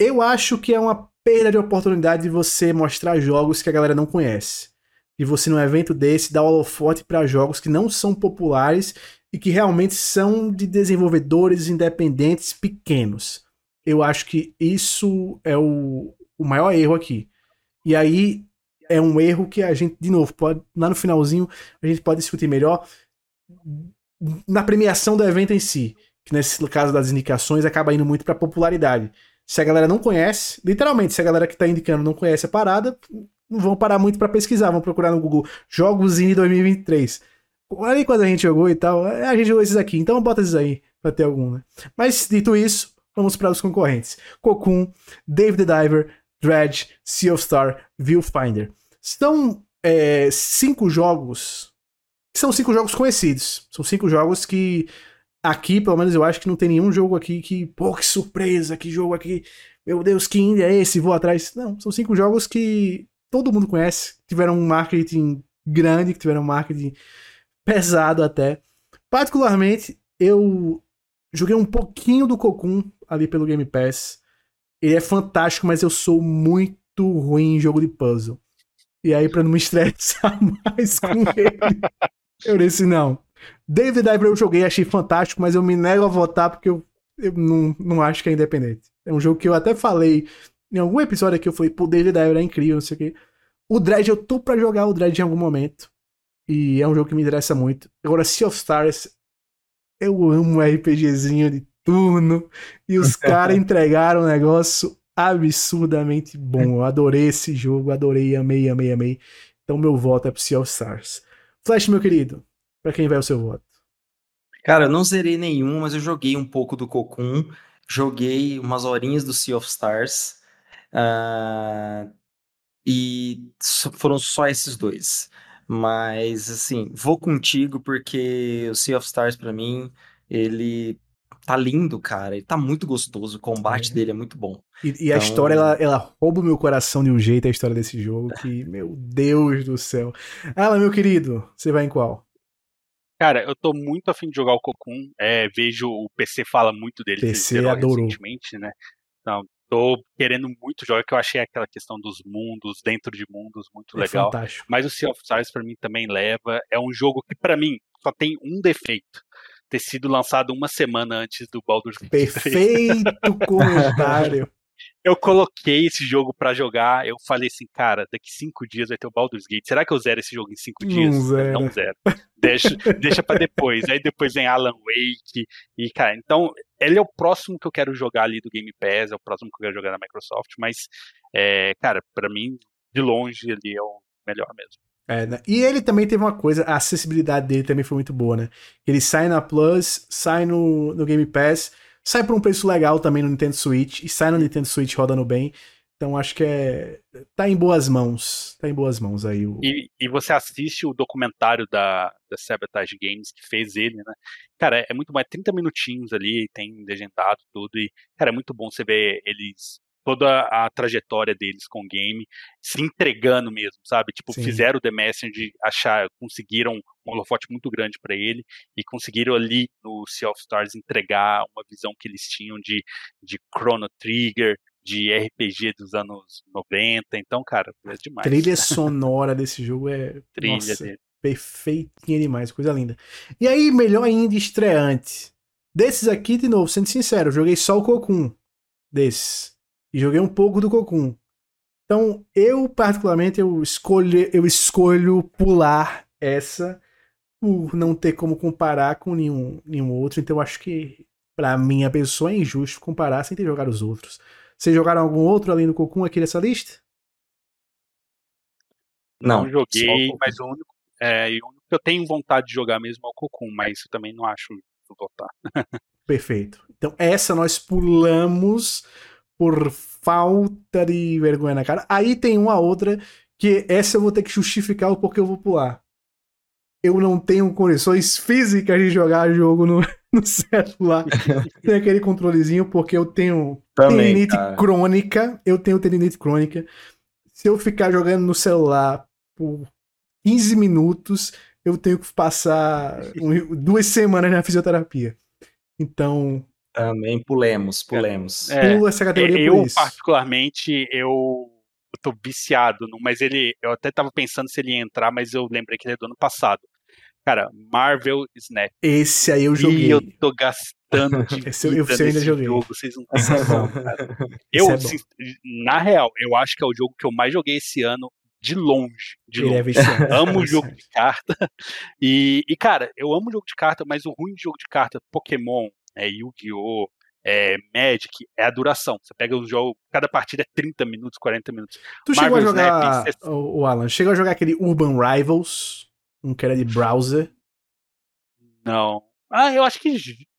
eu acho que é uma perda de oportunidade de você mostrar jogos que a galera não conhece. E você, num evento desse, dar holofote para jogos que não são populares e que realmente são de desenvolvedores independentes pequenos. Eu acho que isso é o, o maior erro aqui. E aí é um erro que a gente, de novo, pode, lá no finalzinho, a gente pode discutir melhor na premiação do evento em si que nesse caso das indicações acaba indo muito pra popularidade. Se a galera não conhece, literalmente, se a galera que tá indicando não conhece a parada, não vão parar muito para pesquisar, vão procurar no Google Jogos Indie 2023. Olha aí quando a gente jogou e tal, a gente jogou esses aqui, então bota esses aí pra ter algum, né? Mas dito isso, vamos para os concorrentes. Cocoon, David the Diver, Dredge, Sea of Star, Viewfinder. São é, cinco jogos. São cinco jogos conhecidos. São cinco jogos que Aqui, pelo menos, eu acho que não tem nenhum jogo aqui que, pô, que surpresa, que jogo aqui, meu Deus, que indie é esse? Vou atrás. Não, são cinco jogos que todo mundo conhece, tiveram um marketing grande, que tiveram um marketing pesado até. Particularmente, eu joguei um pouquinho do Cocoon ali pelo Game Pass. Ele é fantástico, mas eu sou muito ruim em jogo de puzzle. E aí, pra não me estressar mais com ele, eu disse, não, David Diver eu joguei, achei fantástico, mas eu me nego a votar porque eu, eu não, não acho que é independente. É um jogo que eu até falei em algum episódio aqui, eu falei, pô, David Diver é incrível, não sei o quê. O Dread, eu tô pra jogar o Dread em algum momento. E é um jogo que me interessa muito. Agora, Sea of Stars, eu amo um RPGzinho de turno. E os caras entregaram um negócio absurdamente bom. Eu adorei esse jogo, adorei, amei, amei, amei. Então meu voto é pro Sea of Stars. Flash, meu querido, para quem vai o seu voto? Cara, eu não zerei nenhum, mas eu joguei um pouco do Cocoon, joguei umas horinhas do Sea of Stars, uh, e foram só esses dois. Mas, assim, vou contigo porque o Sea of Stars, para mim, ele tá lindo, cara. Ele tá muito gostoso. O combate é. dele é muito bom. E, e então... a história, ela, ela rouba o meu coração de um jeito, a história desse jogo, que, meu Deus do céu. Alan, meu querido, você vai em qual? Cara, eu tô muito afim de jogar o Cocoon. É, vejo o PC fala muito dele. PC adorou. Recentemente, né? Então, tô querendo muito jogar, que eu achei aquela questão dos mundos, dentro de mundos, muito é legal. Fantástico. Mas o Sea of Stars pra mim também leva. É um jogo que para mim só tem um defeito. Ter sido lançado uma semana antes do Baldur's Gate. Perfeito comentário eu coloquei esse jogo para jogar. Eu falei assim, cara, daqui cinco dias vai ter o Baldur's Gate. Será que eu zero esse jogo em cinco dias? Não zero. Não zero. Deixa, deixa para depois. Aí depois vem Alan Wake. E, cara, então, ele é o próximo que eu quero jogar ali do Game Pass, é o próximo que eu quero jogar na Microsoft. Mas, é, cara, para mim, de longe, ele é o melhor mesmo. É, né? E ele também teve uma coisa, a acessibilidade dele também foi muito boa, né? Ele sai na Plus, sai no, no Game Pass sai por um preço legal também no Nintendo Switch e sai no Nintendo Switch rodando bem. Então acho que é. tá em boas mãos. Tá em boas mãos aí. O... E, e você assiste o documentário da, da Sabotage Games que fez ele, né? Cara, é muito mais 30 minutinhos ali, tem legendado tudo. E, cara, é muito bom você ver eles toda a trajetória deles com o game, se entregando mesmo, sabe? Tipo, Sim. fizeram o The Messenger achar, conseguiram um holofote muito grande para ele e conseguiram ali no Sea of Stars entregar uma visão que eles tinham de, de Chrono Trigger, de RPG dos anos 90. Então, cara, é demais. Trilha sonora desse jogo é Trilha nossa, dele. perfeitinha demais, coisa linda. E aí, melhor ainda, estreante. Desses aqui, de novo, sendo sincero, eu joguei só o Cocoon desses e joguei um pouco do Cocoon. Então, eu particularmente eu escolho, eu escolho pular essa por não ter como comparar com nenhum, nenhum outro. Então, eu acho que para minha pessoa é injusto comparar sem ter jogado os outros. Vocês jogaram algum outro além do Cocoon aqui nessa lista? Não, não joguei, o mas o único, é, o único que eu tenho vontade de jogar mesmo é o Cocoon, mas eu também não acho votar. Perfeito. Então, essa nós pulamos por falta de vergonha na cara. Aí tem uma outra que essa eu vou ter que justificar o porquê eu vou pular. Eu não tenho condições físicas de jogar jogo no, no celular. tem aquele controlezinho porque eu tenho Também, tendinite cara. crônica. Eu tenho tendinite crônica. Se eu ficar jogando no celular por 15 minutos, eu tenho que passar um, duas semanas na fisioterapia. Então, também pulemos, pulemos. É, Pula essa categoria eu, particularmente, eu, eu tô viciado, no, mas ele, eu até tava pensando se ele ia entrar, mas eu lembrei que ele é do ano passado. Cara, Marvel Snap. Esse aí eu joguei. E eu tô gastando de Esse eu, eu ainda joguei. jogo, vocês não têm noção, cara. Eu, é assim, na real, eu acho que é o jogo que eu mais joguei esse ano de longe. De Ele longe. É amo o jogo de carta. E, e, cara, eu amo jogo de carta, mas o ruim de jogo de carta, Pokémon, é, Yu-Gi-Oh!, é, Magic, é a duração. Você pega um jogo, cada partida é 30 minutos, 40 minutos. Tu Marvel chegou a jogar, Snap, o, o Alan, chegou a jogar aquele Urban Rivals, um que era de browser? Não. Ah, eu acho que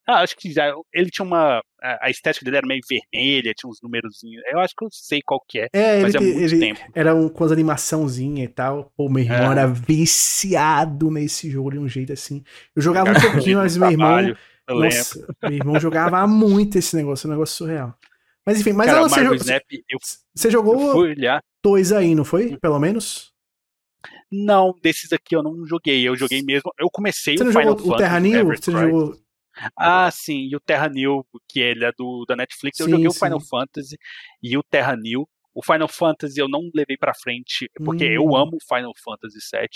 ah, acho que já. Ele tinha uma. A estética dele era meio vermelha, tinha uns númerozinhos. Eu acho que eu sei qual que é. É, mas ele, é muito ele tempo. Era um, com as animaçãozinhas e tal. Pô, meu irmão é. era viciado nesse jogo de um jeito assim. Eu jogava um pouquinho, mas meu irmão. Eu Nossa, meu irmão jogava muito esse negócio, um negócio surreal. Mas enfim, mas Cara, ela, você, jogou, Snap, eu, você jogou dois aí, não foi? Pelo menos? Não, desses aqui eu não joguei. Eu joguei mesmo. Eu comecei você o Final jogou o Terra New? Você jogou... Ah, sim, e o Terra New, que ele é do da Netflix. Sim, eu joguei sim. o Final Fantasy e o Terra New. O Final Fantasy eu não levei pra frente, porque hum. eu amo o Final Fantasy VII,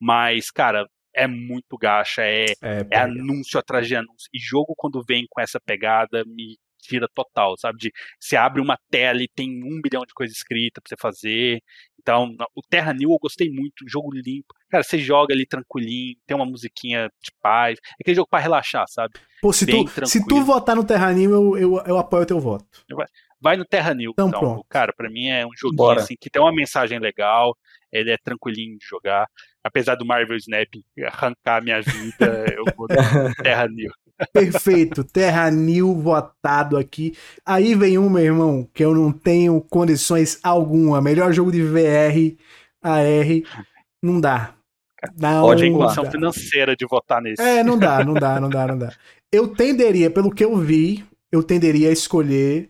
mas, cara, é muito gacha, é, é, é anúncio atrás de anúncio. E jogo, quando vem com essa pegada, me tira total, sabe? De você abre uma tela e tem um bilhão de coisas escritas pra você fazer. Então, o Terra New eu gostei muito, jogo limpo. Cara, você joga ali tranquilinho, tem uma musiquinha de paz. É aquele jogo para relaxar, sabe? Pô, se tu, se tu votar no Terra New, eu, eu, eu apoio o teu voto. Vai no Terra New. Então, então cara, para mim é um joguinho assim, que tem uma mensagem legal, ele é tranquilinho de jogar. Apesar do Marvel Snap arrancar minha vida, eu vou Terra New. Perfeito, Terra New votado aqui. Aí vem um, meu irmão, que eu não tenho condições alguma. Melhor jogo de VR, AR, não dá. Não Pode a condição financeira de votar nesse. É, não dá, não dá, não dá, não dá. Eu tenderia, pelo que eu vi, eu tenderia a escolher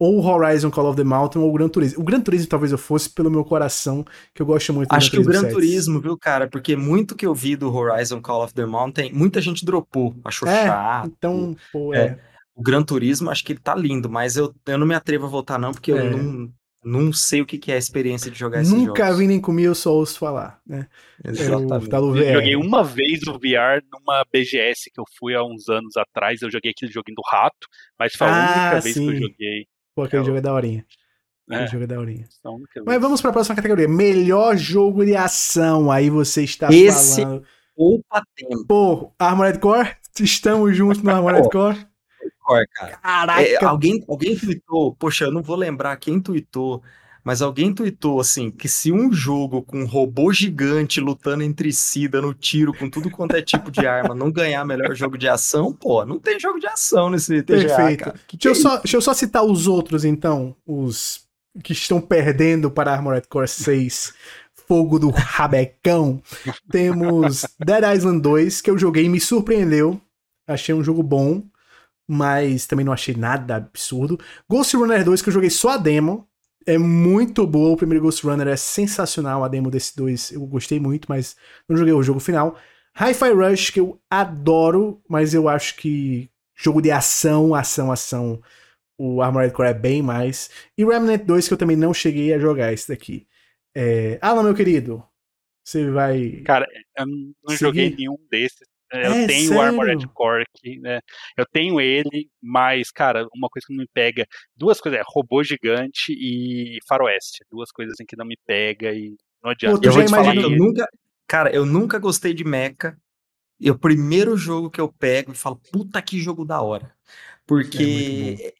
ou Horizon Call of the Mountain ou o Gran Turismo. O Gran Turismo talvez eu fosse pelo meu coração, que eu gosto muito do Acho Gran que o Gran 7. Turismo, viu, cara? Porque muito que eu vi do Horizon Call of the Mountain, muita gente dropou, achou é, chato. Então, pô, é. é. O Gran Turismo, acho que ele tá lindo, mas eu, eu não me atrevo a voltar não, porque é. eu não, não sei o que é a experiência de jogar esse jogo. Nunca vi nem comi, eu só ouço falar, né? Exatamente. Eu, eu joguei uma vez o VR numa BGS que eu fui há uns anos atrás, eu joguei aquele joguinho do rato, mas foi a ah, única vez que eu joguei. Pô, aquele é, jogo é daorinha. É. jogo é daorinha. Mas vamos para a próxima categoria. Melhor jogo de ação. Aí você está Esse falando. Poupa tempo. Pô, Armored Core? Estamos juntos no Armored Core? Core, cara. Caraca. É, alguém, alguém tweetou, poxa, eu não vou lembrar quem tweetou, mas alguém tweetou assim, que se um jogo com um robô gigante lutando entre si, dando tiro com tudo quanto é tipo de arma, não ganhar melhor jogo de ação, pô, não tem jogo de ação nesse TGA, Perfeito. Cara. Que deixa, que eu é só, deixa eu só citar os outros, então, os que estão perdendo para Armored Core 6. Fogo do Rabecão. Temos Dead Island 2, que eu joguei e me surpreendeu. Achei um jogo bom, mas também não achei nada absurdo. Ghost Runner 2, que eu joguei só a demo, é muito boa. O primeiro Ghost Runner é sensacional. A demo desse dois eu gostei muito, mas não joguei o jogo final. Hi-Fi Rush, que eu adoro, mas eu acho que jogo de ação, ação, ação, o Armored Core é bem mais. E Remnant 2, que eu também não cheguei a jogar esse daqui. É... Alan, meu querido, você vai. Cara, eu não seguir? joguei nenhum desses. É, eu é, tenho sério? o Armored Core aqui, né? Eu tenho ele, mas, cara, uma coisa que não me pega. Duas coisas, é robô gigante e faroeste. Duas coisas assim que não me pega e não adianta. Pô, eu vou te falar que eu nunca. Cara, eu nunca gostei de mecha. E o primeiro jogo que eu pego e falo, puta que jogo da hora. Porque é tem,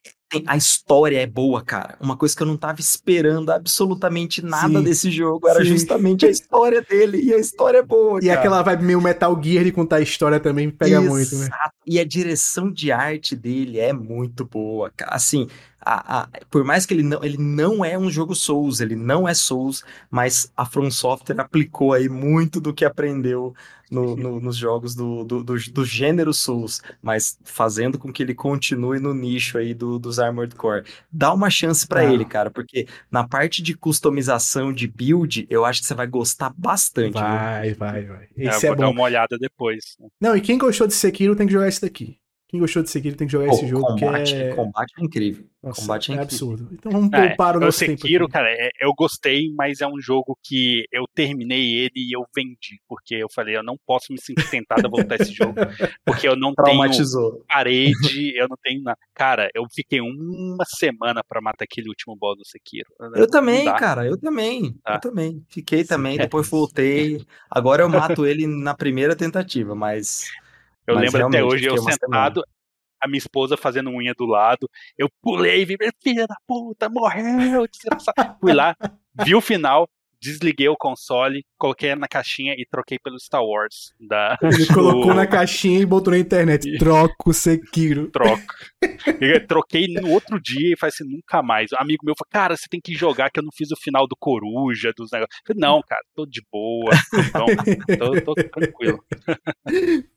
a história é boa, cara. Uma coisa que eu não tava esperando absolutamente nada sim, desse jogo era sim. justamente a história dele. E a história é boa. E cara. aquela vibe meio Metal Gear de contar a história também pega Exato. muito, né? E a direção de arte dele é muito boa. Assim, a, a, por mais que ele não, ele não é um jogo Souls, ele não é Souls, mas a From Software aplicou aí muito do que aprendeu no, no, nos jogos do, do, do, do, gênero Souls, mas fazendo com que ele continue no nicho aí do, dos Armored Core. Dá uma chance para ah. ele, cara, porque na parte de customização de build, eu acho que você vai gostar bastante. Vai, viu? vai, vai. Esse é, é vou é dar uma olhada depois. Não, e quem gostou de Sekiro tem que jogar esse daqui. Quem gostou de Sekiro tem que jogar Pô, esse jogo. Combate, que é... combate é incrível. Nossa, combate é, é absurdo. Então vamos é, poupar é, o nosso Sekiro, tempo. Sekiro, cara, é, eu gostei, mas é um jogo que eu terminei ele e eu vendi. Porque eu falei, eu não posso me sentir tentado a voltar esse jogo. Porque eu não tenho parede, eu não tenho nada. Cara, eu fiquei uma semana para matar aquele último boss do Sekiro. Eu também, cara, eu também. Eu também. Fiquei também, depois voltei. Agora eu mato ele na primeira tentativa, mas. Eu Mas lembro até hoje, eu sentado, a minha esposa fazendo unha do lado, eu pulei, vi, filha da puta, morreu, Fui lá, vi o final, desliguei o console, coloquei na caixinha e troquei pelo Star Wars. Da, Ele colocou na caixinha e botou na internet. Troco Sekiro. Troco. Eu troquei no outro dia e falei assim, nunca mais. Um amigo meu falou, cara, você tem que jogar que eu não fiz o final do Coruja, dos negócios. Eu falei, não, cara, tô de boa. Então, tô, tô tranquilo.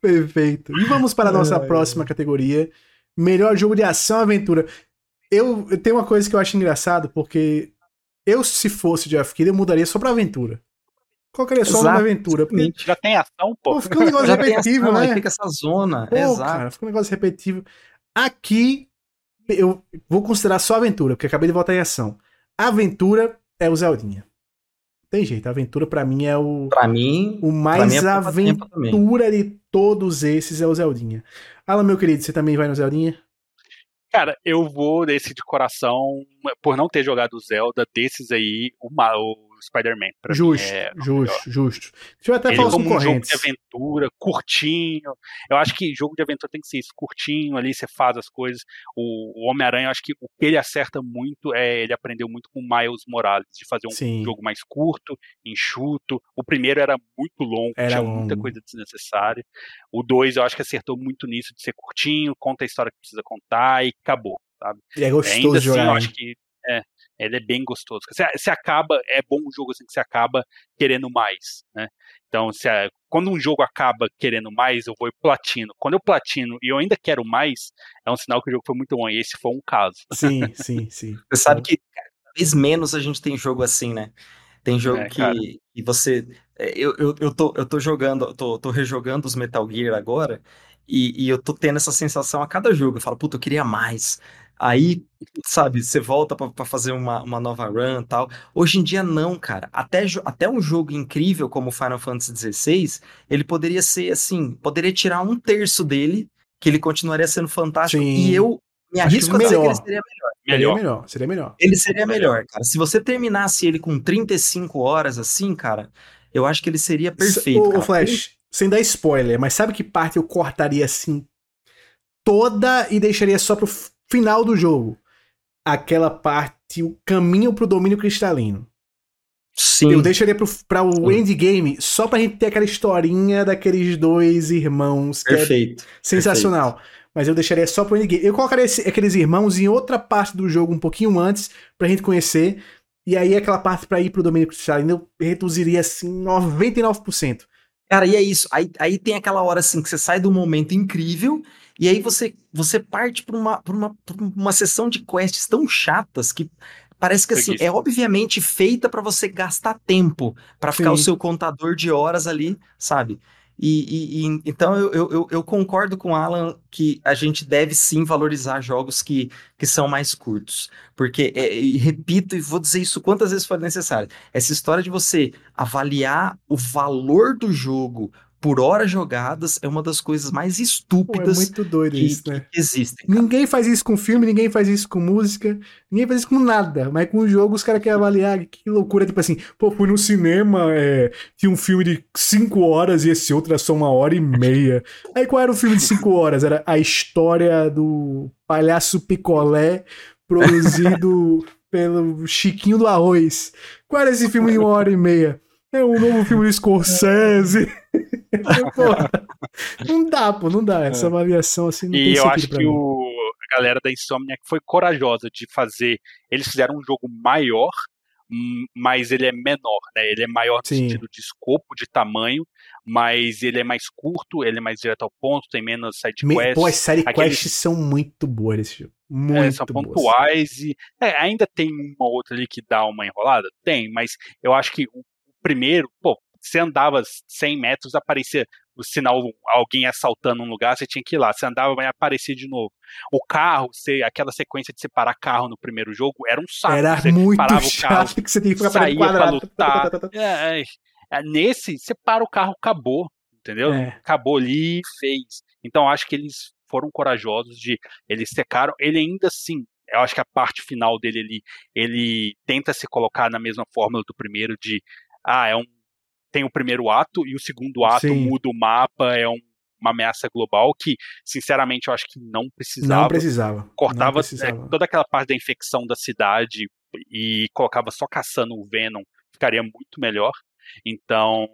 Perfeito. E vamos para a nossa próxima categoria. Melhor jogo de ação aventura. Eu, eu tenho uma coisa que eu acho engraçado, porque eu, se fosse Jeff Kidd, eu mudaria só pra aventura. Colocaria só uma aventura. Porque... Já tem ação, pô. pô fica um negócio Já repetitivo, ação, né? Fica essa zona. Pô, Exato. cara, fica um negócio repetitivo. Aqui, eu vou considerar só aventura, porque acabei de voltar em ação. Aventura é o Zeldinha. Tem jeito, a aventura para mim é o. Pra mim. O mais mim é aventura de todos esses é o Zeldinha. Alan, meu querido, você também vai no Zeldinha? Cara, eu vou desse de coração, por não ter jogado Zelda, desses aí, o, o Spider-Man. Justo, é, justo, justo. Deixa eu até Ele falar concorrentes. Um jogo de aventura, curtinho. Eu acho que jogo de aventura tem que ser isso, curtinho, ali você faz as coisas. O, Homem-Aranha, eu acho que o que ele acerta muito é ele aprendeu muito com Miles Morales, de fazer um Sim. jogo mais curto, enxuto. O primeiro era muito longo, era tinha longo. muita coisa desnecessária. O dois eu acho que acertou muito nisso de ser curtinho, conta a história que precisa contar e acabou. Sabe? E é gostoso Ainda assim, jogar. eu acho que é, Ele é bem gostoso. Você, você acaba, é bom um jogo assim que você acaba querendo mais, né? Então, se a, quando um jogo acaba querendo mais, eu vou e platino. Quando eu platino e eu ainda quero mais, é um sinal que o jogo foi muito bom. E esse foi um caso. Sim, sim, sim. Você sabe que cada vez menos a gente tem jogo assim, né? Tem jogo é, que, que você. É, eu, eu, eu, tô, eu tô jogando, eu tô, tô rejogando os Metal Gear agora, e, e eu tô tendo essa sensação a cada jogo. Eu falo, puta, eu queria mais. Aí, sabe, você volta para fazer uma, uma nova run e tal. Hoje em dia, não, cara. Até, até um jogo incrível como Final Fantasy XVI, ele poderia ser assim, poderia tirar um terço dele, que ele continuaria sendo fantástico. Sim. E eu me arrisco a dizer que ele seria melhor. Seria melhor, seria melhor. Ele seria melhor, cara. Se você terminasse ele com 35 horas assim, cara, eu acho que ele seria perfeito. O Flash, sem dar spoiler, mas sabe que parte eu cortaria assim toda e deixaria só pro final do jogo? Aquela parte, o caminho pro domínio cristalino. Sim. Eu deixaria pro, pra o Sim. endgame só pra gente ter aquela historinha daqueles dois irmãos. É perfeito. É sensacional. Perfeito mas eu deixaria só pro endgame. Eu colocaria esse, aqueles irmãos em outra parte do jogo um pouquinho antes, pra gente conhecer. E aí aquela parte pra ir pro domínio cristalino eu reduziria assim 99%. Cara, e é isso. Aí, aí tem aquela hora assim que você sai do momento incrível e aí você, você parte pra uma, pra uma, pra uma sessão de quests tão chatas que parece que assim, é obviamente feita para você gastar tempo, para ficar Sim. o seu contador de horas ali, sabe? E, e, e, então eu, eu, eu, concordo com o Alan que a gente deve sim valorizar jogos que, que são mais curtos. Porque, é, e repito, e vou dizer isso quantas vezes for necessário, essa história de você avaliar o valor do jogo por horas jogadas é uma das coisas mais estúpidas Pô, é muito doido que, isso, né? que existem. Cara. Ninguém faz isso com filme, ninguém faz isso com música, ninguém faz isso com nada. Mas com o jogo os caras querem avaliar. Que loucura, tipo assim, pô, fui no cinema, é, tinha um filme de 5 horas e esse outro era só uma hora e meia. Aí qual era o filme de 5 horas? Era a história do palhaço picolé produzido pelo Chiquinho do Arroz. Qual era esse filme de uma hora e meia? É um novo filme do Scorsese. Pô, não dá, pô, não dá. Essa é. avaliação assim não E eu acho que o, a galera da Insomniac foi corajosa de fazer. Eles fizeram um jogo maior, hum, mas ele é menor, né? Ele é maior no Sim. sentido de escopo, de tamanho, mas ele é mais curto, ele é mais direto ao ponto, tem menos side quests. Pô, as side Aqueles... quests são muito boas nesse jogo. Muito é, são boas. pontuais e é, ainda tem uma outra ali que dá uma enrolada? Tem, mas eu acho que o primeiro, pô, você andava 100 metros, aparecia o sinal, alguém assaltando um lugar, você tinha que ir lá. Você andava, vai aparecer de novo. O carro, você, aquela sequência de separar carro no primeiro jogo, era um saco. Era você muito parava o carro, que você tinha que ficar saía pra lutar. É, é, é, nesse, você para o carro, acabou, entendeu? É. Acabou ali, fez. Então, acho que eles foram corajosos de, eles secaram, ele ainda assim, eu acho que a parte final dele ali, ele tenta se colocar na mesma fórmula do primeiro de ah, é um tem o primeiro ato e o segundo ato Sim. muda o mapa, é um, uma ameaça global que, sinceramente, eu acho que não precisava. Não precisava. Cortava não precisava. É, toda aquela parte da infecção da cidade e colocava só caçando o Venom, ficaria muito melhor. Então,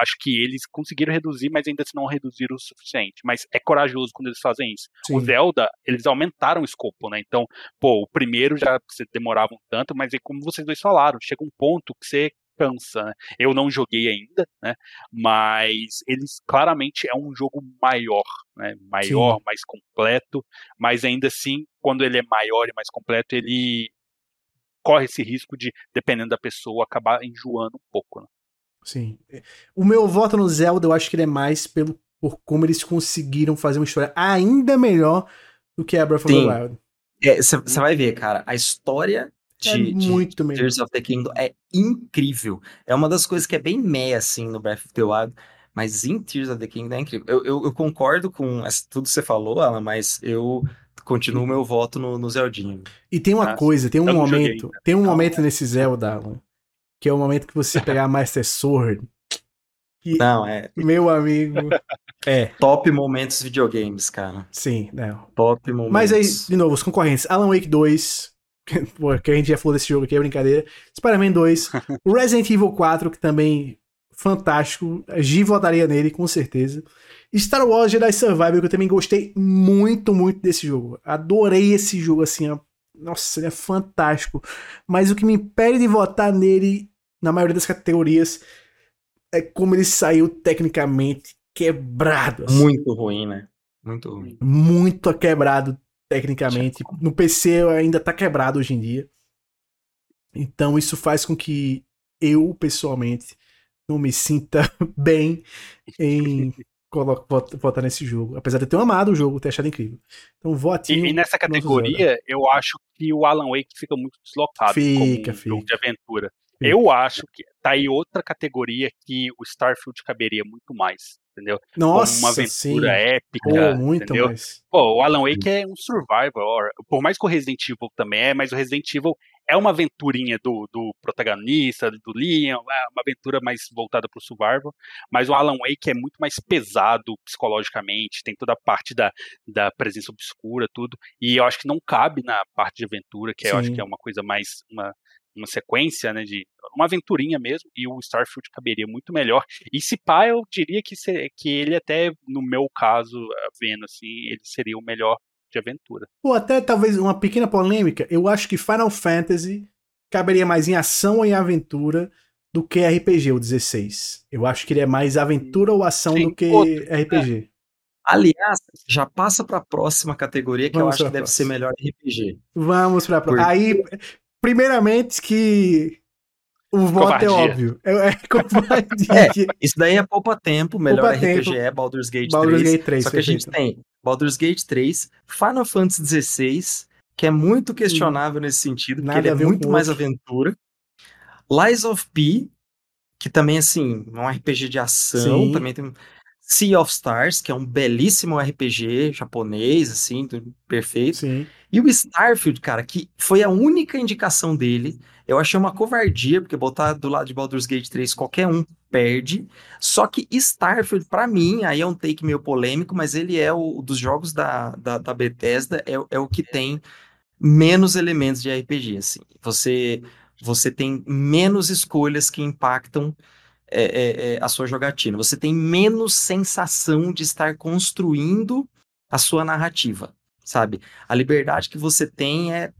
acho que eles conseguiram reduzir, mas ainda assim não reduziram o suficiente. Mas é corajoso quando eles fazem isso. Sim. O Zelda, eles aumentaram o escopo, né? Então, pô, o primeiro já demorava um tanto, mas é como vocês dois falaram, chega um ponto que você cansa, né? Eu não joguei ainda, né? Mas eles claramente é um jogo maior, né? Maior, Sim. mais completo, mas ainda assim, quando ele é maior e mais completo, ele corre esse risco de, dependendo da pessoa, acabar enjoando um pouco, né? Sim. O meu voto no Zelda, eu acho que ele é mais pelo por como eles conseguiram fazer uma história ainda melhor do que a Breath of the Wild. Você é, vai ver, cara, a história é de, é muito de Tears of the Kingdom é incrível. É uma das coisas que é bem meia, assim, no Breath of the Wild. Mas em Tears of the Kingdom é incrível. Eu, eu, eu concordo com tudo que você falou, Alan, mas eu continuo meu voto no, no Zeldinho. E tem uma coisa, tem um momento, tem um momento nesse Zelda, Alan, que é o momento que você pegar a Master Sword. Que, não, é. Meu amigo. É. Top momentos videogames, cara. Sim, não. Top momentos. Mas aí, de novo, os concorrentes. Alan Wake 2, porque a gente já falou desse jogo aqui, é brincadeira. Spider-Man 2, o Resident Evil 4, que também fantástico. A G votaria nele, com certeza. Star Wars Jedi Survivor, que eu também gostei muito, muito desse jogo. Adorei esse jogo, assim, ó. Nossa, ele é fantástico. Mas o que me impede de votar nele, na maioria das categorias, é como ele saiu tecnicamente quebrado. Assim. Muito ruim, né? Muito ruim. Muito quebrado tecnicamente. No PC ainda tá quebrado hoje em dia. Então isso faz com que eu, pessoalmente, não me sinta bem em votar nesse jogo. Apesar de eu ter amado o jogo, ter achado incrível. Então votinho. E, e nessa categoria, eu acho que o Alan Wake fica muito deslocado fica, como um fica. jogo de aventura. Eu acho que tá aí outra categoria que o Starfield caberia muito mais entendeu? Nossa, Como uma aventura sim. épica, Pô, muito entendeu? mais. Pô, o Alan Wake é um survival, por mais que o Resident Evil também é, mas o Resident Evil é uma aventurinha do, do protagonista, do Leon, é uma aventura mais voltada pro survival, mas o Alan Wake é muito mais pesado psicologicamente, tem toda a parte da, da presença obscura, tudo, e eu acho que não cabe na parte de aventura, que eu acho que é uma coisa mais, uma, uma sequência, né, de uma aventurinha mesmo, e o Starfield caberia muito melhor. E se pá, eu diria que, se, que ele até, no meu caso, vendo assim, ele seria o melhor de aventura. Ou até talvez uma pequena polêmica, eu acho que Final Fantasy caberia mais em ação ou em aventura do que RPG, o 16. Eu acho que ele é mais aventura ou ação Sim, do que outro, RPG. É. Aliás, já passa para a próxima categoria que Vamos eu acho que deve próxima. ser melhor RPG. Vamos para a próxima. Aí primeiramente que o voto é covardia. é óbvio. É, é covardia. É, isso daí é poupa tempo, melhor poupa RPG tempo. é Baldur's Gate Baldur's 3. Gate 3. Só que perfeito. a gente tem Baldur's Gate 3, Final Fantasy XVI, que é muito questionável nesse sentido, porque Nada ele é muito mais aventura. Lies of P, que também, assim, é um RPG de ação, Sim. também tem Sea of Stars, que é um belíssimo RPG japonês, assim, perfeito. Sim. E o Starfield, cara, que foi a única indicação dele. Eu achei uma covardia, porque botar do lado de Baldur's Gate 3 qualquer um perde. Só que Starfield, para mim, aí é um take meio polêmico, mas ele é o dos jogos da, da, da Bethesda, é, é o que tem menos elementos de RPG, assim. Você, você tem menos escolhas que impactam é, é, é, a sua jogatina. Você tem menos sensação de estar construindo a sua narrativa sabe? A liberdade que você tem é,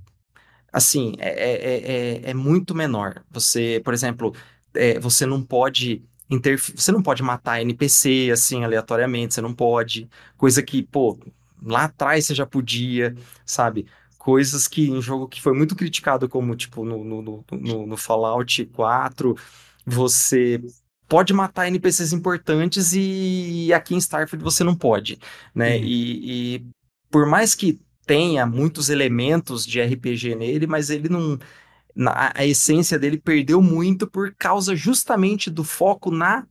assim, é, é, é, é muito menor. Você, por exemplo, é, você não pode interferir, você não pode matar NPC, assim, aleatoriamente, você não pode, coisa que, pô, lá atrás você já podia, sabe? Coisas que em jogo que foi muito criticado, como, tipo, no, no, no, no Fallout 4, você pode matar NPCs importantes e aqui em Starfield você não pode, né? Uhum. E, e, por mais que tenha muitos elementos de RPG nele, mas ele não. Na, a essência dele perdeu muito por causa justamente do foco na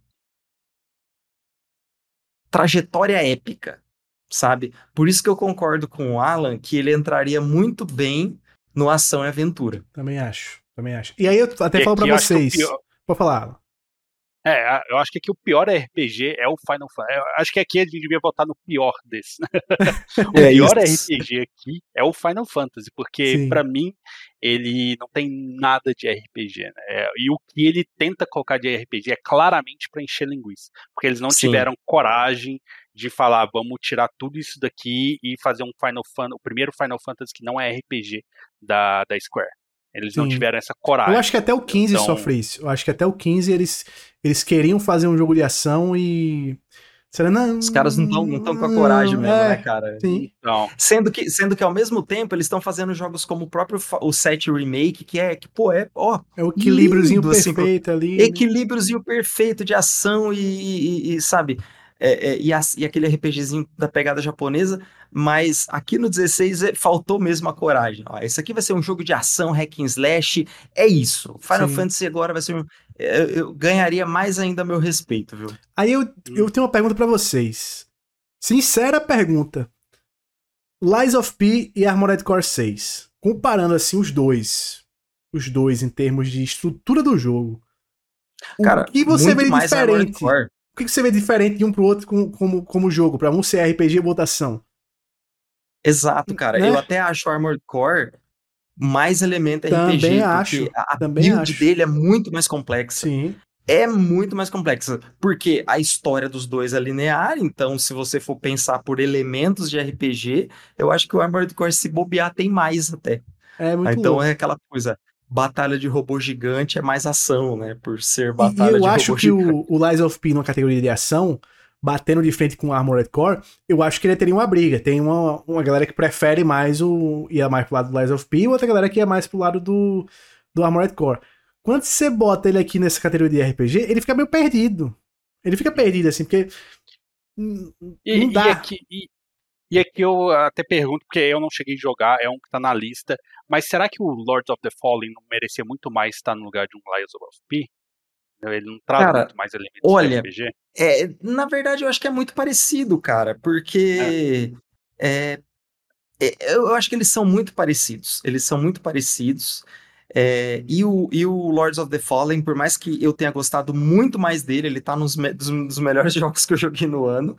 trajetória épica, sabe? Por isso que eu concordo com o Alan que ele entraria muito bem no ação e aventura. Também acho, também acho. E aí eu até e falo para vocês. Pode falar, Alan. É, eu acho que aqui o pior RPG é o Final Fantasy. Eu acho que aqui a gente devia votar no pior desse. O é pior isso. RPG aqui é o Final Fantasy, porque para mim ele não tem nada de RPG. Né? É, e o que ele tenta colocar de RPG é claramente para encher linguiça, porque eles não Sim. tiveram coragem de falar, vamos tirar tudo isso daqui e fazer um Final Fantasy, o primeiro Final Fantasy que não é RPG da, da Square. Eles Sim. não tiveram essa coragem. Eu acho que até o 15 então... sofre isso. Eu acho que até o 15 eles, eles queriam fazer um jogo de ação e. Será, não, Os caras não estão com a coragem mesmo, é, né, cara? Sim. Então. Sendo, que, sendo que ao mesmo tempo eles estão fazendo jogos como o próprio o 7 Remake, que é, que, pô, é, ó. É o equilíbriozinho lindo, assim, perfeito assim, ali. Né? Equilíbriozinho perfeito de ação e, e, e sabe? É, é, e, a, e, aquele RPGzinho da pegada japonesa, mas aqui no 16 é, faltou mesmo a coragem. Ó, esse aqui vai ser um jogo de ação, hack and slash, é isso. Final Sim. Fantasy agora vai ser um... Eu, eu, ganharia mais ainda meu respeito, viu? Aí eu, eu tenho uma pergunta para vocês. Sincera pergunta. Lies of P e Armored Core 6. Comparando assim os dois. Os dois em termos de estrutura do jogo. Cara, o que você vê diferente? O que você vê diferente de um pro outro como, como, como jogo? Pra um ser RPG e votação? Exato, cara. Né? Eu até acho o Armored Core mais elemento também RPG. Acho, a também build acho. dele é muito mais complexa. Sim. É muito mais complexa. Porque a história dos dois é linear, então se você for pensar por elementos de RPG, eu acho que o Armored Core se bobear tem mais até. É muito Então louco. é aquela coisa, batalha de robô gigante é mais ação, né? Por ser batalha e eu de acho que o, o Lies of P na categoria de ação, batendo de frente com o Armored Core, eu acho que ele teria uma briga. Tem uma, uma galera que prefere mais o. ia mais pro lado do Lies of P, e outra galera que ia mais pro lado do, do Armored Core. Quando você bota ele aqui nessa categoria de RPG, ele fica meio perdido. Ele fica perdido, assim, porque. E, não dá. E aqui, e, e aqui eu até pergunto, porque eu não cheguei a jogar, é um que tá na lista, mas será que o Lords of the Fallen não merecia muito mais estar no lugar de um Lies of P? Ele não traz cara, muito mais elementos olha, RPG? É, na verdade, eu acho que é muito parecido, cara, porque é. É, é eu acho que eles são muito parecidos. Eles são muito parecidos. É, e, o, e o Lords of the Fallen, por mais que eu tenha gostado muito mais dele, ele tá nos me, dos, dos melhores jogos que eu joguei no ano.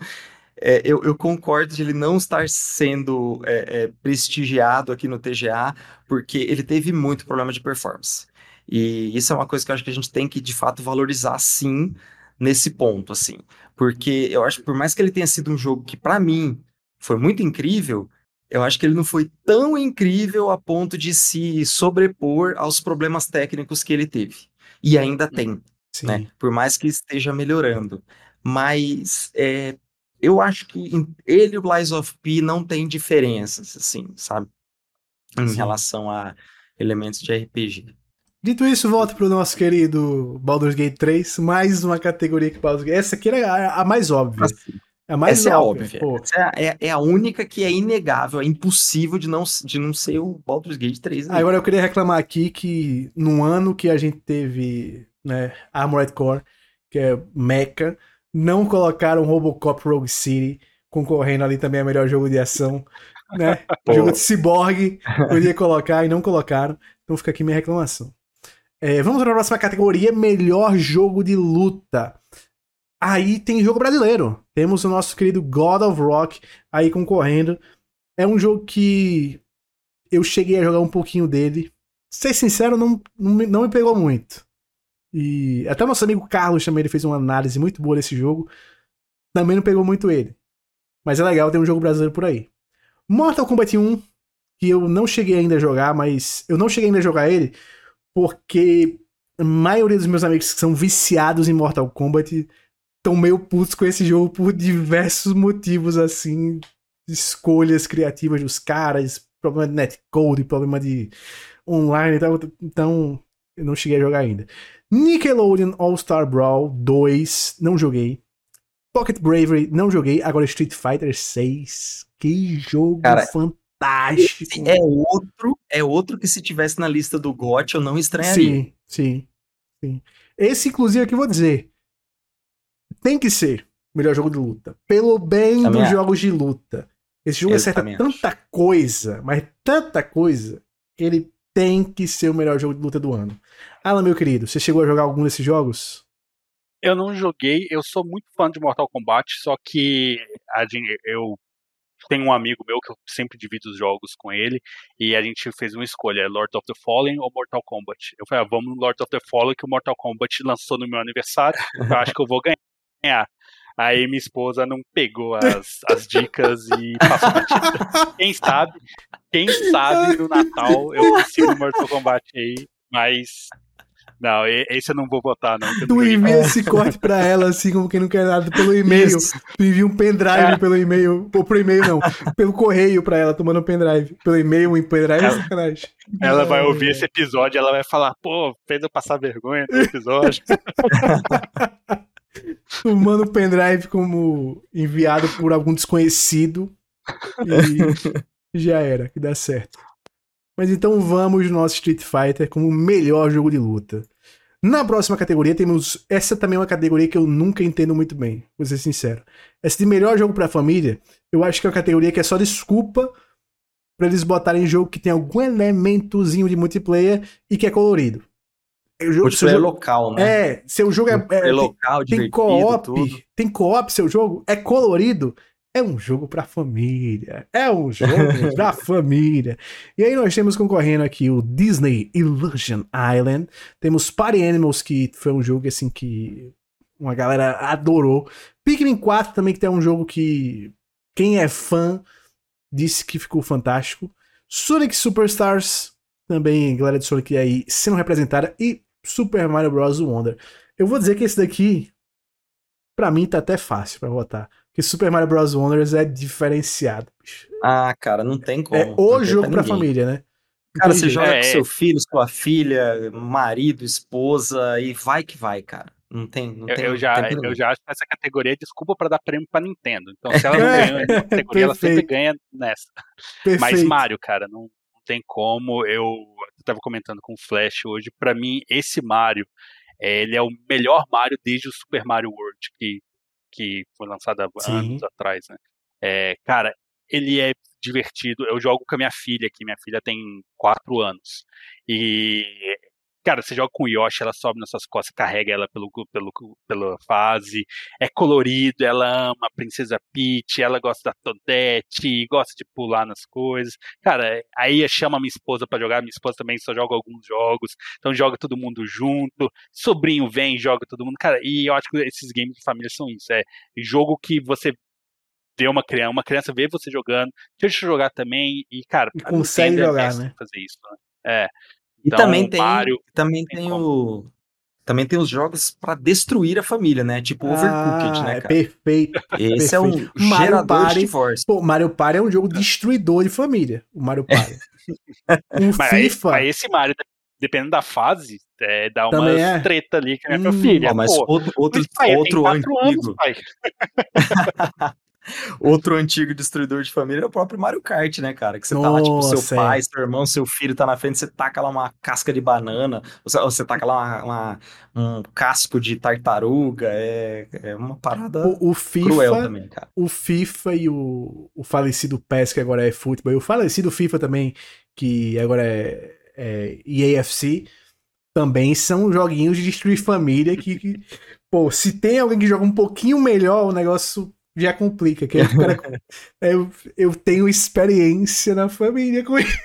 É, eu, eu, concordo de ele não estar sendo é, é, prestigiado aqui no TGA, porque ele teve muito problema de performance. E isso é uma coisa que eu acho que a gente tem que, de fato, valorizar sim nesse ponto, assim. Porque eu acho que por mais que ele tenha sido um jogo que, para mim, foi muito incrível, eu acho que ele não foi tão incrível a ponto de se sobrepor aos problemas técnicos que ele teve. E ainda tem, Sim. né? Por mais que esteja melhorando. Mas é, eu acho que ele e o Lies of P não tem diferenças, assim, sabe? Em Sim. relação a elementos de RPG. Dito isso, volta pro nosso querido Baldur's Gate 3, mais uma categoria que Baldur's Gate. Essa aqui é a, a mais óbvia. Assim, é a mais essa óbvia. É óbvia. Essa é, é, a única que é inegável, é impossível de não, de não ser o Baldur's Gate 3. Né? Agora eu queria reclamar aqui que no ano que a gente teve né, Armored Core, que é Mecha, não colocaram Robocop Rogue City, concorrendo ali também a melhor jogo de ação, né? jogo de Cyborg, podia colocar e não colocaram. Então fica aqui minha reclamação. É, vamos para a próxima categoria: melhor jogo de luta. Aí tem jogo brasileiro. Temos o nosso querido God of Rock aí concorrendo. É um jogo que eu cheguei a jogar um pouquinho dele. Ser sincero, não, não me pegou muito. E até o nosso amigo Carlos também ele fez uma análise muito boa desse jogo. Também não pegou muito ele. Mas é legal ter um jogo brasileiro por aí. Mortal Kombat 1, que eu não cheguei ainda a jogar, mas eu não cheguei ainda a jogar ele porque a maioria dos meus amigos que são viciados em Mortal Kombat estão meio putos com esse jogo por diversos motivos, assim, escolhas criativas dos caras, problema de netcode, problema de online e tal. Então, eu não cheguei a jogar ainda. Nickelodeon All-Star Brawl 2, não joguei. Pocket Bravery, não joguei. Agora Street Fighter 6. Que jogo Cara, fantástico. É outro, é outro que se tivesse na lista do GOT eu não estranharia. Sim, sim, sim. Esse, inclusive, aqui eu vou dizer. Tem que ser o melhor jogo de luta. Pelo bem também dos acho. jogos de luta. Esse jogo eu acerta tanta acho. coisa, mas tanta coisa, ele tem que ser o melhor jogo de luta do ano. Alan, meu querido, você chegou a jogar algum desses jogos? Eu não joguei, eu sou muito fã de Mortal Kombat, só que eu tenho um amigo meu que eu sempre divido os jogos com ele, e a gente fez uma escolha, é Lord of the Fallen ou Mortal Kombat. Eu falei, ah, vamos no Lord of the Fallen, que o Mortal Kombat lançou no meu aniversário, eu acho que eu vou ganhar. Aí minha esposa não pegou as, as dicas e passou batida. Quem sabe, quem sabe no Natal eu consigo Mortal Kombat aí, mas não, esse eu não vou botar, não. Tu envia esse corte pra ela, assim, como quem não quer nada, pelo e-mail. Tu envia um pendrive é. pelo e-mail. Ou pro e-mail, não. Pelo correio pra ela, tomando um pendrive. Pelo e-mail, um pendrive é sacanagem. Ela vai ouvir esse episódio e ela vai falar, pô, fez eu passar vergonha no episódio. tu manda o pendrive como enviado por algum desconhecido. E já era, que dá certo. Mas então vamos no nosso Street Fighter como o melhor jogo de luta. Na próxima categoria temos. Essa também é uma categoria que eu nunca entendo muito bem, vou ser sincero. Essa de melhor jogo pra família, eu acho que é uma categoria que é só desculpa para eles botarem jogo que tem algum elementozinho de multiplayer e que é colorido. O jogo, seu jogo, local, né? É, seu jogo é, é, é local, tem co-op, tem co-op seu jogo, é colorido, é um jogo para família. É um jogo para família. E aí nós temos concorrendo aqui o Disney Illusion Island. Temos Party Animals, que foi um jogo assim que uma galera adorou. Pikmin 4 também, que é um jogo que quem é fã disse que ficou fantástico. Sonic Superstars, também galera de Sonic aí sendo representada e Super Mario Bros. Wonder. Eu vou dizer que esse daqui, pra mim, tá até fácil pra votar. Porque Super Mario Bros. Wonders é diferenciado. Bicho. Ah, cara, não tem como. É o jogo pra, pra família, né? Cara, você joga é, com seu filho, sua filha, marido, esposa e vai que vai, cara. Não tem, não eu, tem. Eu já, eu já acho que essa categoria é desculpa para dar prêmio para Nintendo. Então, se ela não ganhou essa categoria, ela sempre ganha nessa. Perfeito. Mas Mario, cara, não tem como. Eu estava comentando com o Flash hoje. Para mim, esse Mario, é, ele é o melhor Mario desde o Super Mario World que que foi lançado há Sim. anos atrás, né? É, cara, ele é divertido. Eu jogo com a minha filha aqui. Minha filha tem quatro anos. E Cara, você joga com o Yoshi, ela sobe nas suas costas, carrega ela pelo, pelo, pela fase. É colorido, ela ama a Princesa Peach, ela gosta da Todette, gosta de pular nas coisas. Cara, aí chama minha esposa para jogar, minha esposa também só joga alguns jogos, então joga todo mundo junto. Sobrinho vem, joga todo mundo. Cara, e eu acho que esses games de família são isso. É jogo que você vê uma criança, uma criança vê você jogando, deixa eu jogar também, e, cara, e consegue jogar, né? Fazer isso, né? É. E então, também tem, Mario, também tem, tem o também tem os jogos para destruir a família, né? Tipo Overcooked, né, ah, cara? Perfeito. Esse perfeito. é um Mario gerador Party, de divórcio. Pô, Mario Party é um jogo destruidor de família. O Mario Party. um mas, FIFA. Mas esse Mario, dependendo da fase, é, dá uma é. treta ali com a minha hum, filha. Ó, mas pô, outro, outro, mas, pai, outro antigo. Anos, Outro antigo destruidor de família é o próprio Mario Kart, né, cara? Que você Nossa, tá lá, tipo, seu pai, seu irmão, seu filho tá na frente, você taca lá uma casca de banana, você, você taca lá uma, uma, um casco de tartaruga, é, é uma parada o, o FIFA, cruel também, cara. O FIFA e o, o falecido PES, que agora é futebol, e o falecido FIFA também, que agora é, é EAFC, também são joguinhos de destruir família que, que, pô, se tem alguém que joga um pouquinho melhor, o negócio já complica. Que cara, eu, eu tenho experiência na família com isso.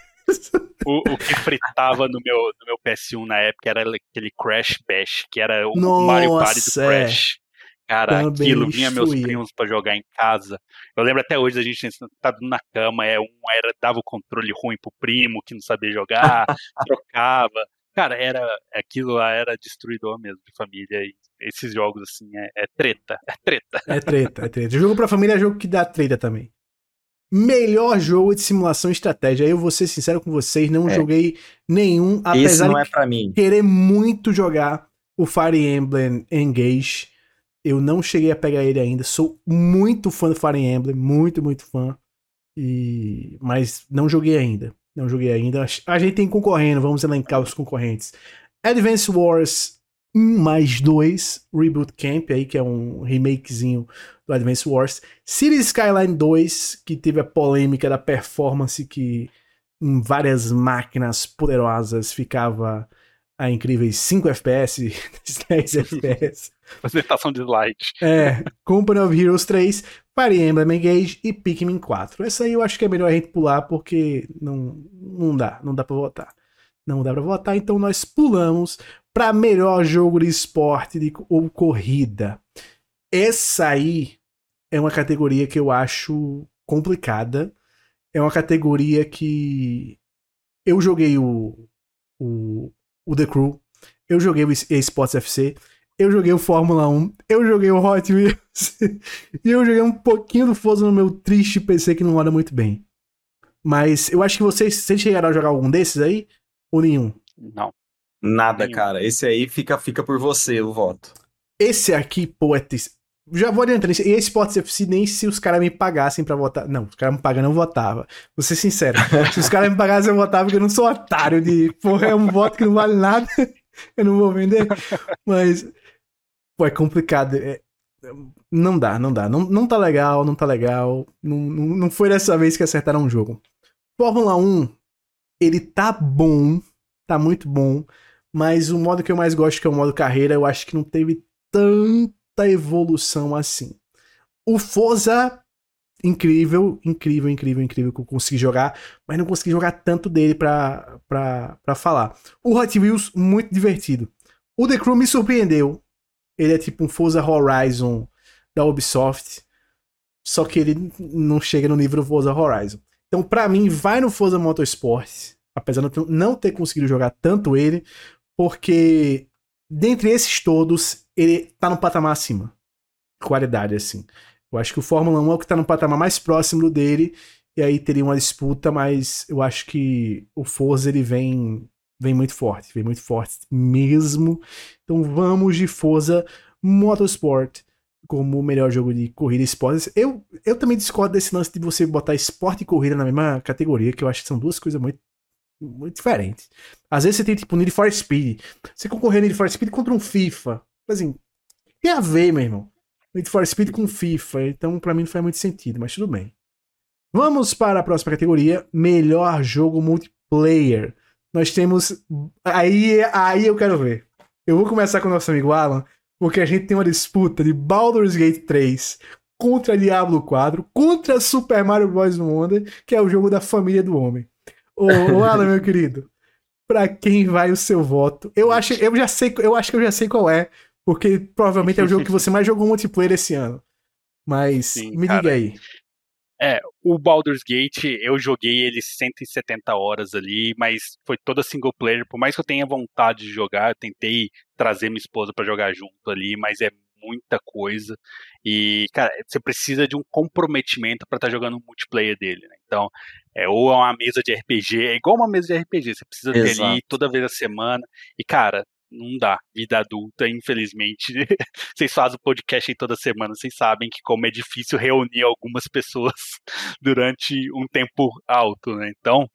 O, o, que fritava no meu, no meu PS1 na época era aquele Crash Bash, que era o Nossa, Mario Party do é. Crash. Cara, Também aquilo vinha meus primos para jogar em casa. Eu lembro até hoje a gente sentado na cama, é um era dava o controle ruim pro primo que não sabia jogar, trocava. Cara, era aquilo lá era destruidor mesmo de família e esses jogos, assim, é, é, treta. É treta. É treta, é treta. Jogo pra família é jogo que dá treta também. Melhor jogo de simulação e estratégia. Eu vou ser sincero com vocês, não é. joguei nenhum, apesar não é pra mim. querer muito jogar o Fire Emblem Engage. Eu não cheguei a pegar ele ainda. Sou muito fã do Fire Emblem, muito, muito fã. E... Mas não joguei ainda. Não joguei ainda. A gente tem concorrendo, vamos elencar os concorrentes. Advance Wars 1 mais 2 Reboot Camp, aí, que é um remakezinho do Advance Wars. Cities Skyline 2, que teve a polêmica da performance que em várias máquinas poderosas ficava a incríveis 5 FPS, 10 FPS. Apresentação de slide. É, Company of Heroes 3, Fire Emblem Engage e Pikmin 4. Essa aí eu acho que é melhor a gente pular porque não, não dá, não dá pra votar. Não dá pra votar, então nós pulamos para melhor jogo de esporte de, ou corrida. Essa aí é uma categoria que eu acho complicada. É uma categoria que eu joguei o, o, o The Crew, eu joguei o eSports FC, eu joguei o Fórmula 1, eu joguei o Hot Wheels e eu joguei um pouquinho do Forza no meu triste PC que não roda muito bem. Mas eu acho que vocês, vocês chegaram a jogar algum desses aí? Ou nenhum? Não. Nada, Nenhum. cara. Esse aí fica, fica por você o voto. Esse aqui, pô, é já vou adiantando, esse Sports FC nem se os caras me pagassem pra votar. Não, os caras me pagam, eu não votava. Vou ser sincero. se os caras me pagassem, eu votava, porque eu não sou otário de. Porra, é um voto que não vale nada. eu não vou vender. Mas. É complicado. É, não dá, não dá. Não, não tá legal, não tá legal. Não, não, não foi dessa vez que acertaram um jogo. Fórmula 1, ele tá bom. Tá muito bom. Mas o modo que eu mais gosto, que é o modo carreira, eu acho que não teve tanta evolução assim. O Forza, incrível, incrível, incrível, incrível que eu consegui jogar, mas não consegui jogar tanto dele pra, pra, pra falar. O Hot Wheels, muito divertido. O The Crew me surpreendeu. Ele é tipo um Forza Horizon da Ubisoft, só que ele não chega no nível do Forza Horizon. Então, para mim, vai no Forza Motorsport apesar de eu não ter conseguido jogar tanto ele, porque dentre esses todos, ele tá no patamar acima. Qualidade, assim. Eu acho que o Fórmula 1 é o que tá no patamar mais próximo dele, e aí teria uma disputa, mas eu acho que o Forza ele vem vem muito forte, vem muito forte mesmo. Então vamos de Forza Motorsport como o melhor jogo de corrida e esportes. Eu, eu também discordo desse lance de você botar esporte e corrida na mesma categoria, que eu acho que são duas coisas muito, muito diferentes. Às vezes você tem tipo Need for Speed. Você concorrer Need for Speed contra um FIFA. Assim, tem a ver, meu irmão. Need for Speed com FIFA. Então, para mim, não faz muito sentido, mas tudo bem. Vamos para a próxima categoria: melhor jogo multiplayer. Nós temos. Aí, aí eu quero ver. Eu vou começar com o nosso amigo Alan, porque a gente tem uma disputa de Baldur's Gate 3 contra Diablo 4, contra Super Mario Bros. Wonder, que é o jogo da família do homem. Ô, ô Alan, meu querido, pra quem vai o seu voto? Eu acho, eu já sei, eu acho que eu já sei qual é, porque provavelmente é o jogo que você mais jogou multiplayer esse ano. Mas Sim, me cara, diga aí. É, o Baldur's Gate, eu joguei ele 170 horas ali, mas foi toda single player. Por mais que eu tenha vontade de jogar, eu tentei trazer minha esposa para jogar junto ali, mas é muita coisa. E, cara, você precisa de um comprometimento para estar tá jogando o multiplayer dele, né? Então, é, ou é uma mesa de RPG, é igual uma mesa de RPG, você precisa Exato. ter ali toda vez a semana. E, cara, não dá. Vida adulta, infelizmente. vocês fazem o podcast aí toda semana, vocês sabem que como é difícil reunir algumas pessoas durante um tempo alto, né? Então,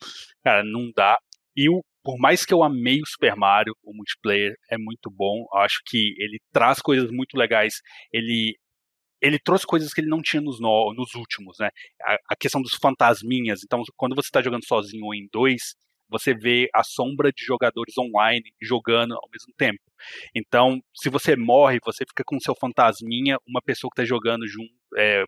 cara, não dá. E o, por mais que eu amei o Super Mario, o multiplayer é muito bom. Eu acho que ele traz coisas muito legais. Ele ele trouxe coisas que ele não tinha nos, no, nos últimos, né? A, a, questão dos fantasminhas. Então, quando você está jogando sozinho ou em dois, você vê a sombra de jogadores online jogando ao mesmo tempo. Então, se você morre, você fica com seu fantasminha, uma pessoa que está jogando junto, é,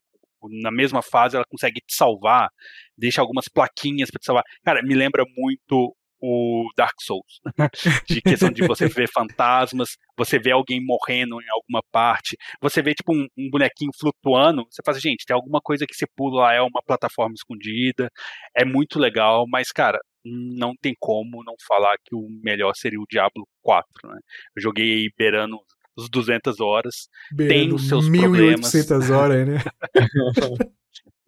na mesma fase, ela consegue te salvar, deixa algumas plaquinhas para te salvar. Cara, me lembra muito o Dark Souls. de questão de você ver fantasmas, você vê alguém morrendo em alguma parte, você vê tipo um, um, bonequinho flutuando, você fala, gente, tem alguma coisa que você pula lá, é uma plataforma escondida, é muito legal, mas cara, não tem como não falar que o melhor seria o Diablo 4, né? Eu joguei beirando os 200 horas, beirando tem os seus 1800 problemas. horas, né?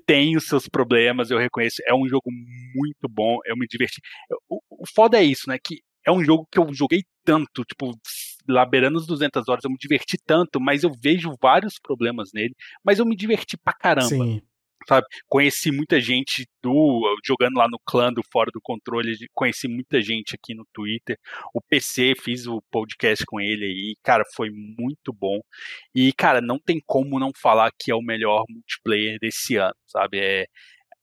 tem os seus problemas, eu reconheço. É um jogo muito bom, eu me diverti. O, o foda é isso, né? Que é um jogo que eu joguei tanto, tipo, lá beirando os 200 horas, eu me diverti tanto, mas eu vejo vários problemas nele, mas eu me diverti pra caramba. Sim sabe? Conheci muita gente do jogando lá no clã do Fora do Controle, conheci muita gente aqui no Twitter. O PC fiz o podcast com ele aí, cara, foi muito bom. E cara, não tem como não falar que é o melhor multiplayer desse ano, sabe? É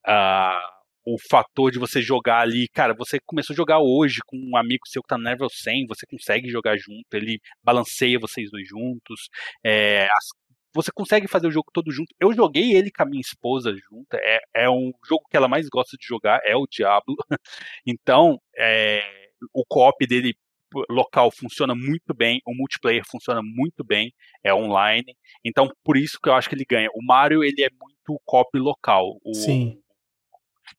uh, o fator de você jogar ali, cara, você começou a jogar hoje com um amigo seu que tá no level 100, você consegue jogar junto, ele balanceia vocês dois juntos, é, as você consegue fazer o jogo todo junto. Eu joguei ele com a minha esposa junto. É, é um jogo que ela mais gosta de jogar, é o Diablo. então, é, o co-op dele local funciona muito bem, o multiplayer funciona muito bem, é online. Então, por isso que eu acho que ele ganha. O Mario, ele é muito co-op local. O, Sim.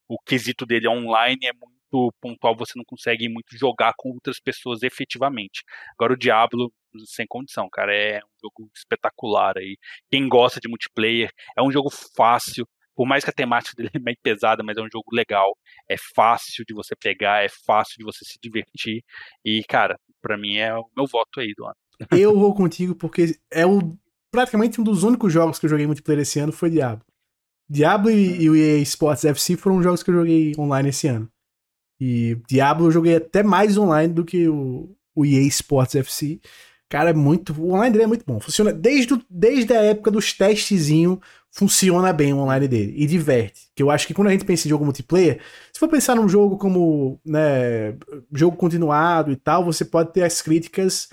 O quesito dele online é muito pontual, você não consegue muito jogar com outras pessoas efetivamente. Agora o Diablo sem condição, cara. É um jogo espetacular aí. Quem gosta de multiplayer, é um jogo fácil. Por mais que a temática dele é meio pesada, mas é um jogo legal. É fácil de você pegar, é fácil de você se divertir. E, cara, para mim é o meu voto aí do ano. Eu vou contigo porque é o praticamente um dos únicos jogos que eu joguei multiplayer esse ano foi Diablo. Diablo e, e o EA Sports FC foram jogos que eu joguei online esse ano. E Diablo eu joguei até mais online do que o, o EA Sports FC. Cara, é muito. O online dele é muito bom. Funciona desde, desde a época dos testezinhos. Funciona bem o online dele. E diverte. Que eu acho que quando a gente pensa em jogo multiplayer, se for pensar num jogo como, né, jogo continuado e tal, você pode ter as críticas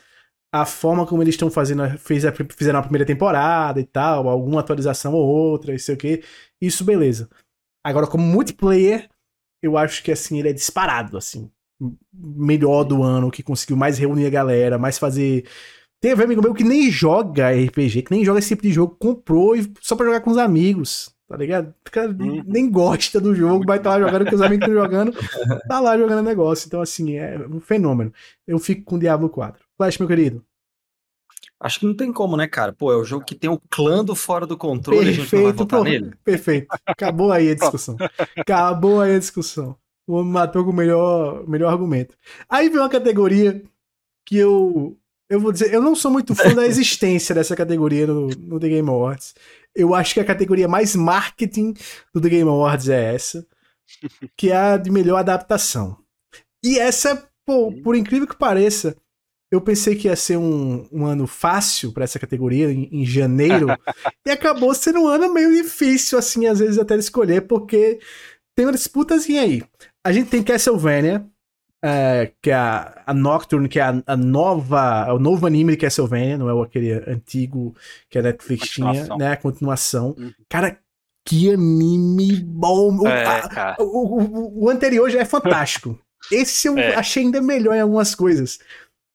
à forma como eles estão fazendo, fez a, fizeram a primeira temporada e tal, alguma atualização ou outra, e sei o que. Isso, beleza. Agora, como multiplayer, eu acho que assim, ele é disparado, assim melhor do ano, que conseguiu mais reunir a galera, mais fazer. Teve amigo meu que nem joga RPG, que nem joga esse tipo de jogo, comprou só pra jogar com os amigos. tá ligado? O cara uhum. nem gosta do jogo, vai estar tá lá jogando com os amigos estão jogando, tá lá jogando negócio. Então, assim, é um fenômeno. Eu fico com Diablo 4. Flash, meu querido. Acho que não tem como, né, cara? Pô, é o jogo que tem o clã do fora do controle, perfeito, a gente não vai votar pô, nele. Perfeito. Acabou aí a discussão. Acabou aí a discussão. O homem matou com o melhor, melhor argumento. Aí vem uma categoria que eu. Eu vou dizer, eu não sou muito fã da existência dessa categoria no, no The Game Awards. Eu acho que a categoria mais marketing do The Game Awards é essa, que é a de melhor adaptação. E essa, pô, por incrível que pareça, eu pensei que ia ser um, um ano fácil para essa categoria, em, em janeiro, e acabou sendo um ano meio difícil, assim, às vezes até escolher, porque tem uma disputazinha aí. A gente tem Castlevania, é, que é a, a, Nocturne, que é a, a, nova, é o novo anime de Castlevania, não é aquele antigo que a Netflix tinha, né? A continuação. Uhum. Cara, que anime bom! É, a, o, o, o, anterior já é fantástico. Esse eu é. achei ainda melhor em algumas coisas.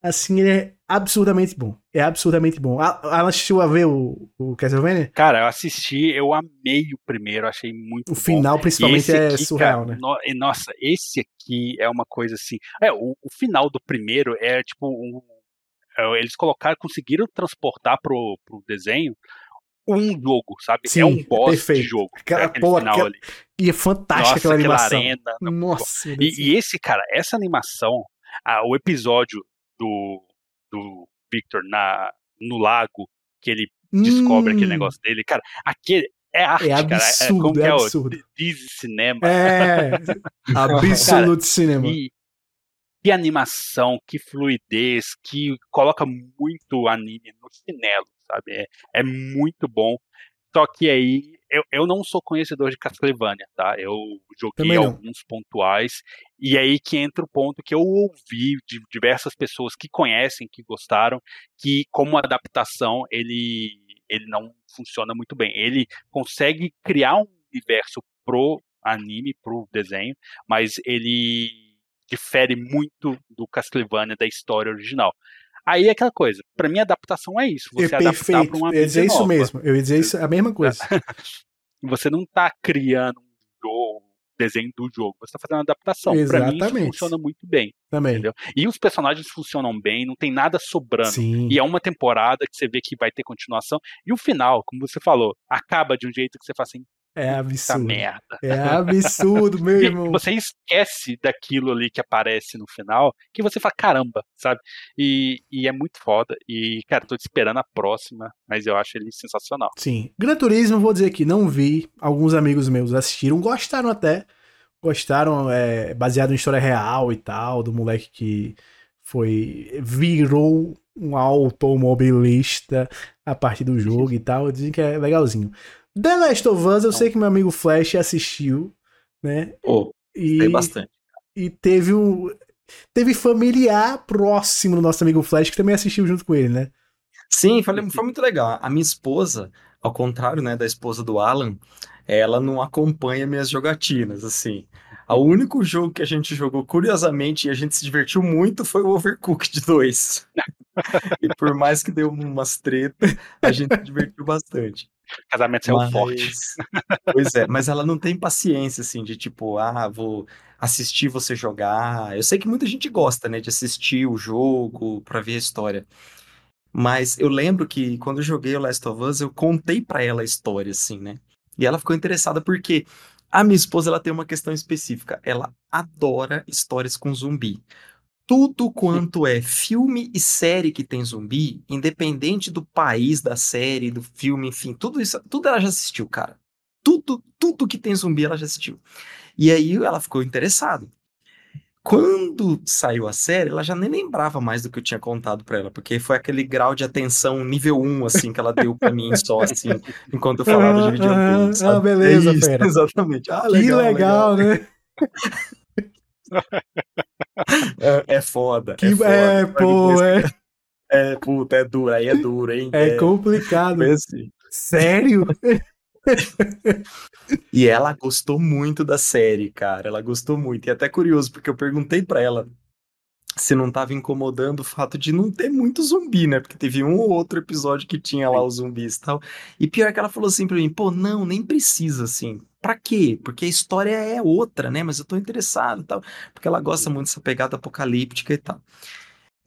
Assim, ele é absurdamente bom. É absurdamente bom. Ela assistiu a ver o, o Castlevania? Cara, eu assisti, eu amei o primeiro, achei muito O bom. final, principalmente, é aqui, surreal, cara, né? No, nossa, esse aqui é uma coisa assim. É, o, o final do primeiro é tipo um, é, eles colocaram, conseguiram transportar pro, pro desenho um jogo, sabe? É Sim, é um boss perfeito. de jogo. Aquela, pô, final aquela... ali. E é fantástica Nossa, aquela animação. Arena, Nossa. E, e, esse, cara, essa animação, ah, o episódio do, do Victor na, no lago, que ele hum. descobre aquele hum. negócio dele, cara, aquele. É arte, é absurdo, cara. É, é, é absurdo. É o Disney Cinema. É, absolute cinema. E, que animação, que fluidez, que coloca muito anime no chinelo, sabe? É, é muito bom. Só que aí eu, eu não sou conhecedor de Castlevania, tá? Eu joguei alguns pontuais, e aí que entra o ponto que eu ouvi de diversas pessoas que conhecem, que gostaram, que como adaptação ele, ele não funciona muito bem. Ele consegue criar um universo pro anime, pro desenho, mas ele difere muito do Castlevania da história original. Aí é aquela coisa. Para mim, adaptação é isso. Você é adaptar para uma Eu ia dizer nova. isso mesmo. Eu ia dizer isso, a mesma coisa. você não tá criando um jogo, desenho do jogo. Você tá fazendo uma adaptação. Exatamente. Pra mim, funciona muito bem. Também. Entendeu? E os personagens funcionam bem, não tem nada sobrando. Sim. E é uma temporada que você vê que vai ter continuação. E o final, como você falou, acaba de um jeito que você fala assim, é absurdo. merda. É absurdo, meu irmão. você esquece daquilo ali que aparece no final, que você fala, caramba, sabe? E, e é muito foda. E, cara, tô esperando a próxima, mas eu acho ele sensacional. Sim. Gran Turismo, vou dizer que não vi. Alguns amigos meus assistiram, gostaram até. Gostaram, é, baseado em história real e tal, do moleque que foi. virou um automobilista a partir do jogo e tal. Dizem que é legalzinho. The Last of Us, eu sei que meu amigo Flash assistiu, né? Oh, e, bastante. E teve um. Teve familiar próximo do nosso amigo Flash que também assistiu junto com ele, né? Sim, foi, foi muito legal. A minha esposa, ao contrário, né, da esposa do Alan, ela não acompanha minhas jogatinas, assim. O único jogo que a gente jogou, curiosamente, e a gente se divertiu muito, foi o Overcooked 2. e por mais que deu umas tretas, a gente se divertiu bastante. Casamento é forte. Pois é, mas ela não tem paciência, assim, de tipo, ah, vou assistir você jogar. Eu sei que muita gente gosta, né, de assistir o jogo pra ver a história. Mas eu lembro que quando eu joguei o Last of Us, eu contei para ela a história, assim, né? E ela ficou interessada porque a minha esposa ela tem uma questão específica. Ela adora histórias com zumbi tudo quanto é filme e série que tem zumbi, independente do país da série, do filme, enfim, tudo isso, tudo ela já assistiu, cara. Tudo, tudo que tem zumbi ela já assistiu. E aí ela ficou interessada. Quando saiu a série, ela já nem lembrava mais do que eu tinha contado para ela, porque foi aquele grau de atenção nível 1, assim, que ela deu para mim só, assim, enquanto eu falava de videogame. Ah, beleza, é isso, Exatamente. Ah, legal, que legal, legal. né? é, é, foda. Que, é, foda. é pô, é. É, puta, é duro, aí é duro, hein? É, é complicado. Assim. Sério? e ela gostou muito da série, cara. Ela gostou muito. E é até curioso, porque eu perguntei para ela se não tava incomodando o fato de não ter muito zumbi, né? Porque teve um ou outro episódio que tinha lá os zumbis e tal. E pior que ela falou assim pra mim, pô, não, nem precisa, assim. Pra quê? Porque a história é outra, né? Mas eu tô interessado e tal. Porque ela gosta muito dessa pegada apocalíptica e tal.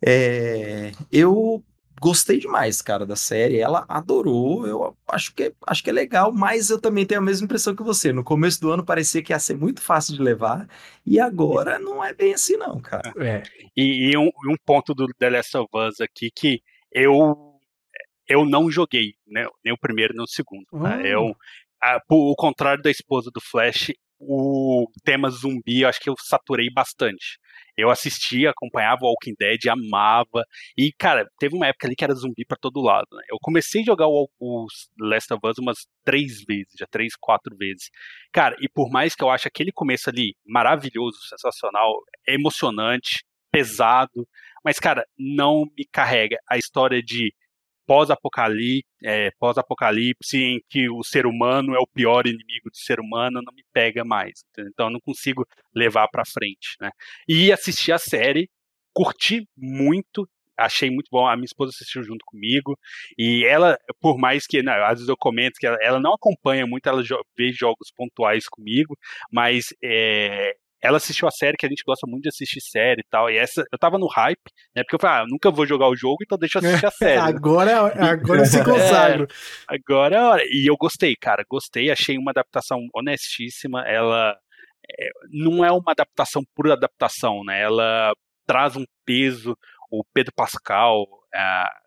É, eu gostei demais, cara, da série. Ela adorou. Eu acho que, acho que é legal, mas eu também tenho a mesma impressão que você. No começo do ano parecia que ia ser muito fácil de levar, e agora não é bem assim, não, cara. É. E, e um, um, ponto do The Last of Us aqui que eu eu não joguei, né, nem o primeiro nem o segundo. Né? Eu, a, o contrário da esposa do Flash, o tema zumbi, eu acho que eu saturei bastante. Eu assistia, acompanhava Walking Dead, amava. E, cara, teve uma época ali que era zumbi para todo lado. Né? Eu comecei a jogar o, o Last of Us umas três vezes, já três, quatro vezes. Cara, e por mais que eu ache aquele começo ali maravilhoso, sensacional, emocionante, pesado, mas, cara, não me carrega a história de pós-apocalipse, é, pós-apocalipse em que o ser humano é o pior inimigo do ser humano não me pega mais. Entendeu? Então eu não consigo levar para frente, né? E assisti a série, curti muito, achei muito bom. A minha esposa assistiu junto comigo e ela, por mais que né, às vezes eu comento que ela, ela não acompanha muito, ela jo vê jogos pontuais comigo, mas é, ela assistiu a série, que a gente gosta muito de assistir série e tal. E essa, eu tava no hype, né? Porque eu falei, ah, nunca vou jogar o jogo, então deixa eu assistir a série. agora, né? agora se consagra. É, agora é hora. E eu gostei, cara, gostei, achei uma adaptação honestíssima. Ela é, não é uma adaptação por adaptação, né? Ela traz um peso. O Pedro Pascal,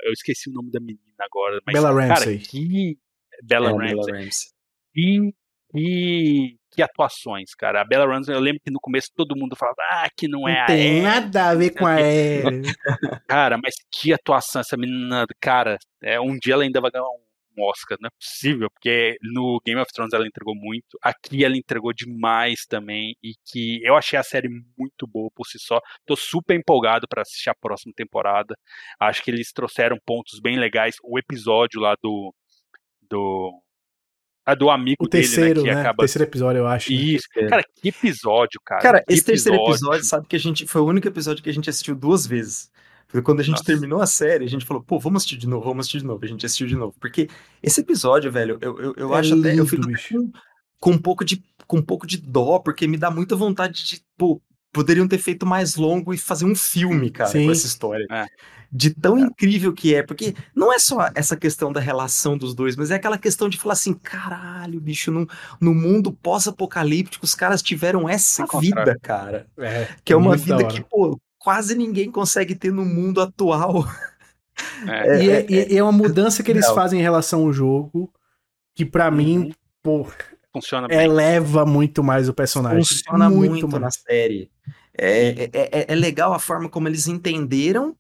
eu esqueci o nome da menina agora, mas Bella Ramsey. Cara, que Bella, é, Ramsey. Bella Ramsey. E, e que atuações, cara. A Bella Ramsey, eu lembro que no começo todo mundo falava, ah, que não é não a tem nada a ver com a Cara, mas que atuação essa menina, cara. É, um dia ela ainda vai ganhar um Oscar, não é possível, porque no Game of Thrones ela entregou muito, aqui ela entregou demais também, e que eu achei a série muito boa por si só. Tô super empolgado para assistir a próxima temporada. Acho que eles trouxeram pontos bem legais. O episódio lá do do a do amigo o terceiro, dele, né? Que né? acaba... terceiro episódio, eu acho. Né? Isso. Né? Cara, que episódio, cara. Cara, que esse episódio... terceiro episódio, sabe que a gente foi o único episódio que a gente assistiu duas vezes. Porque quando a gente Nossa. terminou a série, a gente falou, pô, vamos assistir de novo, vamos assistir de novo. A gente assistiu de novo. Porque esse episódio, velho, eu, eu, eu é acho lindo, até. Eu fico com, com, um pouco de, com um pouco de dó, porque me dá muita vontade de, pô, poderiam ter feito mais longo e fazer um filme, cara, Sim. com essa história. É de tão é. incrível que é, porque não é só essa questão da relação dos dois, mas é aquela questão de falar assim, caralho, bicho, no, no mundo pós-apocalíptico os caras tiveram essa vida, cara. É, que é uma vida que, pô, quase ninguém consegue ter no mundo atual. É, e, é, é, é, uma mudança que eles fazem em relação ao jogo, que para uhum. mim, pô, funciona bem. eleva muito mais o personagem. Funciona muito, muito na série. É, é, é, legal a forma como eles entenderam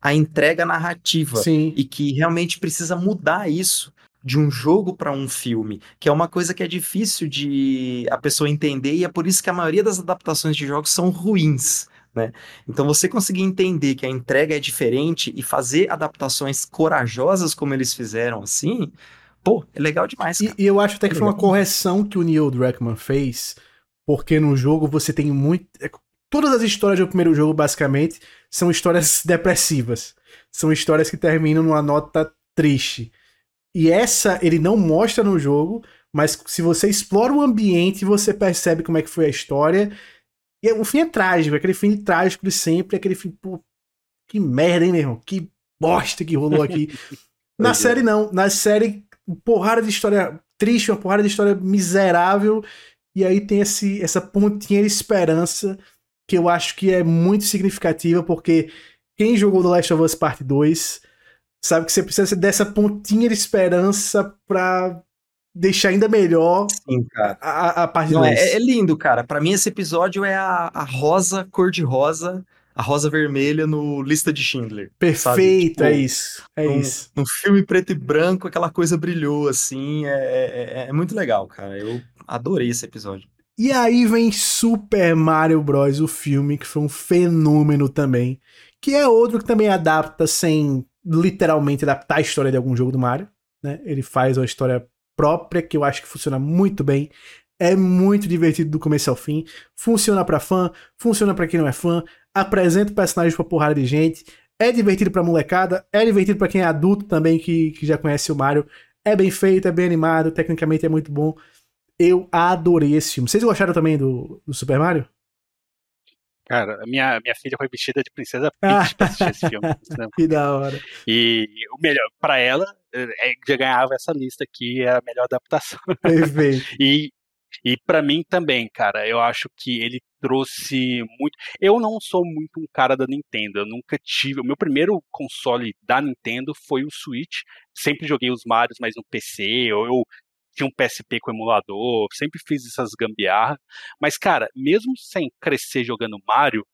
a entrega narrativa Sim. e que realmente precisa mudar isso de um jogo para um filme, que é uma coisa que é difícil de a pessoa entender e é por isso que a maioria das adaptações de jogos são ruins. Né? Então você conseguir entender que a entrega é diferente e fazer adaptações corajosas como eles fizeram assim, pô, é legal demais. E, e, eu acho até que é foi uma correção que o Neil Druckmann fez, porque no jogo você tem muito. É, todas as histórias do primeiro jogo, basicamente, são histórias depressivas. São histórias que terminam numa nota triste. E essa ele não mostra no jogo, mas se você explora o ambiente, você percebe como é que foi a história. E o fim é trágico, aquele fim trágico de sempre, aquele fim, pô, que merda, hein, meu irmão? Que bosta que rolou aqui. Na série, não. Na série, porrada de história triste, uma porrada de história miserável. E aí tem esse, essa pontinha de esperança que eu acho que é muito significativa, porque quem jogou The Last of Us Part 2 sabe que você precisa dessa pontinha de esperança pra deixar ainda melhor Sim, cara. A, a parte 2. É, é, lindo, cara. Para mim, esse episódio é a, a rosa cor-de-rosa a rosa vermelha no Lista de Schindler. Perfeito, tipo, é isso. É um, isso. Um filme preto e branco, aquela coisa brilhou, assim. É, é, é, é muito legal, cara. Eu adorei esse episódio. E aí vem Super Mario Bros., o filme, que foi um fenômeno também. Que é outro que também adapta sem literalmente adaptar a história de algum jogo do Mario. Né? Ele faz uma história própria que eu acho que funciona muito bem. É muito divertido do começo ao fim. Funciona para fã, funciona para quem não é fã. Apresenta o personagem pra porrada de gente. É divertido pra molecada, é divertido para quem é adulto também que, que já conhece o Mario. É bem feito, é bem animado, tecnicamente é muito bom. Eu adorei esse filme. Vocês gostaram também do, do Super Mario? Cara, minha, minha filha foi vestida de Princesa Peach pra assistir esse filme. Que da hora. E o melhor, pra ela, é, já ganhava essa lista aqui, é a melhor adaptação. Perfeito. e e para mim também, cara, eu acho que ele trouxe muito. Eu não sou muito um cara da Nintendo, eu nunca tive. O meu primeiro console da Nintendo foi o Switch. Sempre joguei os Marios, mas no PC, ou eu tinha um PSP com emulador, sempre fiz essas gambiarra. Mas, cara, mesmo sem crescer jogando Mario,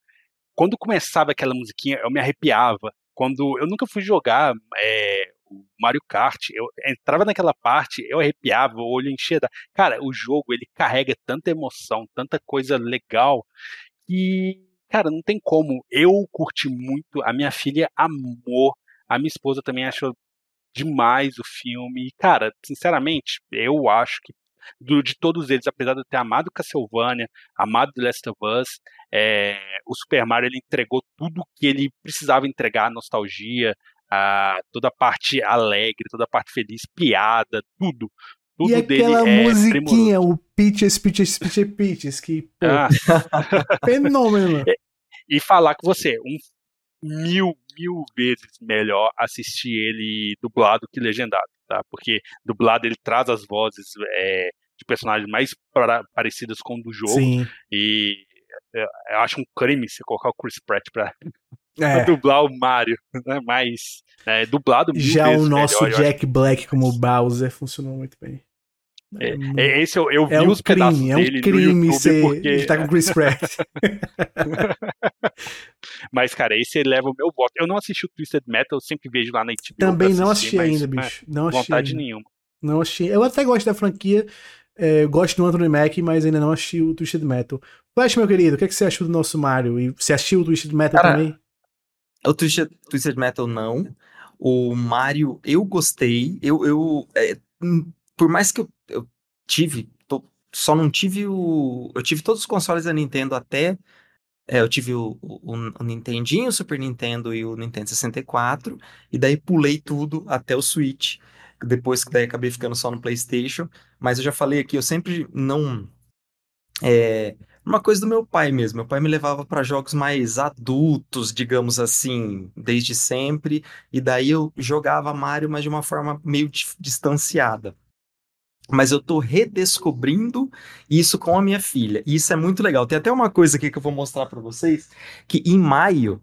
quando começava aquela musiquinha, eu me arrepiava. Quando eu nunca fui jogar é, o Mario Kart, eu entrava naquela parte, eu arrepiava, o olho enchia da. Cara, o jogo ele carrega tanta emoção, tanta coisa legal, que, cara, não tem como. Eu curti muito, a minha filha amou, a minha esposa também achou demais o filme. E, cara, sinceramente, eu acho que do, de todos eles, apesar de eu ter amado Castlevania, amado The Last of Us, é, o Super Mario ele entregou tudo que ele precisava entregar, nostalgia, a, toda a parte alegre, toda a parte feliz, piada, tudo. Tudo e aquela é musiquinha, o Peaches, Peaches, Peaches, Peaches, que pô, ah. fenômeno. E, e falar com você, um mil, mil vezes melhor assistir ele dublado que legendado, tá? Porque dublado ele traz as vozes é, de personagens mais pra, parecidas com o do jogo. Sim. E eu, eu acho um crime você colocar o Chris Pratt pra, é. dublar o Mario, né? Mas é, dublado Já o nosso melhor, Jack Black como Bowser funcionou muito bem. É, é, esse eu, eu vi é um os crime, pedaços é um dele crime no ser, porque... ele tá com Chris Pratt. Mas, cara, esse leva o meu voto. Eu não assisti o Twisted Metal, eu sempre vejo lá na HBO. Também não assisti ainda, bicho. Não assisti vontade ainda. nenhuma. Não assisti. Eu até gosto da franquia, é, gosto do Anthony Mack, mas ainda não assisti o Twisted Metal. Flash, meu querido, o que, é que você achou do nosso Mario? E você assistiu o Twisted Metal cara, também? O Twisted, Twisted Metal não. O Mario, eu gostei. Eu, eu é, hum, por mais que eu, eu tive, tô, só não tive o. Eu tive todos os consoles da Nintendo até. É, eu tive o, o, o, Nintendinho, o Super Nintendo e o Nintendo 64, e daí pulei tudo até o Switch. Depois que daí acabei ficando só no PlayStation. Mas eu já falei aqui, eu sempre não. É, uma coisa do meu pai mesmo. Meu pai me levava para jogos mais adultos, digamos assim, desde sempre. E daí eu jogava Mario, mas de uma forma meio distanciada. Mas eu tô redescobrindo isso com a minha filha. E isso é muito legal. Tem até uma coisa aqui que eu vou mostrar para vocês, que em maio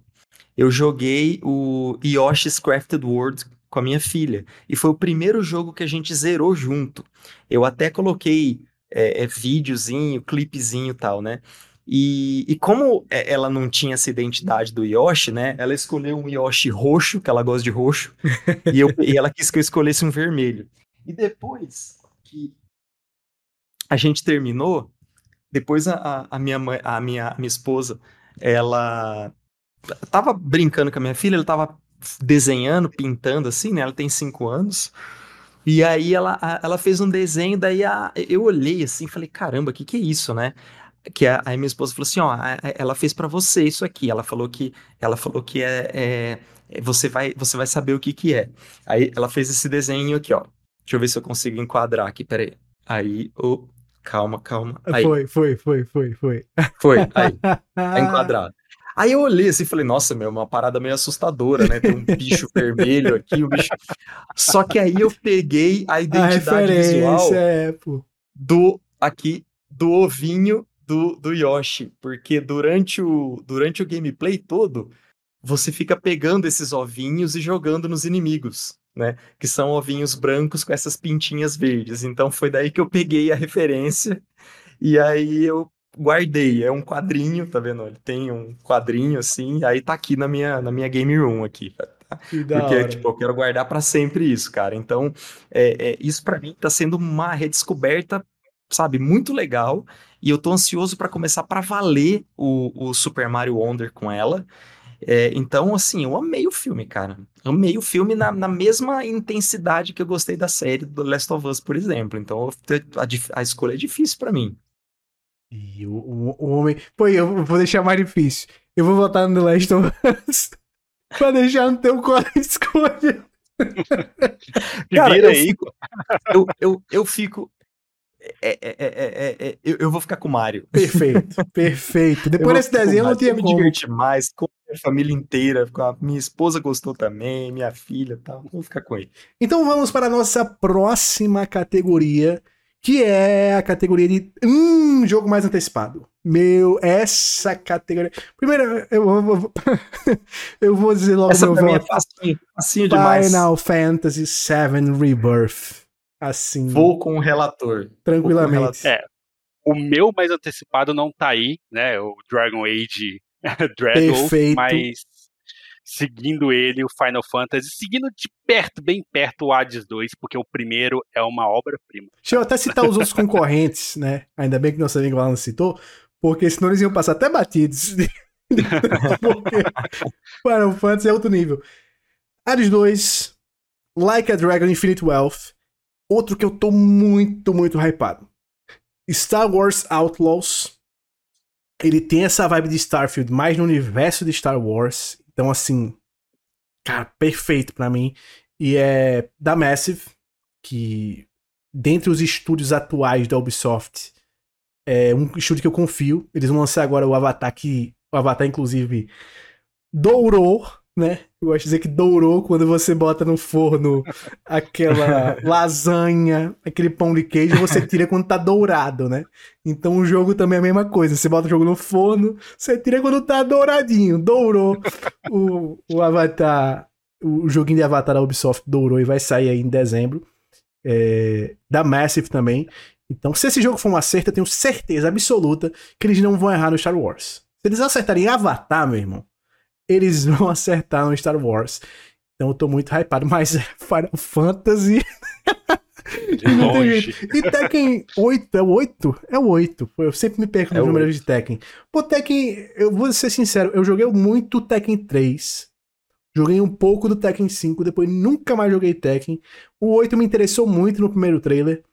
eu joguei o Yoshi's Crafted World com a minha filha. E foi o primeiro jogo que a gente zerou junto. Eu até coloquei é, é, videozinho, clipezinho e tal, né? E, e como é, ela não tinha essa identidade do Yoshi, né? Ela escolheu um Yoshi roxo, que ela gosta de roxo, e, eu, e ela quis que eu escolhesse um vermelho. E depois que a gente terminou, depois a, a minha mãe, a minha, a minha esposa, ela tava brincando com a minha filha, ela tava desenhando, pintando assim, né? Ela tem cinco anos. E aí ela, ela fez um desenho, daí a, eu olhei assim e falei, caramba, o que, que é isso, né? Que a, aí minha esposa falou assim, ó, ela fez para você isso aqui. Ela falou que ela falou que é, é, é, você vai você vai saber o que que é. Aí ela fez esse desenho aqui, ó. Deixa eu ver se eu consigo enquadrar aqui, peraí. Aí, oh, calma, calma. Aí. Foi, foi, foi, foi, foi. Foi, aí. Tá enquadrado. Aí eu olhei assim e falei, nossa, meu, uma parada meio assustadora, né? Tem um bicho vermelho aqui, um bicho. Só que aí eu peguei a identidade a visual é, pô. do aqui do ovinho do, do Yoshi, porque durante o durante o gameplay todo você fica pegando esses ovinhos e jogando nos inimigos, né? Que são ovinhos brancos com essas pintinhas verdes. Então foi daí que eu peguei a referência e aí eu guardei. É um quadrinho, tá vendo? Ele tem um quadrinho assim, aí tá aqui na minha, na minha game room aqui. Tá? Porque, hora. tipo, eu quero guardar para sempre isso, cara. Então, é, é isso para mim tá sendo uma redescoberta, sabe, muito legal. E eu tô ansioso para começar para valer o, o Super Mario Wonder com ela. É, então, assim, eu amei o filme, cara. Amei o filme na, na, mesma intensidade que eu gostei da série do Last of Us, por exemplo. Então, a, a escolha é difícil para mim. E o, o, o, homem. Pô, eu vou deixar mais difícil. Eu vou votar no The Last of Us pra deixar no teu colo a escolha. Cara, eu fico, eu, eu, eu fico é, é, é, eu, eu, vou ficar com o Mario. Perfeito, perfeito. Depois desse desenho não tinha como. me divertir mais, com a família inteira. A minha esposa gostou também, minha filha e tal. Vou ficar com ele. Então vamos para a nossa próxima categoria, que é a categoria de um jogo mais antecipado. Meu, essa categoria. Primeiro, eu vou, eu vou dizer logo essa meu voto. É facinho, facinho demais. Final Fantasy VII Rebirth. Assim. Vou com o relator. Tranquilamente. O relator. É. O meu mais antecipado não tá aí, né? O Dragon Age Dreadwolf, mas seguindo ele, o Final Fantasy, seguindo de perto, bem perto o Hades 2, porque o primeiro é uma obra-prima. Deixa eu até citar os outros concorrentes, né? Ainda bem que nosso amigo Alan citou, porque senão eles iam passar até batidos. porque Final Fantasy é outro nível. Hades 2, Like a Dragon Infinite Wealth, Outro que eu tô muito, muito hypado. Star Wars Outlaws. Ele tem essa vibe de Starfield, mais no universo de Star Wars. Então, assim, cara, perfeito para mim. E é da Massive, que dentre os estúdios atuais da Ubisoft, é um estúdio que eu confio. Eles vão lançar agora o Avatar, que o Avatar, inclusive, dourou né? Eu gosto de dizer que dourou quando você bota no forno aquela lasanha, aquele pão de queijo, você tira quando tá dourado, né? Então o jogo também é a mesma coisa. Você bota o jogo no forno, você tira quando tá douradinho. Dourou. O, o Avatar, o joguinho de Avatar da Ubisoft dourou e vai sair aí em dezembro. É, da Massive também. Então, se esse jogo for um acerto, eu tenho certeza absoluta que eles não vão errar no Star Wars. Se eles acertarem Avatar, meu irmão, eles vão acertar no Star Wars. Então eu tô muito hypado, mas Final Fantasy. e Tekken 8, é o 8? É o 8. Eu sempre me perco nos é números de Tekken. Pô, Tekken, eu vou ser sincero, eu joguei muito Tekken 3. Joguei um pouco do Tekken 5, depois nunca mais joguei Tekken. O 8 me interessou muito no primeiro trailer.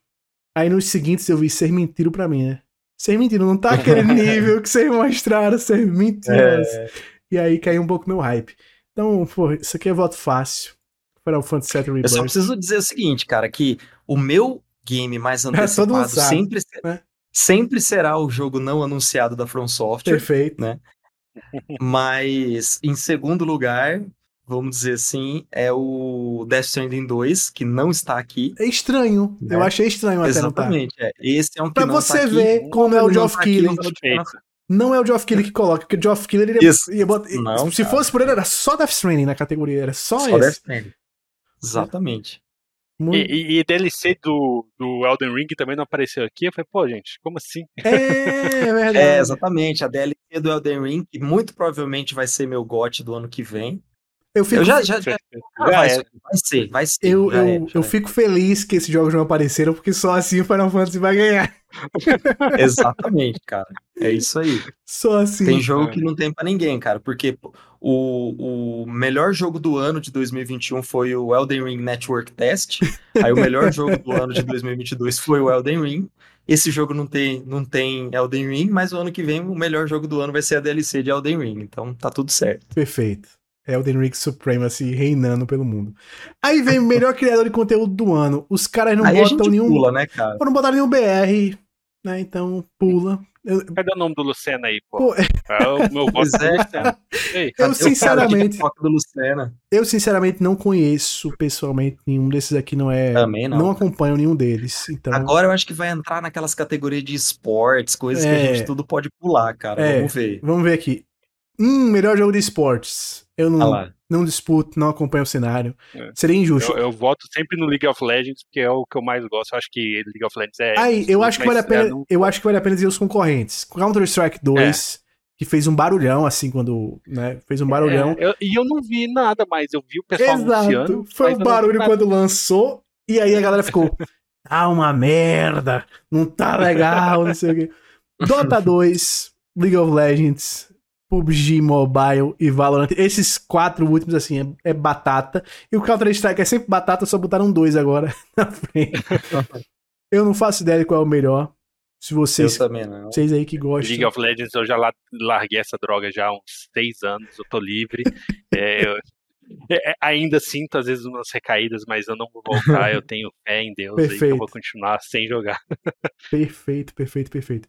Aí nos seguintes eu vi ser mentira pra mim, né? Ser mentira, não tá aquele nível que vocês mostraram, ser mentira. É... E aí caiu um pouco meu hype. Então, pô, isso aqui é voto fácil. Final Fantasy VII Rebirth. Eu só preciso dizer o seguinte, cara, que o meu game mais é, antecipado é, sempre, né? sempre será o jogo não anunciado da From Software. Perfeito. Né? Mas, em segundo lugar, vamos dizer assim, é o Death Stranding 2, que não está aqui. É estranho. Né? Eu achei estranho até Exatamente. É. Esse é um que pra não você tá ver aqui. como é o Geoff Keighley. Não é o Geoff Keighley que coloca, porque o Geoff Keighley ele Isso. ia botar, não, se cara. fosse por ele era só Death Stranding na categoria, era só, só esse. Death Stranding. Exatamente. Muito... E, e, DLC do, do Elden Ring também não apareceu aqui. Eu falei, pô, gente, como assim? É, é verdade. é, exatamente. A DLC do Elden Ring, que muito provavelmente vai ser meu GOT do ano que vem. Eu, fico... eu já, já, já... Ah, vai, é. vai, ser, vai ser. Eu, eu, é, eu fico feliz que esses jogos não apareceram, porque só assim o Final Fantasy vai ganhar. Exatamente, cara. É isso aí. Só assim. Tem jogo que não tem para ninguém, cara, porque o, o melhor jogo do ano de 2021 foi o Elden Ring Network Test. Aí o melhor jogo do ano de 2022 foi o Elden Ring. Esse jogo não tem, não tem Elden Ring, mas o ano que vem o melhor jogo do ano vai ser a DLC de Elden Ring. Então tá tudo certo. Perfeito. Elden Ring Supremacy reinando pelo mundo. Aí vem o melhor criador de conteúdo do ano. Os caras não Aí botam nenhum. Pula, né, cara? Não botaram nenhum BR, né? Então pula. Eu... Cadê o nome do Lucena aí, pô? pô... É o meu voto é, Lucena. Eu sinceramente. do Lucena. Eu sinceramente não conheço pessoalmente nenhum desses aqui, não é. Também não. Não acompanho nenhum deles. Então... Agora eu acho que vai entrar naquelas categorias de esportes, coisas é... que a gente tudo pode pular, cara. É... Vamos ver. Vamos ver aqui. Hum, melhor jogo de esportes. Eu não, ah não disputo, não acompanho o cenário. É. Seria injusto. Eu, eu, voto sempre no League of Legends, porque é o que eu mais gosto. Eu acho que League of Legends é. Aí, eu acho que vale a pena. Não... Eu acho que vale a pena dizer os concorrentes. Counter-Strike 2. É. Que fez um barulhão, assim, quando. Né, fez um barulhão. É, eu, e eu não vi nada, mas eu vi o pessoal Exato. anunciando. Foi um barulho quando lançou, e aí a galera ficou. Ah, uma merda! Não tá legal, não sei o quê. Dota 2, League of Legends, PUBG Mobile e Valorant. Esses quatro últimos, assim, é, é batata. E o Counter-Strike é sempre batata, só botaram dois agora na frente. eu não faço ideia de qual é o melhor. Se vocês, eu também não. vocês aí que gostam. League of Legends, eu já larguei essa droga já há uns seis anos, eu tô livre. é, eu, é, ainda sinto às vezes umas recaídas, mas eu não vou voltar, eu tenho fé em Deus perfeito. aí que eu vou continuar sem jogar. perfeito, perfeito, perfeito.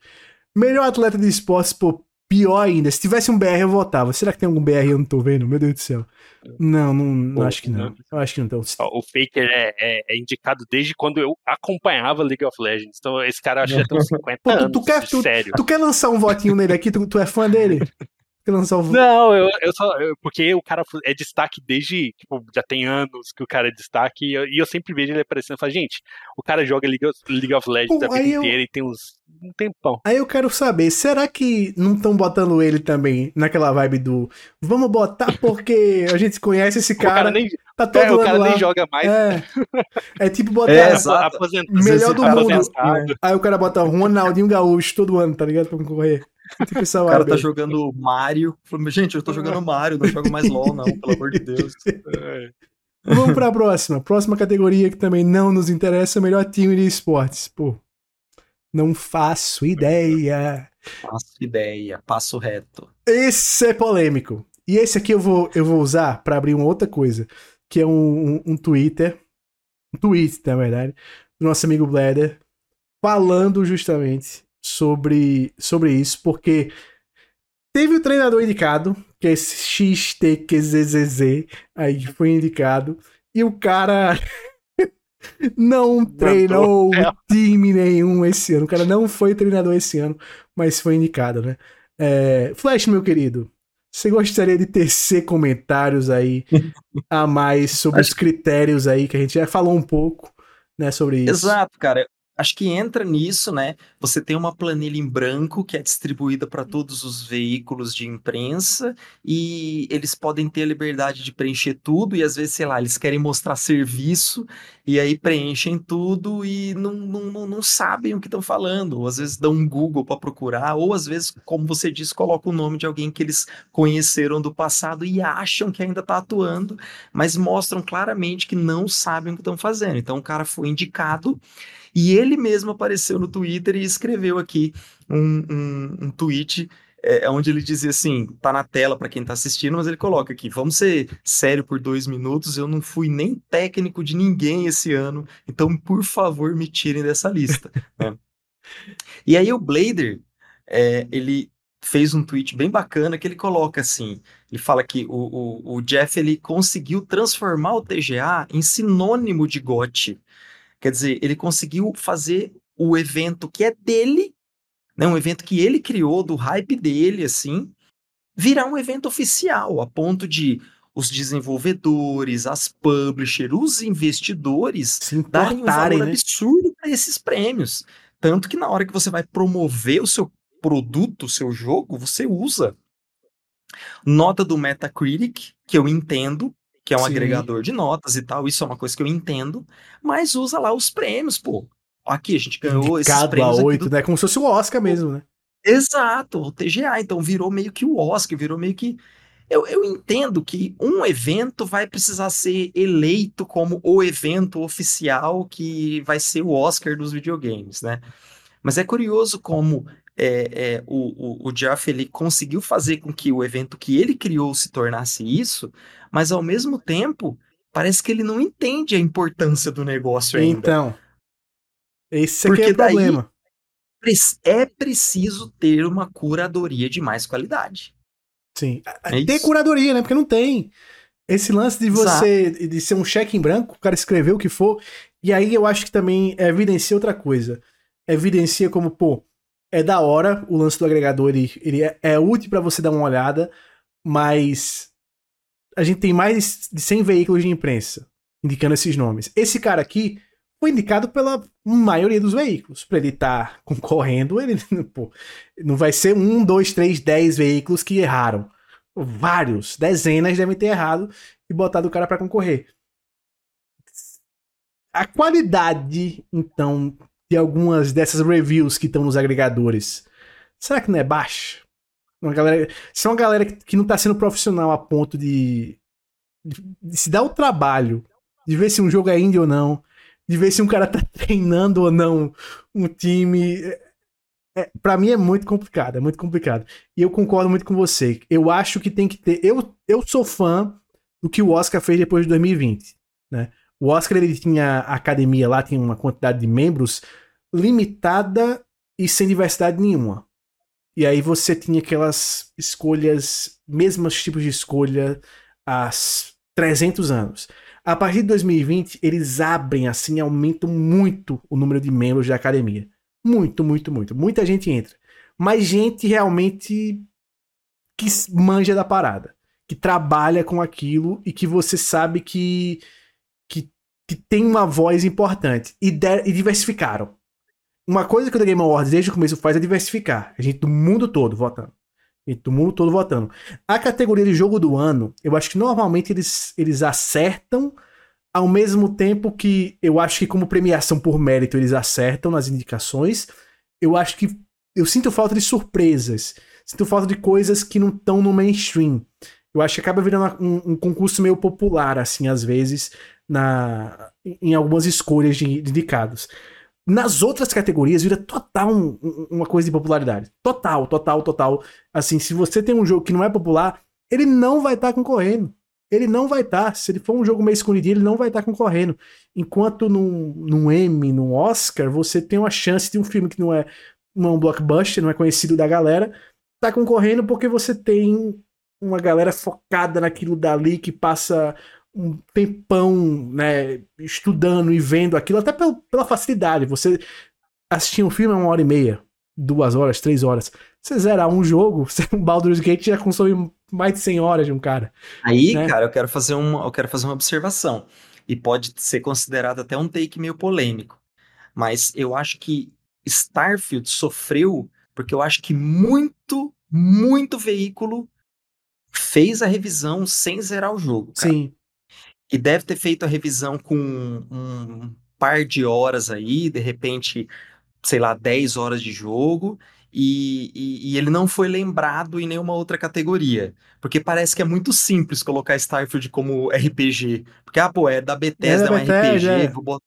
Melhor atleta de esportes, pô, pior ainda. Se tivesse um BR, eu votava. Será que tem algum BR eu não tô vendo? Meu Deus do céu. Não, não, não acho que não. Eu acho que não. Então, o Faker é, é, é, indicado desde quando eu acompanhava League of Legends. Então, esse cara acho que já tem uns 50 pô, tu, anos. Tu quer, tu, sério. Tu quer lançar um votinho nele aqui? Tu, tu é fã dele? lançar o... Não, eu, eu só. Eu, porque o cara é destaque desde. Tipo, já tem anos que o cara é destaque. E eu, e eu sempre vejo ele aparecendo e falo, gente, o cara joga League of, League of Legends Pô, a vida inteira e tem uns. Um tempão. Aí eu quero saber, será que não estão botando ele também naquela vibe do vamos botar porque a gente conhece esse cara. O cara nem, tá todo é, o cara lá. nem joga mais. É, é tipo botar é, melhor do mundo. Aí o cara bota Ronaldinho Gaúcho todo ano, tá ligado? Pra concorrer. O cara tá jogando Mario. Gente, eu tô jogando Mario, não jogo mais LOL, não, pelo amor de Deus. É. Vamos pra próxima. Próxima categoria que também não nos interessa, melhor time de esportes. Pô, não faço ideia. Faço ideia, passo reto. Esse é polêmico. E esse aqui eu vou, eu vou usar para abrir uma outra coisa, que é um, um, um Twitter, um tweet, na verdade, do nosso amigo Blader, falando justamente sobre, sobre isso, porque teve o treinador indicado, que é esse XTQZZZ, aí foi indicado, e o cara não treinou time nenhum esse ano. O cara não foi treinador esse ano, mas foi indicado, né? É, Flash, meu querido, você gostaria de tecer comentários aí a mais sobre os critérios aí que a gente já falou um pouco, né, sobre isso? Exato, cara acho que entra nisso, né? Você tem uma planilha em branco que é distribuída para todos os veículos de imprensa e eles podem ter a liberdade de preencher tudo e às vezes, sei lá, eles querem mostrar serviço e aí preenchem tudo e não, não, não sabem o que estão falando, ou às vezes dão um Google para procurar, ou às vezes, como você disse, colocam o nome de alguém que eles conheceram do passado e acham que ainda está atuando, mas mostram claramente que não sabem o que estão fazendo. Então o cara foi indicado e ele mesmo apareceu no Twitter e escreveu aqui um, um, um tweet é, onde ele dizia assim, tá na tela para quem tá assistindo, mas ele coloca aqui, vamos ser sério por dois minutos, eu não fui nem técnico de ninguém esse ano, então por favor me tirem dessa lista. né? E aí o Blader, é, ele fez um tweet bem bacana que ele coloca assim, ele fala que o, o, o Jeff ele conseguiu transformar o TGA em sinônimo de GOT. Quer dizer, ele conseguiu fazer o evento que é dele, né, um evento que ele criou, do hype dele, assim, virar um evento oficial, a ponto de os desenvolvedores, as publishers, os investidores darem um valor né? absurdo para esses prêmios. Tanto que na hora que você vai promover o seu produto, o seu jogo, você usa nota do Metacritic, que eu entendo, que é um Sim. agregador de notas e tal, isso é uma coisa que eu entendo, mas usa lá os prêmios, pô. Aqui, a gente ganhou Indicado esses prêmios. a 8, do... né? Como se fosse o Oscar mesmo, né? Exato, o TGA, então virou meio que o Oscar, virou meio que. Eu, eu entendo que um evento vai precisar ser eleito como o evento oficial que vai ser o Oscar dos videogames, né? Mas é curioso como é, é, o, o, o Jeff ele conseguiu fazer com que o evento que ele criou se tornasse isso, mas ao mesmo tempo parece que ele não entende a importância do negócio ainda. Então, esse aqui é o problema. é preciso ter uma curadoria de mais qualidade. Sim. É tem curadoria, né? Porque não tem. Esse lance de você Exato. de ser um cheque em branco, o cara escreveu o que for, e aí eu acho que também evidencia outra coisa. Evidencia como, pô, é da hora o lance do agregador, ele, ele é, é útil para você dar uma olhada, mas a gente tem mais de 100 veículos de imprensa indicando esses nomes. Esse cara aqui foi indicado pela maioria dos veículos. Para ele estar tá concorrendo, ele pô, não vai ser um, dois, três, dez veículos que erraram. Vários, dezenas devem ter errado e botado o cara para concorrer. A qualidade, então, de algumas dessas reviews que estão nos agregadores, será que não é baixa? Uma galera, se é uma galera que, não tá sendo profissional a ponto de, de, de, se dar o trabalho de ver se um jogo é indie ou não, de ver se um cara tá treinando ou não um time. É, para mim é muito complicado, é muito complicado. E eu concordo muito com você. Eu acho que tem que ter. Eu, eu sou fã do que o Oscar fez depois de 2020, né? O Oscar ele tinha a academia lá, tinha uma quantidade de membros limitada e sem diversidade nenhuma. E aí você tinha aquelas escolhas, mesmos tipos de escolha há 300 anos. A partir de 2020, eles abrem assim, aumentam muito o número de membros da academia. Muito, muito, muito. Muita gente entra. Mas gente realmente que manja da parada, que trabalha com aquilo e que você sabe que que, tem uma voz importante e, e diversificaram uma coisa que o The Game Awards desde o começo faz é diversificar. A gente do mundo todo votando. A gente do mundo todo votando. A categoria de jogo do ano, eu acho que normalmente eles, eles acertam ao mesmo tempo que eu acho que como premiação por mérito eles acertam nas indicações. Eu acho que eu sinto falta de surpresas. Sinto falta de coisas que não estão no mainstream. Eu acho que acaba virando um, um, concurso meio popular, assim, às vezes, na, em algumas escolhas de, de indicados. Nas outras categorias vira total um, uma coisa de popularidade. Total, total, total. Assim, se você tem um jogo que não é popular, ele não vai estar tá concorrendo. Ele não vai estar. Tá. Se ele for um jogo meio escondidinho, ele não vai estar tá concorrendo. Enquanto num, num Emmy, num Oscar, você tem uma chance de um filme que não é, não é um blockbuster, não é conhecido da galera, tá concorrendo porque você tem uma galera focada naquilo dali que passa um tempão, né, estudando e vendo aquilo, até pela, pela facilidade. Você assistir um filme é uma hora e meia, duas horas, três horas. Você zerar um jogo, um Baldur's Gate já consome mais de 100 horas de um cara. Aí, né? cara, eu quero fazer uma, eu quero fazer uma observação. E pode ser considerado até um take meio polêmico. Mas eu acho que Starfield sofreu porque eu acho que muito, muito veículo fez a revisão sem zerar o jogo. Cara. Sim e deve ter feito a revisão com um par de horas aí, de repente, sei lá, 10 horas de jogo, e, e, e, ele não foi lembrado em nenhuma outra categoria. Porque parece que é muito simples colocar Starfield como RPG. Porque, ah, pô, é da Bethesda, é, é um RPG, é. vou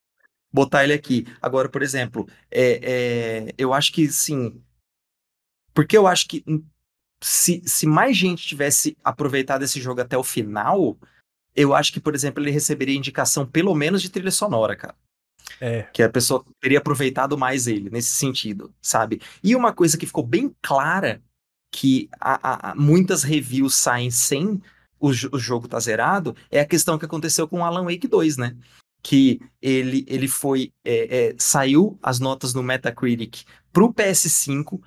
botar ele aqui. Agora, por exemplo, é, é, eu acho que, sim... Porque eu acho que se, se mais gente tivesse aproveitado esse jogo até o final eu acho que, por exemplo, ele receberia indicação pelo menos de trilha sonora, cara. É. Que a pessoa teria aproveitado mais ele, nesse sentido, sabe? E uma coisa que ficou bem clara, que a, a, muitas reviews saem sem o, o jogo tá zerado, é a questão que aconteceu com Alan Wake 2, né? Que ele, ele foi. É, é, saiu as notas no Metacritic pro PS5,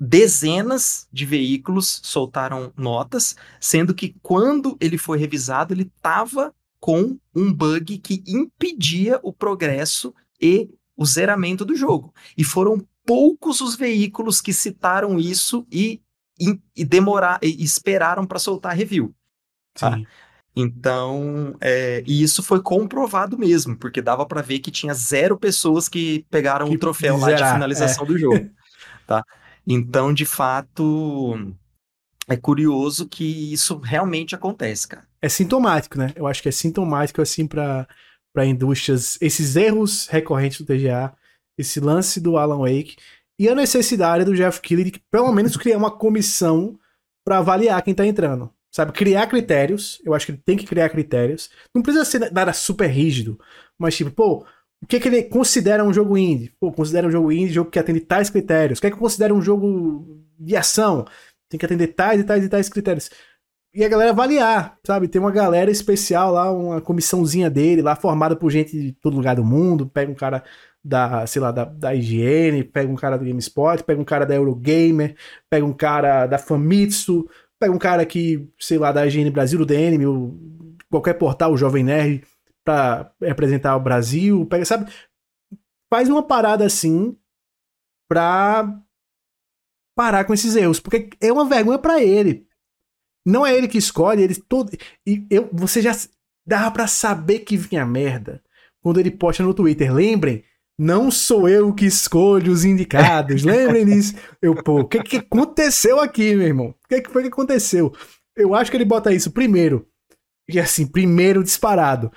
dezenas de veículos soltaram notas, sendo que quando ele foi revisado, ele estava com um bug que impedia o progresso e o zeramento do jogo. E foram poucos os veículos que citaram isso e, e, e demorar, e esperaram para soltar review. Tá? Então, é, e isso foi comprovado mesmo, porque dava para ver que tinha zero pessoas que pegaram o um troféu lá de finalização é. do jogo. Tá? Então, de fato, é curioso que isso realmente acontece, cara. É sintomático, né? Eu acho que é sintomático, assim, para indústrias, esses erros recorrentes do TGA, esse lance do Alan Wake e a necessidade do Jeff Keighley de pelo menos criar uma comissão para avaliar quem tá entrando. Sabe, criar critérios, eu acho que ele tem que criar critérios. Não precisa ser nada super rígido, mas tipo, pô, o que, é que ele considera um jogo indie? Pô, considera um jogo indie jogo que atende tais critérios. O que é que considera um jogo de ação? Tem que atender tais e tais e tais critérios. E a galera avaliar, sabe? Tem uma galera especial lá, uma comissãozinha dele lá, formada por gente de todo lugar do mundo. Pega um cara da, sei lá, da, da IGN, pega um cara do GameSpot, pega um cara da Eurogamer, pega um cara da Famitsu, pega um cara que, sei lá, da IGN Brasil, do DN, qualquer portal, o Jovem Nerd para representar o Brasil, pega, sabe? Faz uma parada assim pra parar com esses erros, porque é uma vergonha para ele. Não é ele que escolhe, ele todo e eu, você já dava para saber que vinha merda quando ele posta no Twitter. Lembrem, Não sou eu que escolho os indicados. Lembrem disso. Eu, pô, o que, que aconteceu aqui, meu irmão? O que, que foi que aconteceu? Eu acho que ele bota isso primeiro. E assim, primeiro disparado.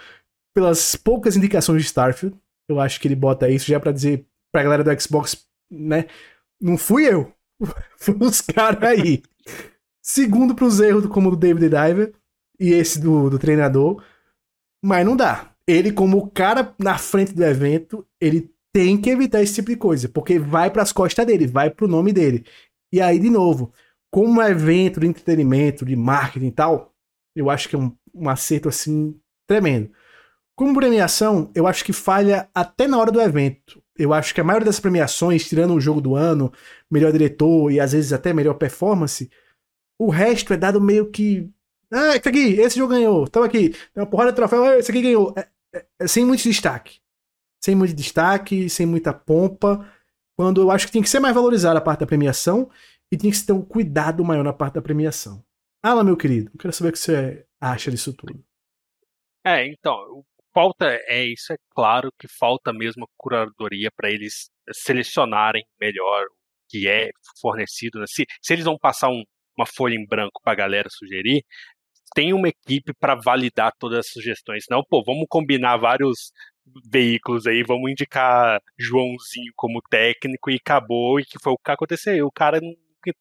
Pelas poucas indicações de Starfield. Eu acho que ele bota isso já para dizer pra galera do Xbox, né? Não fui eu. Foi os caras aí. Segundo pros erros como o do David Diver e esse do, do treinador. Mas não dá. Ele, como o cara na frente do evento, ele tem que evitar esse tipo de coisa. Porque vai pras costas dele, vai pro nome dele. E aí, de novo, como um evento de entretenimento, de marketing e tal, eu acho que é um, um acerto assim tremendo. Como premiação, eu acho que falha até na hora do evento. Eu acho que a maioria das premiações, tirando o jogo do ano, melhor diretor e às vezes até melhor performance, o resto é dado meio que. Ah, esse aqui, esse jogo ganhou. Tava aqui, tem uma porrada de troféu, ah, esse aqui ganhou. É, é, é, sem muito destaque. Sem muito destaque, sem muita pompa. Quando eu acho que tem que ser mais valorizada a parte da premiação e tem que ter um cuidado maior na parte da premiação. Alan, meu querido, eu quero saber o que você acha disso tudo. É, então, falta é isso, é claro que falta mesmo curadoria para eles selecionarem melhor o que é fornecido. Né? Se, se eles vão passar um, uma folha em branco para a galera sugerir, tem uma equipe para validar todas as sugestões. Não, pô, vamos combinar vários veículos aí, vamos indicar Joãozinho como técnico e acabou, e que foi o que aconteceu. O cara não porque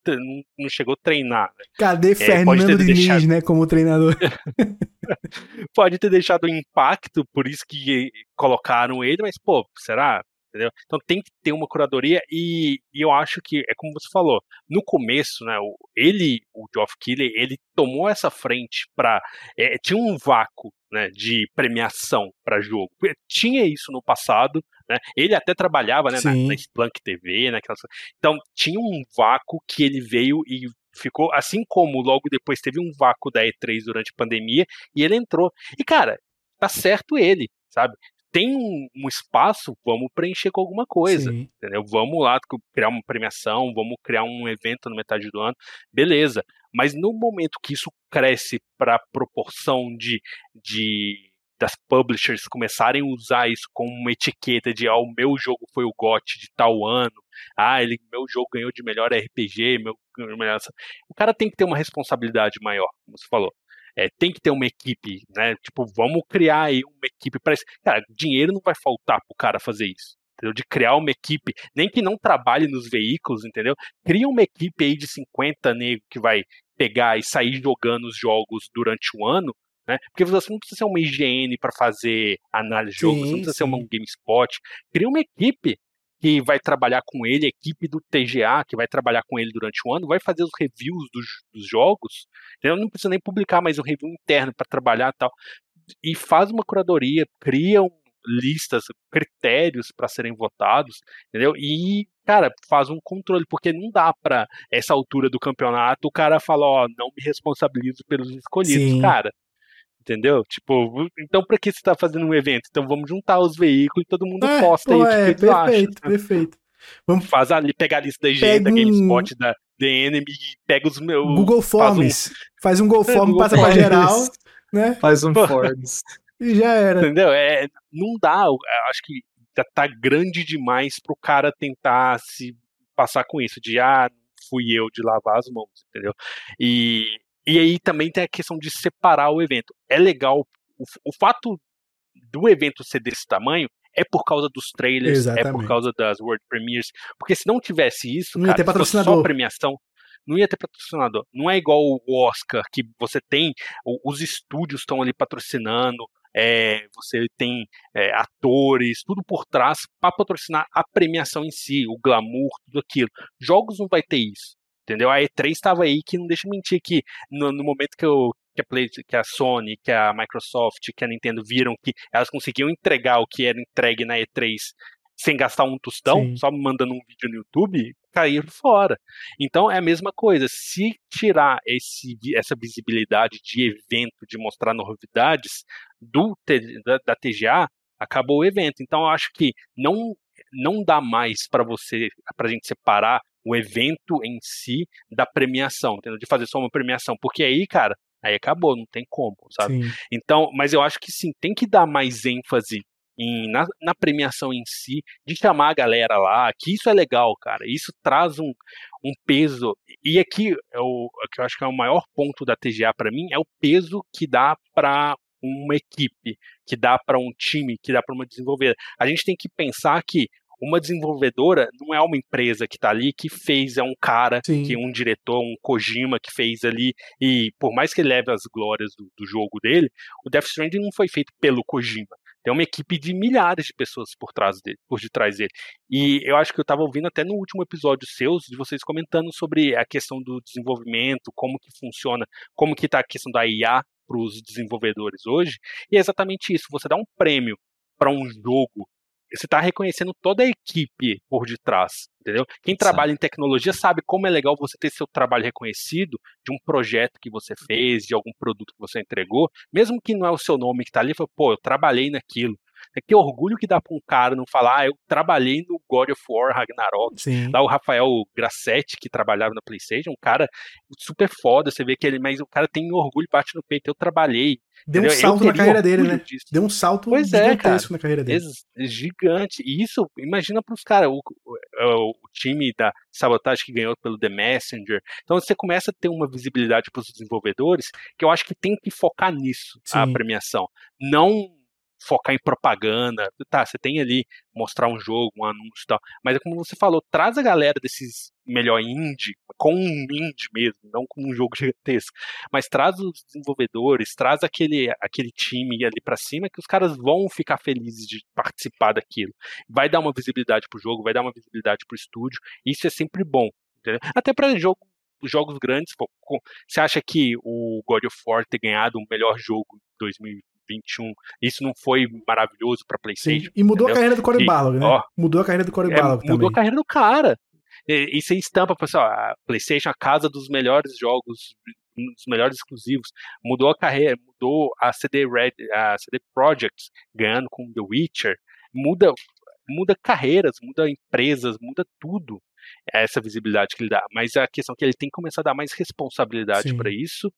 não, chegou a treinar. Né? Cadê é, Fernando Diniz, deixado... né, como treinador? pode ter deixado um impacto, por isso que colocaram ele, mas, pô, será? Entendeu? Então tem que ter uma curadoria e, e, eu acho que é como você falou, no começo, né, ele, o Geoff Keighley, ele tomou essa frente para é, tinha um vácuo, né, de premiação para jogo. Tinha isso no passado, né? Ele até trabalhava, né, na, na Splunk TV, naquelas Então tinha um vácuo que ele veio e ficou assim como logo depois teve um vácuo da E3 durante a pandemia e ele entrou. E cara, tá certo ele, sabe? tem um, um, espaço, vamos preencher com alguma coisa, Sim. entendeu? Vamos lá criar uma premiação, vamos criar um evento na metade do ano, beleza. Mas no momento que isso cresce para a proporção de, de das publishers começarem a usar isso como uma etiqueta de ah, o meu jogo foi o GOT de tal ano, ah, ele, meu jogo ganhou de melhor RPG, meu, melhor... o cara tem que ter uma responsabilidade maior, como você falou. É, tem que ter uma equipe, né? Tipo, vamos criar aí uma equipe para isso. Cara, dinheiro não vai faltar pro cara fazer isso. Entendeu? De criar uma equipe, nem que não trabalhe nos veículos, entendeu? Cria uma equipe aí de 50 negros que vai pegar e sair jogando os jogos durante o ano, né? Porque você não precisa ser uma IGN para fazer análise de jogos, você não precisa sim. ser um GameSpot. Cria uma equipe que vai trabalhar com ele, a equipe do TGA, que vai trabalhar com ele durante o ano, vai fazer os reviews dos, dos jogos, entendeu? não precisa nem publicar mais um review interno para trabalhar e tal, e faz uma curadoria, cria um, listas, critérios para serem votados, entendeu? E, cara, faz um controle, porque não dá para essa altura do campeonato o cara falar, ó, não me responsabilizo pelos escolhidos, Sim. cara. Entendeu? Tipo, então pra que você tá fazendo um evento? Então vamos juntar os veículos e todo mundo é, posta pô, aí o que, é, perfeito, acha, perfeito. Vamos fazer ali, pegar a lista da IGN, da GameSpot, da DN e pega os meus. Google Forms. Faz um, faz um Google é, Form, passa pra geral, né? Faz um Forms. E já era. Entendeu? É, não dá. Acho que já tá grande demais pro cara tentar se passar com isso, de ah, fui eu de lavar as mãos, entendeu? E e aí também tem a questão de separar o evento. É legal, o, o fato do evento ser desse tamanho é por causa dos trailers, Exatamente. é por causa das World Premiers, porque se não tivesse isso, não cara, ia ter patrocinador. só premiação, não ia ter patrocinador. Não é igual o Oscar, que você tem, os estúdios estão ali patrocinando, é, você tem é, atores, tudo por trás para patrocinar a premiação em si, o glamour, tudo aquilo. Jogos não vai ter isso entendeu? A E3 estava aí que não deixa mentir que no, no momento que, eu, que, a Play, que a Sony, que a Microsoft, que a Nintendo viram que elas conseguiam entregar o que era entregue na E3 sem gastar um tostão, Sim. só mandando um vídeo no YouTube, caíram fora. Então é a mesma coisa. Se tirar esse, essa visibilidade de evento, de mostrar novidades do da, da TGA, acabou o evento. Então eu acho que não não dá mais para você, para a gente separar o evento em si da premiação, entendeu? De fazer só uma premiação, porque aí, cara, aí acabou, não tem como, sabe? Sim. Então, mas eu acho que sim, tem que dar mais ênfase em, na, na, premiação em si, de chamar a galera lá, que isso é legal, cara. Isso traz um, um peso. E aqui, é o, que eu acho que é o maior ponto da TGA para mim, é o peso que dá para uma equipe, que dá para um time, que dá para uma desenvolvedora. A gente tem que pensar que uma desenvolvedora não é uma empresa que está ali que fez, é um cara, Sim. que um diretor, um Kojima que fez ali, e por mais que ele leve as glórias do, do jogo dele, o Death Stranding não foi feito pelo Kojima. Tem uma equipe de milhares de pessoas por trás dele, por detrás dele. E eu acho que eu estava ouvindo até no último episódio seus de vocês comentando sobre a questão do desenvolvimento, como que funciona, como que está a questão da IA para os desenvolvedores hoje. E é exatamente isso. Você dá um prêmio para um jogo você está reconhecendo toda a equipe por detrás, entendeu? Quem trabalha em tecnologia sabe como é legal você ter seu trabalho reconhecido de um projeto que você fez, de algum produto que você entregou, mesmo que não é o seu nome que está ali, fala, pô, eu trabalhei naquilo. É que orgulho que dá para um cara não falar, ah, eu trabalhei no God of War Ragnarok. Sim. Lá o Rafael Grassetti, que trabalhava na PlayStation, um cara super foda, você vê que ele, mas o cara tem orgulho, bate no peito, eu trabalhei. Deu entendeu? um salto na carreira dele, né? Disso. Deu um salto pois é, gigantesco é, na carreira dele. Gigante. E isso, imagina para os caras, o, o, o, time da sabotagem que ganhou pelo The Messenger. Então você começa a ter uma visibilidade para os desenvolvedores que eu acho que tem que focar nisso, Sim. a premiação. Não focar em propaganda. Tá, você tem ali mostrar um jogo, um anúncio e tal. Mas é como você falou, traz a galera desses melhor indie, com um indie mesmo, não com um jogo gigantesco. Mas traz os desenvolvedores, traz aquele, aquele time ali para cima que os caras vão ficar felizes de participar daquilo. Vai dar uma visibilidade pro jogo, vai dar uma visibilidade pro estúdio. Isso é sempre bom. Entendeu? Até para jogo jogos grandes, pô, você acha que o God of War ter ganhado o melhor jogo em 2020 21. Isso não foi maravilhoso para PlayStation. Sim. E mudou entendeu? a carreira do Corey Barlog, né? Ó, mudou a carreira do Corey é, Barlog Mudou a carreira do cara. E, e você estampa, pessoal, a PlayStation, a casa dos melhores jogos, dos melhores exclusivos. Mudou a carreira, mudou a CD Red, a CD Projekt ganhando com The Witcher. Muda, muda carreiras, muda empresas, muda tudo essa visibilidade que ele dá. Mas a questão é que ele tem que começar a dar mais responsabilidade para isso,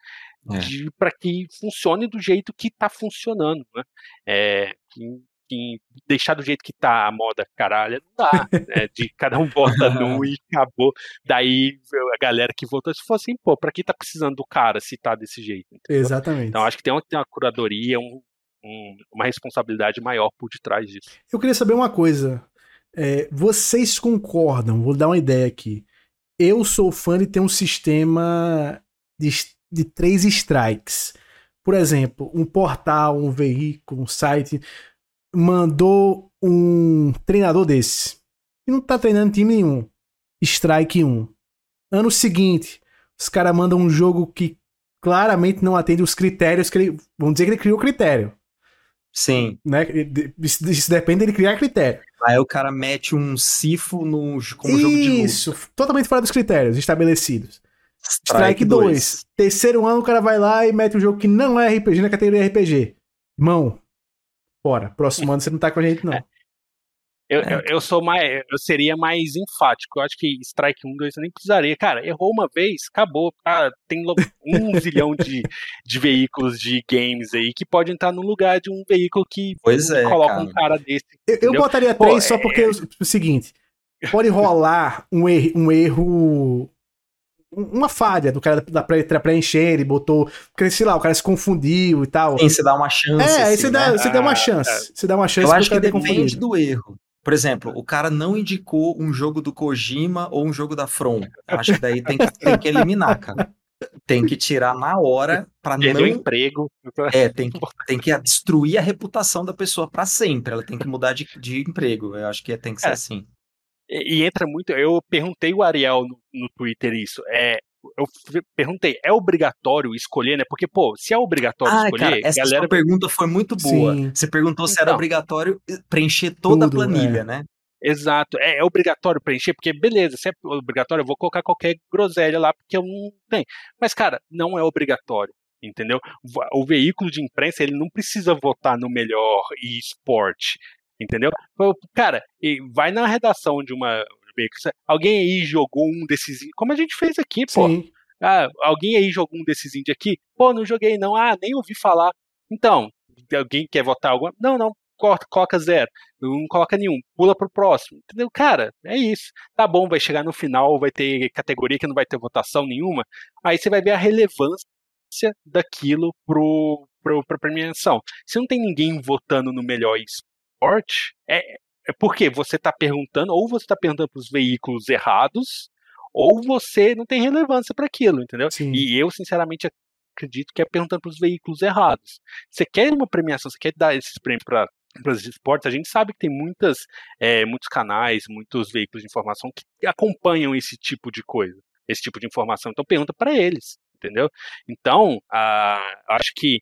é. para que funcione do jeito que está funcionando, né? É, que, que deixar do jeito que tá a moda caralho, não dá, né? De cada um vota num e acabou. Daí a galera que votou se fosse assim, pô, pra que tá precisando do cara se tá desse jeito? Entendeu? Exatamente. Então acho que tem uma, tem uma curadoria, um, um, uma responsabilidade maior por detrás disso. Eu queria saber uma coisa. É, vocês concordam? Vou dar uma ideia aqui. Eu sou fã de ter um sistema de, de três strikes. Por exemplo, um portal, um veículo, um site mandou um treinador desse. E não tá treinando time nenhum. Strike 1. Ano seguinte, os caras mandam um jogo que claramente não atende os critérios que ele. Vamos dizer que ele criou critério. Sim. Né? Isso, isso depende dele criar critério. Aí o cara mete um sifo no, como Isso, jogo de luta. Isso, totalmente fora dos critérios estabelecidos. Strike 2. Terceiro ano o cara vai lá e mete um jogo que não é RPG na categoria RPG. Irmão, bora. Próximo ano você não tá com a gente, não. É. Eu, é. eu, eu, sou mais, eu seria mais enfático. Eu acho que Strike 1, 2 eu nem precisaria. Cara, errou uma vez, acabou. Ah, tem um zilhão de, de veículos de games aí que pode entrar no lugar de um veículo que pois é, coloca cara. um cara desse. Eu, eu, botaria Pô, três só porque é... o seguinte: pode rolar um erro, um erro uma falha do cara da preencher, ele botou. Porque, sei lá, o cara se confundiu e tal. Sim, você dá uma chance. É, aí assim, você, dá, né? você dá uma ah, chance. É. Você dá uma chance Eu acho que depende do erro. Por exemplo, o cara não indicou um jogo do Kojima ou um jogo da From. Acho que daí tem que, tem que eliminar, cara. Tem que tirar na hora para não. o emprego. É, tem que, tem que destruir a reputação da pessoa para sempre. Ela tem que mudar de, de emprego. Eu acho que tem que ser é. assim. E, e, entra muito. Eu perguntei o Ariel no, no Twitter isso. É, eu perguntei, é obrigatório escolher, né? Porque, pô, se é obrigatório ah, escolher. Cara, essa galera... pergunta foi muito boa. Sim. Você perguntou se era então. obrigatório preencher toda Tudo, a planilha, é. né? Exato. É, é, obrigatório preencher, porque beleza, se é obrigatório, eu vou colocar qualquer groselha lá, porque eu não tenho. Mas, cara, não é obrigatório. Entendeu? O veículo de imprensa ele não precisa votar no melhor esporte. Entendeu? Cara, vai na redação de uma Alguém aí jogou um desses. Como a gente fez aqui, pô. Sim. Ah, alguém aí jogou um desses indie aqui? Pô, não joguei não. Ah, nem ouvi falar. Então, alguém quer votar alguma? Não, não. coloca zero, não coloca nenhum, pula pro próximo, entendeu? Cara, é isso. Tá bom, vai chegar no final, vai ter categoria que não vai ter votação nenhuma, aí você vai ver a relevância daquilo pro, pro, pra premiação. Se não tem ninguém votando no melhor esporte, é, é porque você está perguntando, ou você está perguntando para os veículos errados, ou você não tem relevância para aquilo, entendeu? Sim. E eu, sinceramente, acredito que é perguntando para os veículos errados. Você quer uma premiação, você quer dar esses prêmios para para os esportes, a gente sabe que tem muitas, é, muitos canais, muitos veículos de informação que acompanham esse tipo de coisa, esse tipo de informação. Então pergunta para eles, entendeu? Então, ah, acho que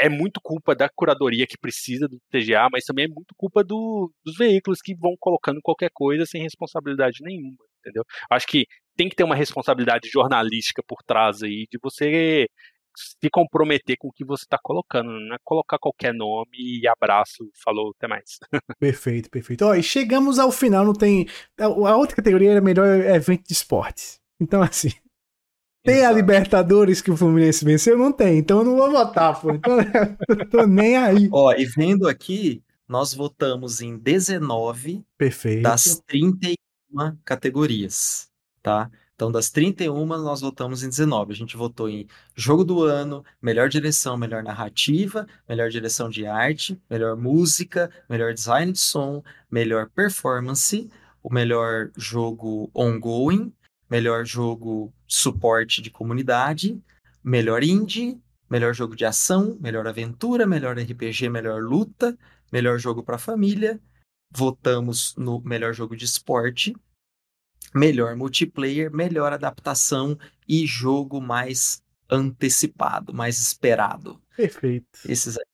é muito culpa da curadoria que precisa do TGA, mas também é muito culpa do, dos veículos que vão colocando qualquer coisa sem responsabilidade nenhuma, entendeu? Acho que tem que ter uma responsabilidade jornalística por trás aí de você se comprometer com o que você está colocando, não é colocar qualquer nome e abraço, falou, até mais. Perfeito, perfeito. Ó, e chegamos ao final, não tem. A outra categoria era melhor evento de esportes. Então, assim, tem a Libertadores que o Fluminense venceu? Não tem, então eu não vou votar, pô. Então, tô nem aí. Ó, e vendo aqui, nós votamos em 19 Perfeito. das 31 categorias, tá? Então, das 31, nós votamos em 19. A gente votou em jogo do ano, melhor direção, melhor narrativa, melhor direção de arte, melhor música, melhor design de som, melhor performance, o melhor jogo ongoing, melhor jogo suporte de comunidade, melhor indie, melhor jogo de ação, melhor aventura, melhor RPG, melhor luta, melhor jogo para família. Votamos no melhor jogo de esporte, melhor multiplayer, melhor adaptação e jogo mais antecipado, mais esperado. Perfeito. Esses aí.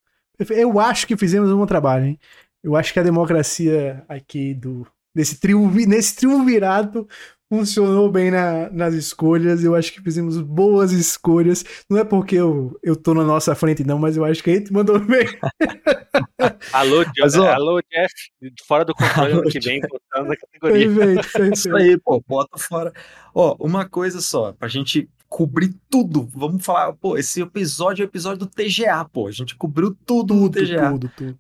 Eu acho que fizemos um bom trabalho, hein? Eu acho que a democracia aqui do nesse triunvirato, nesse triunvirato funcionou bem na, nas escolhas. Eu acho que fizemos boas escolhas. Não é porque eu, eu tô na nossa frente, não, mas eu acho que a gente mandou bem. alô, mas, ó, alô, Jeff, fora do controle ano que vem, botando na categoria. Perfeito, perfeito. Isso aí, pô, bota fora. Ó, uma coisa só, pra gente cobrir tudo. Vamos falar, pô, esse episódio é o episódio do TGA, pô. A gente cobriu tudo, tudo no TGA. Tudo, tudo.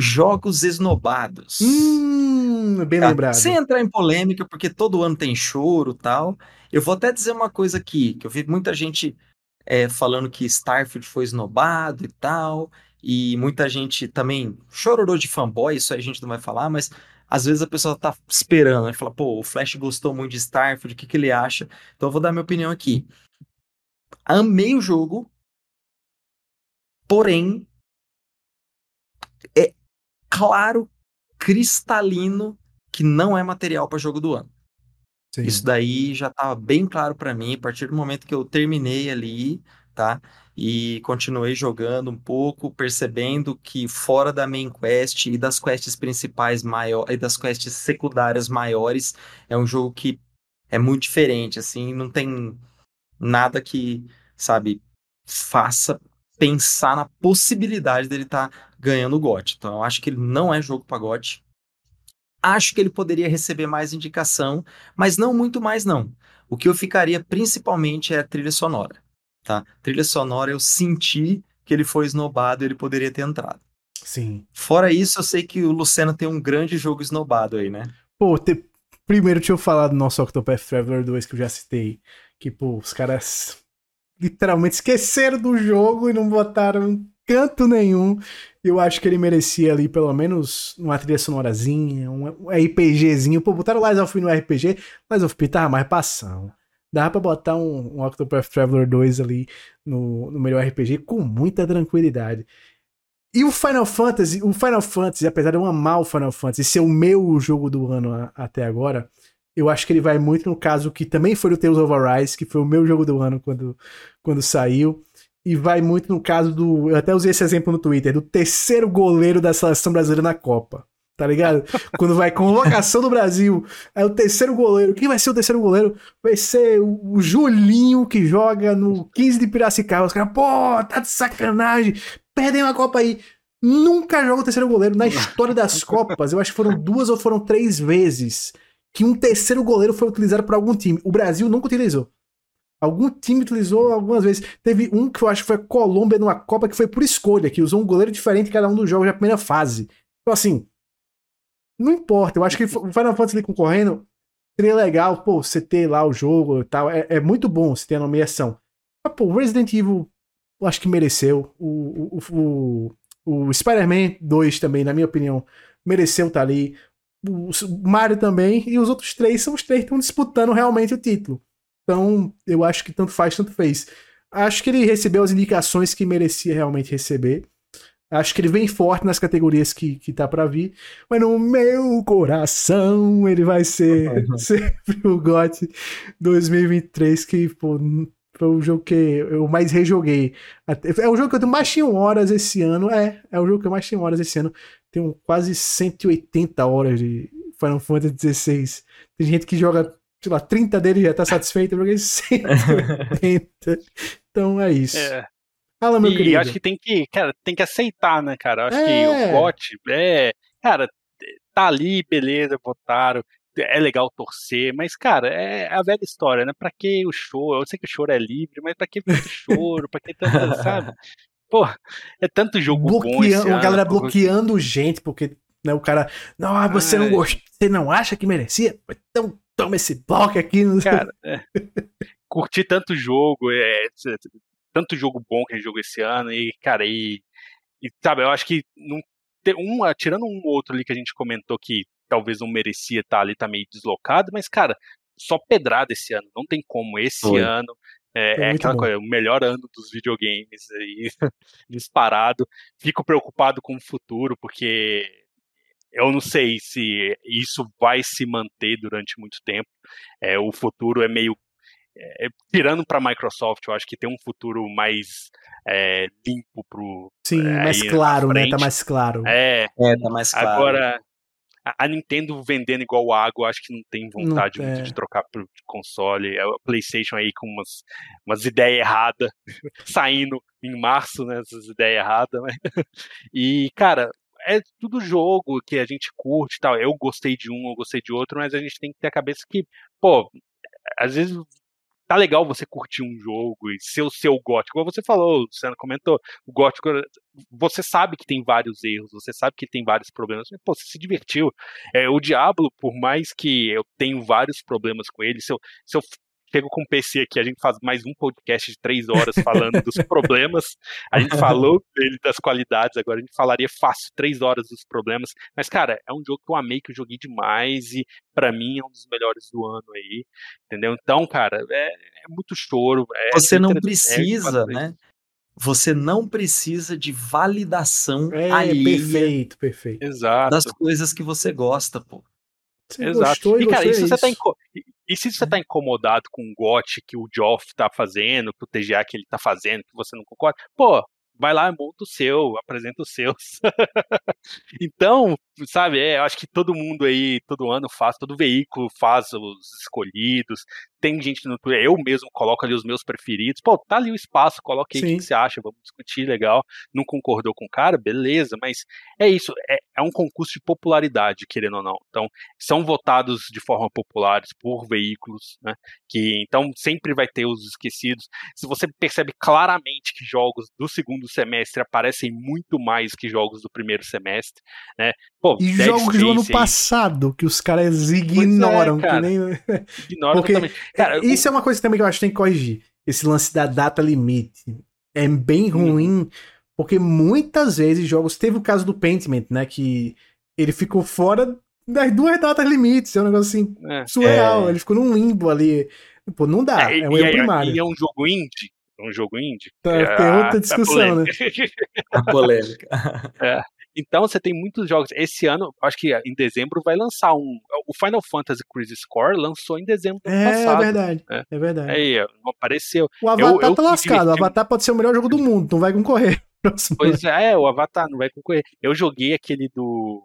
Jogos esnobados. Hum, bem tá? lembrado. Sem entrar em polêmica, porque todo ano tem choro tal. Eu vou até dizer uma coisa aqui, que eu vi muita gente é, falando que Starfield foi esnobado e tal, e muita gente também chororou de fanboy, isso aí a gente não vai falar, mas às vezes a pessoa tá esperando, né? Fala, pô, o Flash gostou muito de Starfield, o que, que ele acha? Então eu vou dar minha opinião aqui. Amei o jogo, porém, é, claro, cristalino, que não é material para jogo do ano. Sim. Isso daí já estava bem claro para mim a partir do momento que eu terminei ali, tá? E continuei jogando um pouco, percebendo que fora da main quest e das quests principais maiores e das quests secundárias maiores, é um jogo que é muito diferente, assim, não tem nada que, sabe, faça pensar na possibilidade dele estar tá ganhando o GOT. Então eu acho que ele não é jogo para GOT. Acho que ele poderia receber mais indicação, mas não muito mais não. O que eu ficaria principalmente é a trilha sonora, tá? Trilha sonora eu senti que ele foi esnobado, ele poderia ter entrado. Sim. Fora isso, eu sei que o Lucena tem um grande jogo esnobado aí, né? Pô, te... primeiro deixa eu falar do nosso Octopath Traveler 2 que eu já citei, que pô, os caras literalmente esqueceram do jogo e não botaram canto nenhum. Eu acho que ele merecia ali pelo menos uma trilha sonorazinha, um RPGzinho. Pô, botaram Lies of P no RPG, Lies of P tava mais passão. Dava pra botar um, um Octopath Traveler 2 ali no, no melhor RPG com muita tranquilidade. E o Final Fantasy, o Final Fantasy, apesar de eu amar o Final Fantasy, ser o meu jogo do ano a, até agora, eu acho que ele vai muito no caso que também foi o Tales of Arise, que foi o meu jogo do ano quando, quando saiu. E vai muito no caso do. Eu até usei esse exemplo no Twitter, do terceiro goleiro da seleção brasileira na Copa. Tá ligado? Quando vai convocação do Brasil, é o terceiro goleiro. Quem vai ser o terceiro goleiro? Vai ser o Julinho, que joga no 15 de Piracicaba. Os caras, pô, tá de sacanagem. Perdem uma Copa aí. Nunca joga o terceiro goleiro. Na história das Copas, eu acho que foram duas ou foram três vezes que um terceiro goleiro foi utilizado por algum time. O Brasil nunca utilizou. Algum time utilizou algumas vezes. Teve um que eu acho que foi Colômbia numa Copa que foi por escolha, que usou um goleiro diferente em cada um dos jogos da primeira fase. Então, assim, não importa. Eu acho que o Final Fantasy concorrendo seria legal, pô, você ter lá o jogo e tal. É, é muito bom você ter a nomeação. Mas, pô, Resident Evil, eu acho que mereceu. O, o, o, o Spider-Man 2 também, na minha opinião, mereceu estar tá ali. O Mario também. E os outros três são os três que estão disputando realmente o título. Então, eu acho que tanto faz, tanto fez. Acho que ele recebeu as indicações que merecia realmente receber. Acho que ele vem forte nas categorias que, que tá para vir. Mas no meu coração ele vai ser sempre o GOT 2023, que pô, foi o jogo que eu mais rejoguei. É o jogo que eu mais tinha horas esse ano. É, é o jogo que eu mais tinha horas esse ano. Tenho quase 180 horas de Final Fantasy XVI. Tem gente que joga sei lá, 30 dele já tá satisfeito, eu joguei 180. então é isso. É. Fala, meu e querido. acho que tem que, cara, tem que aceitar, né, cara? Acho é. que o é. GOT é, cara, tá ali, beleza, votaram. É legal torcer, mas, cara, é a velha história, né? Pra que o choro? Eu sei que o choro é livre, mas pra que choro? Pra que tanto, sabe? Pô, é tanto jogo Bloqueando, bom A galera bloqueando gente, porque né, o cara, não, ah, você não gostou, você não acha que merecia? Então toma esse bloco aqui. Cara, é. curti tanto jogo, é, tanto jogo bom que a gente jogou esse ano, e, cara, e, e sabe, eu acho que não, um, tirando um outro ali que a gente comentou que talvez não merecia estar tá ali, tá meio deslocado, mas, cara, só pedrada esse ano, não tem como. Esse Foi. ano é, é aquela bom. coisa, o melhor ano dos videogames aí, disparado. Fico preocupado com o futuro, porque eu não sei se isso vai se manter durante muito tempo. É, o futuro é meio. É, tirando para a Microsoft, eu acho que tem um futuro mais é, limpo pro. Sim, mais claro, né? Tá mais claro. É, é, tá mais claro. Agora, a Nintendo vendendo igual água, acho que não tem vontade não, muito de trocar pro console. A PlayStation aí com umas, umas ideias erradas, saindo em março, né? Essas ideias erradas. Né? E, cara, é tudo jogo que a gente curte e tal. Eu gostei de um, eu gostei de outro, mas a gente tem que ter a cabeça que, pô, às vezes tá legal você curtir um jogo e ser o seu gótico. Como você falou, você comentou, o gótico, você sabe que tem vários erros, você sabe que tem vários problemas, mas, pô, você se divertiu. É, o Diablo, por mais que eu tenho vários problemas com ele, se eu, se eu chego com o PC aqui, a gente faz mais um podcast de três horas falando dos problemas. A gente falou dele das qualidades, agora a gente falaria fácil três horas dos problemas. Mas, cara, é um jogo que eu amei, que eu joguei demais e para mim é um dos melhores do ano aí, entendeu? Então, cara, é, é muito choro. É Você não precisa, né? Você não precisa de validação é, alheia perfeito, perfeito. Exato. das coisas que você gosta, pô. Você Exato. E, cara, e se, você tá inco... e se você tá incomodado com o GOT que o Geoff tá fazendo, que o TGA que ele tá fazendo, que você não concorda, pô, vai lá, monta o seu, apresenta os seus. então, sabe, é, eu acho que todo mundo aí, todo ano faz, todo veículo faz os escolhidos. Tem gente no Twitter, eu mesmo coloco ali os meus preferidos. Pô, tá ali o espaço, coloque aí o que você acha, vamos discutir, legal. Não concordou com o cara, beleza, mas é isso, é, é um concurso de popularidade, querendo ou não. Então, são votados de forma populares por veículos, né? Que então sempre vai ter os esquecidos. Se você percebe claramente que jogos do segundo semestre aparecem muito mais que jogos do primeiro semestre, né? Pô, e Dead jogos do ano passado que os caras ignoram, é, cara. que nem ignoram Porque cara, isso é uma coisa também que eu acho que tem que corrigir. Esse lance da data limite é bem hum. ruim, porque muitas vezes jogos teve o caso do Pentiment, né, que ele ficou fora das duas datas limites, é um negócio assim é. surreal, é. ele ficou num limbo ali. Pô, não dá, é, é um erro primário. E é um jogo indie, um jogo indie. Tá, é, tem outra discussão, né? A polêmica. É. Então você tem muitos jogos. Esse ano, acho que em dezembro vai lançar um. O Final Fantasy Crisis Core lançou em dezembro do é, ano passado. É verdade. É, é verdade. Aí, apareceu. O Avatar eu, eu tá lascado. O Avatar pode ser o melhor jogo do mundo, não vai concorrer. Pois é, o Avatar não vai concorrer. Eu joguei aquele do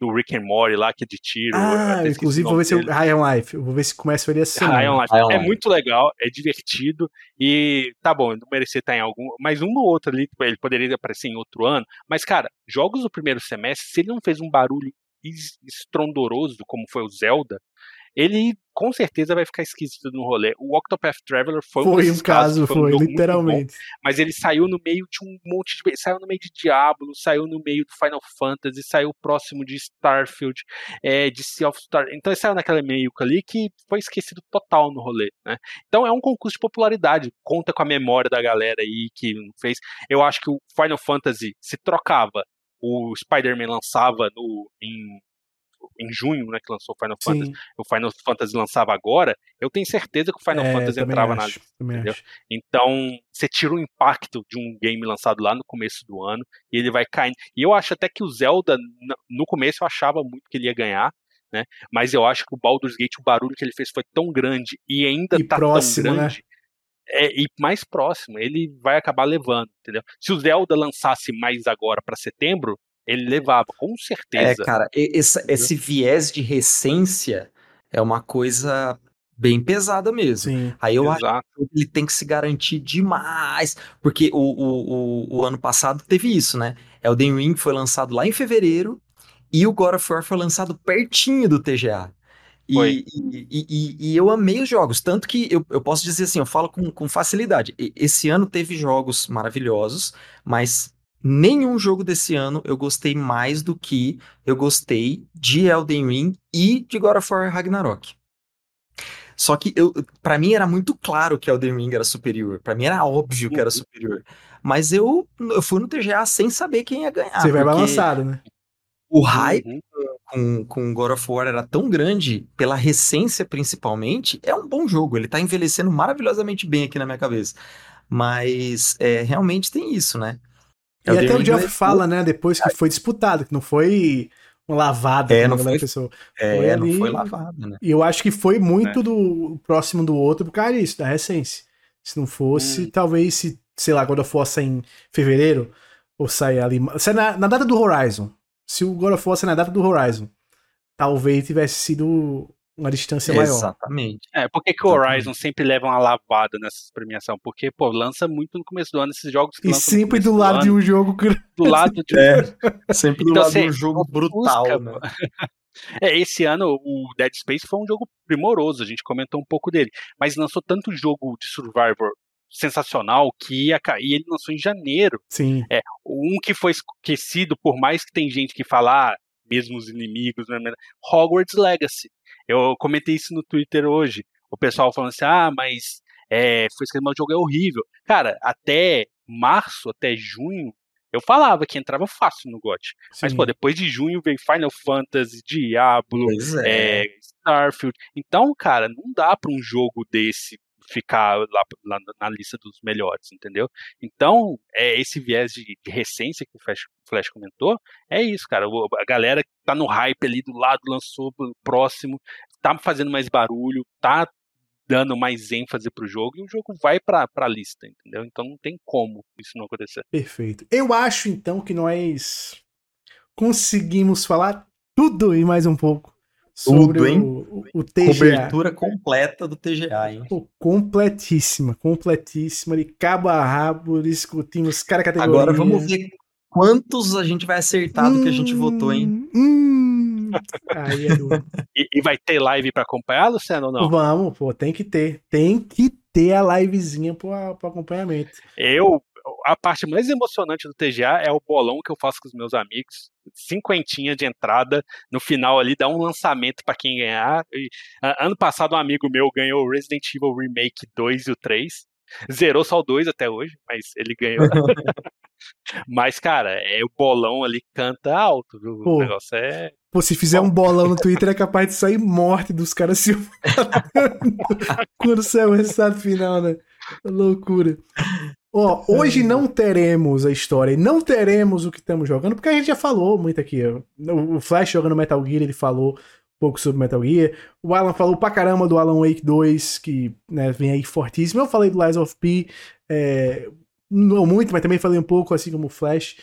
do Rick and Morty lá, que é de tiro. Ah, inclusive vou ver se o High on Life. Eu vou ver se começa ele assim. High on Life. é muito legal, é divertido e tá bom, não merecer estar em algum, mas um ou outro ali, ele poderia aparecer em outro ano, mas cara, jogos do primeiro semestre, se ele não fez um barulho estrondoroso como foi o Zelda, ele com certeza vai ficar esquisito no rolê. O Octopath Traveler foi, foi um, um caso, foi, foi um literalmente. Bom, mas ele saiu no meio de um monte de. Saiu no meio de Diablo, saiu no meio do Final Fantasy, saiu próximo de Starfield, é, de Sea of Star. Então ele saiu naquela meio ali que foi esquecido total no rolê. Né? Então é um concurso de popularidade. Conta com a memória da galera aí que fez. Eu acho que o Final Fantasy se trocava. O Spider-Man lançava no, em em junho, né, que lançou o Final Sim. Fantasy, o Final Fantasy lançava agora, eu tenho certeza que o Final é, Fantasy entrava acho, na lista. Então, você tira o impacto de um game lançado lá no começo do ano e ele vai caindo. E eu acho até que o Zelda, no começo eu achava muito que ele ia ganhar, né? Mas eu acho que o Baldur's Gate, o barulho que ele fez foi tão grande e ainda e tá próximo, tão né? grande. Né? É, e mais próximo, ele vai acabar levando, entendeu? Se o Zelda lançasse mais agora para setembro, ele levava, com é, certeza. É, cara, esse, esse viés de recência é uma coisa bem pesada mesmo. Sim, Aí eu exato. acho que ele tem que se garantir demais, porque o, o, o, o, ano passado teve isso, né? Elden Ring foi lançado lá em fevereiro e o God of War foi lançado pertinho do TGA. E, e, e, e, eu amei os jogos, tanto que eu, eu posso dizer assim, eu falo com, com facilidade. Esse ano teve jogos maravilhosos, mas nenhum jogo desse ano eu gostei mais do que eu gostei de Elden Ring e de God of War Ragnarok. Só que eu, para mim era muito claro que Elden Ring era superior. Para mim era óbvio que era superior. Mas eu, eu fui no TGA sem saber quem ia ganhar. Você vai balançado, né? O hype uhum. com, com God of War era tão grande, pela recência principalmente, é um bom jogo. Ele tá envelhecendo maravilhosamente bem aqui na minha cabeça. Mas é, realmente tem isso, né? E é até o Geoff fala, né, depois que foi disputado, que não foi uma lavada. É, não foi, pessoa. É, foi ali, não foi lavada, né? E eu acho que foi muito é. do próximo do outro por causa disso, da recência. Se não fosse, hum. talvez se, sei lá, God of War sair em fevereiro, ou sair ali. Sai na, na data do Horizon. Se o God of War sair na data do Horizon, talvez tivesse sido uma distância maior. Exatamente. É, por que, que o Horizon sempre leva uma lavada nessas premiações? Porque, pô, lança muito no começo do ano esses jogos que E sempre do lado do de um jogo. Do lado de um é, Sempre do então, lado de um jogo brutal, busca, né? É, esse ano o Dead Space foi um jogo primoroso, a gente comentou um pouco dele, mas lançou tanto jogo de Survivor sensacional que ia cair, ele lançou em janeiro. Sim. É, um que foi esquecido, por mais que tem gente que fala, ah, mesmo os inimigos, né, né, Hogwarts Legacy. Eu comentei isso no Twitter hoje. O pessoal falando assim: ah, mas é, foi esquecido, mas o jogo é horrível. Cara, até março, até junho, eu falava que entrava fácil no GOT. Mas, pô, depois de junho veio Final Fantasy, Diablo, é. É, Starfield. Então, cara, não dá para um jogo desse ficar lá, lá, na lista dos melhores, entendeu? Então, é esse viés de, de recência que o Flash, Flash, comentou, é isso, cara. A galera que tá no hype ali do lado, lançou próximo, tá fazendo mais barulho, tá dando mais ênfase pro jogo e o jogo vai pra, pra lista, entendeu? Então não tem como isso não acontecer. Perfeito. Eu acho então que nós conseguimos falar tudo e mais um pouco sobre Tudo, hein? O, o, TGA. Cobertura completa do TGA, hein? Pô, completíssima, completíssima, de cabo a rabo, discutimos cada categoria. Agora vamos ver quantos a gente vai acertar hum, do que a gente votou, hein? Hum, aí é e, e, vai ter live para acompanhar, Luciano, ou não? Vamos, pô, tem que ter. Tem que ter a livezinha pro, pro acompanhamento. Eu a parte mais emocionante do TGA é o bolão que eu faço com os meus amigos. Cinquentinha de entrada. No final ali dá um lançamento para quem ganhar. E, ano passado um amigo meu ganhou Resident Evil Remake 2 e o 3. Zerou só o 2 até hoje, mas ele ganhou. mas, cara, é o bolão ali canta alto, viu? Pô, o negócio é. Pô, se fizer um bolão no Twitter é capaz de sair morte dos caras se quando sair o resultado final, né? Loucura. Ó, hoje não teremos a história, não teremos o que estamos jogando, porque a gente já falou muito aqui. O Flash jogando Metal Gear, ele falou um pouco sobre Metal Gear. O Alan falou pra caramba do Alan Wake 2, que né, vem aí fortíssimo. Eu falei do Lies of P, é, não muito, mas também falei um pouco, assim como o Flash.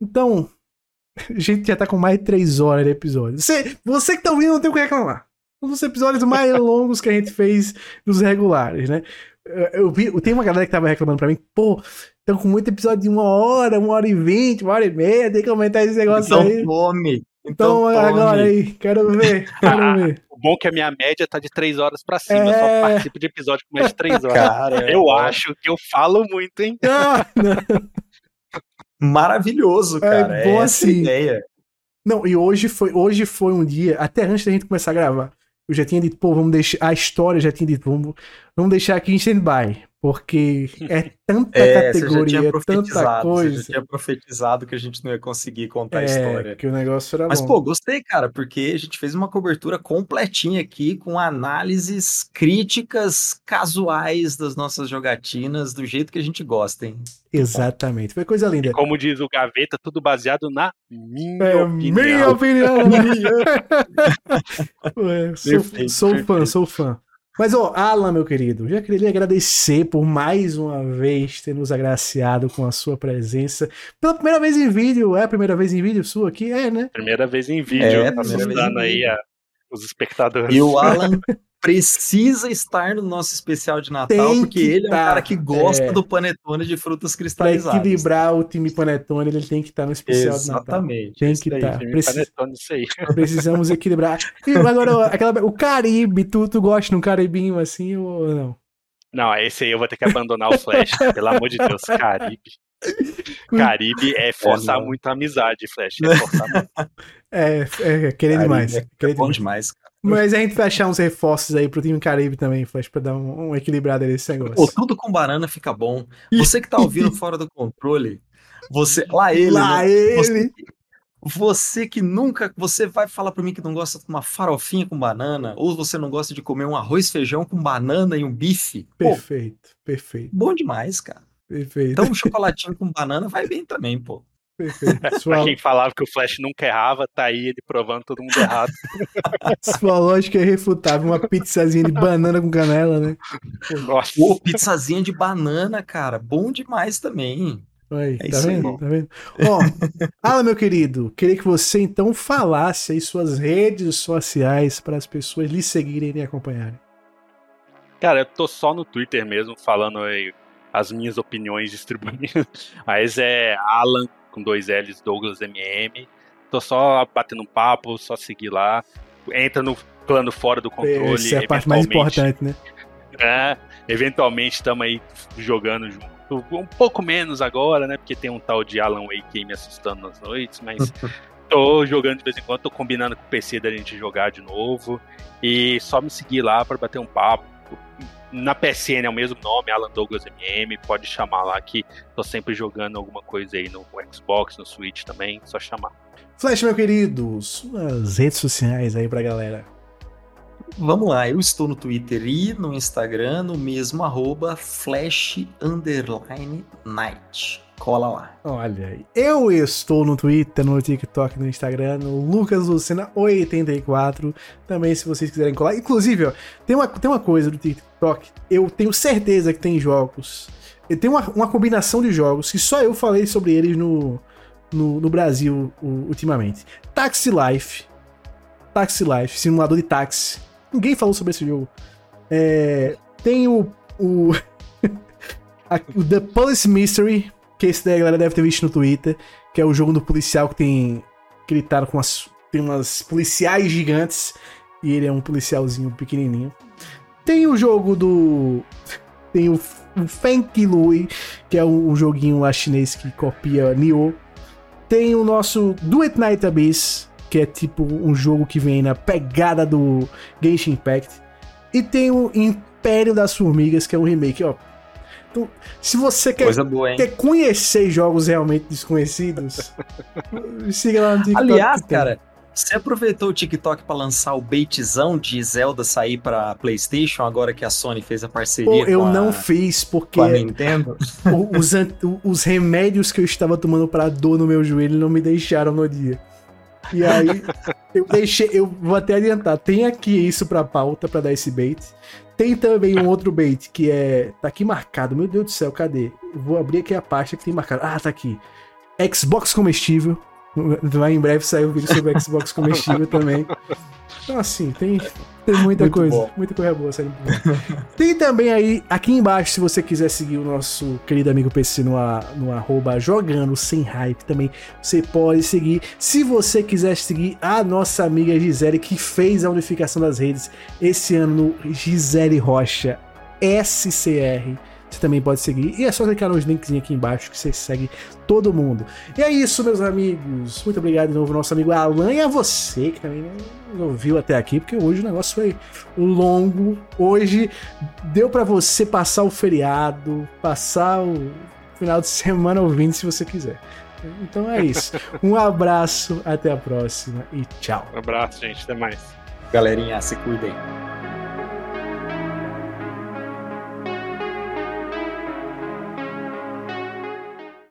Então, a gente já tá com mais de 3 horas de episódio. Você, você que tá ouvindo, não tem o que reclamar. Um dos episódios mais longos que a gente fez dos regulares, né? Eu vi, tem uma galera que tava reclamando pra mim, pô, estão com muito episódio de uma hora, uma hora e vinte, uma hora e meia, tem que aumentar esse negócio então, aí. Tome. Então, então agora aí, quero ver, quero ver. o bom é que a minha média tá de três horas pra cima. É... Eu só é. participo de episódio com mais de três horas. Cara, eu é acho que eu falo muito, hein? Ah, Maravilhoso, cara. É bom é assim. ideia. Não, e hoje foi, hoje foi um dia, até antes da gente começar a gravar, eu já tinha dito, pô, vamos deixar. A história já tinha dito, vamos, vamos deixar aqui em stand-by. Porque é tanta é, categoria, tanta coisa. Você já tinha profetizado que a gente não ia conseguir contar é, a história. que o negócio era Mas, bom. pô, gostei, cara, porque a gente fez uma cobertura completinha aqui, com análises críticas casuais das nossas jogatinas, do jeito que a gente gosta, hein? Exatamente, foi coisa linda. E como diz o Gaveta, tudo baseado na minha é, opinião. Minha opinião! minha. Ué, sou, perfeito, sou perfeito. fã, sou fã. Mas, ó, Alan, meu querido, já queria lhe agradecer por mais uma vez ter nos agraciado com a sua presença. Pela primeira vez em vídeo, é a primeira vez em vídeo sua aqui? É, né? Primeira vez em vídeo, é, assustando aí a, os espectadores. E o Alan precisa estar no nosso especial de Natal, tem porque ele tá, é um cara que gosta é. do panetone de frutas cristalizadas. Para equilibrar o time panetone, ele tem que estar no especial Exatamente, de Natal. Tem que estar. Tá. Precis... Precisamos equilibrar. E agora, aquela... o Caribe, tu, tu gosta de um caribinho assim ou não? Não, esse aí eu vou ter que abandonar o Flash, pelo amor de Deus, Caribe. Caribe é forçar é, muito a amizade, Flash. É forçar muito. É, é querer demais. É, querer bom demais, cara. Mas a gente vai achar uns reforços aí pro time Caribe também, Flash, pra dar um, um equilibrado nesse negócio. Pô, tudo com banana fica bom. Você que tá ouvindo fora do controle, você. Lá ele. Lá né? ele. Você, você que nunca. Você vai falar pra mim que não gosta de uma farofinha com banana, ou você não gosta de comer um arroz feijão com banana e um bife. Perfeito, pô, perfeito. Bom demais, cara. Perfeito. Então um chocolatinho com banana vai bem também, pô. pra quem falava que o Flash nunca errava, tá aí ele provando todo mundo errado. Sua lógica é irrefutável. Uma pizzazinha de banana com canela, né? Nossa. Pô, pizzazinha de banana, cara. Bom demais também. Aí, é tá, vendo? Aí. tá vendo? Ó, Alan, meu querido, queria que você então falasse aí suas redes sociais para as pessoas lhe seguirem e acompanharem. Cara, eu tô só no Twitter mesmo, falando aí as minhas opiniões distribuindo. Mas é Alan com dois L's, Douglas MM. Tô só batendo um papo, só seguir lá. Entra no plano fora do controle. Essa é a parte mais importante, né? É, eventualmente estamos aí jogando junto. Um pouco menos agora, né? Porque tem um tal de Alan Wake me assustando nas noites, mas tô jogando de vez em quando, tô combinando com o PC da gente jogar de novo. E só me seguir lá para bater um papo na PSN é o mesmo nome, Alan Douglas MM, pode chamar lá que tô sempre jogando alguma coisa aí no Xbox, no Switch também, só chamar. Flash, meu querido, suas redes sociais aí pra galera. Vamos lá, eu estou no Twitter e no Instagram, no mesmo arroba flash underline night cola lá. Olha aí. Eu estou no Twitter, no TikTok, no Instagram, no Lucas Lucena84. Também, se vocês quiserem colar. Inclusive, ó, tem uma, tem uma coisa do TikTok. Eu tenho certeza que tem jogos. Eu tenho uma, uma combinação de jogos que só eu falei sobre eles no, no, no Brasil ultimamente. Taxi Life. Taxi Life, simulador de táxi. Ninguém falou sobre esse jogo. É, tem o. o, a, o The Police Mystery, que esse daí a galera deve ter visto no Twitter, que é o jogo do policial que tem. que ele tá com umas. tem umas policiais gigantes e ele é um policialzinho pequenininho. Tem o jogo do. Tem o, o Fenk Lui, que é um, um, joguinho lá chinês que copia Nioh. Tem o nosso Do It Night Abyss, que é tipo um jogo que vem na pegada do Genshin Impact. E tem o Império das Formigas, que é um remake, ó. Então, se você quer, boa, quer conhecer jogos realmente desconhecidos, siga lá no TikTok. Aliás, cara, você aproveitou o TikTok para lançar o baitzão de Zelda sair para PlayStation agora que a Sony fez a parceria? eu não fiz porque a Nintendo. os, os remédios que eu estava tomando para dor no meu joelho não me deixaram no dia. E aí eu deixei, eu vou até adiantar, tem aqui isso para pauta para dar esse bait. Tem também um outro bait que é. Tá aqui marcado. Meu Deus do céu, cadê? Vou abrir aqui a pasta que tem marcado. Ah, tá aqui. Xbox comestível. Vai em breve sair um vídeo sobre Xbox comestível também. Então, assim, tem. Tem muita Muito coisa, bom. muita coisa boa saindo Tem também aí, aqui embaixo, se você quiser seguir o nosso querido amigo PC no, no arroba jogando sem hype também, você pode seguir. Se você quiser seguir a nossa amiga Gisele, que fez a unificação das redes esse ano no Gisele Rocha SCR você também pode seguir. E é só clicar nos links aqui embaixo que você segue todo mundo. E é isso, meus amigos. Muito obrigado de novo ao nosso amigo Alan e a você que também nos ouviu até aqui, porque hoje o negócio foi longo. Hoje deu para você passar o feriado, passar o final de semana ouvindo se você quiser. Então é isso. Um abraço, até a próxima e tchau. Um abraço, gente. Até mais. Galerinha, se cuidem.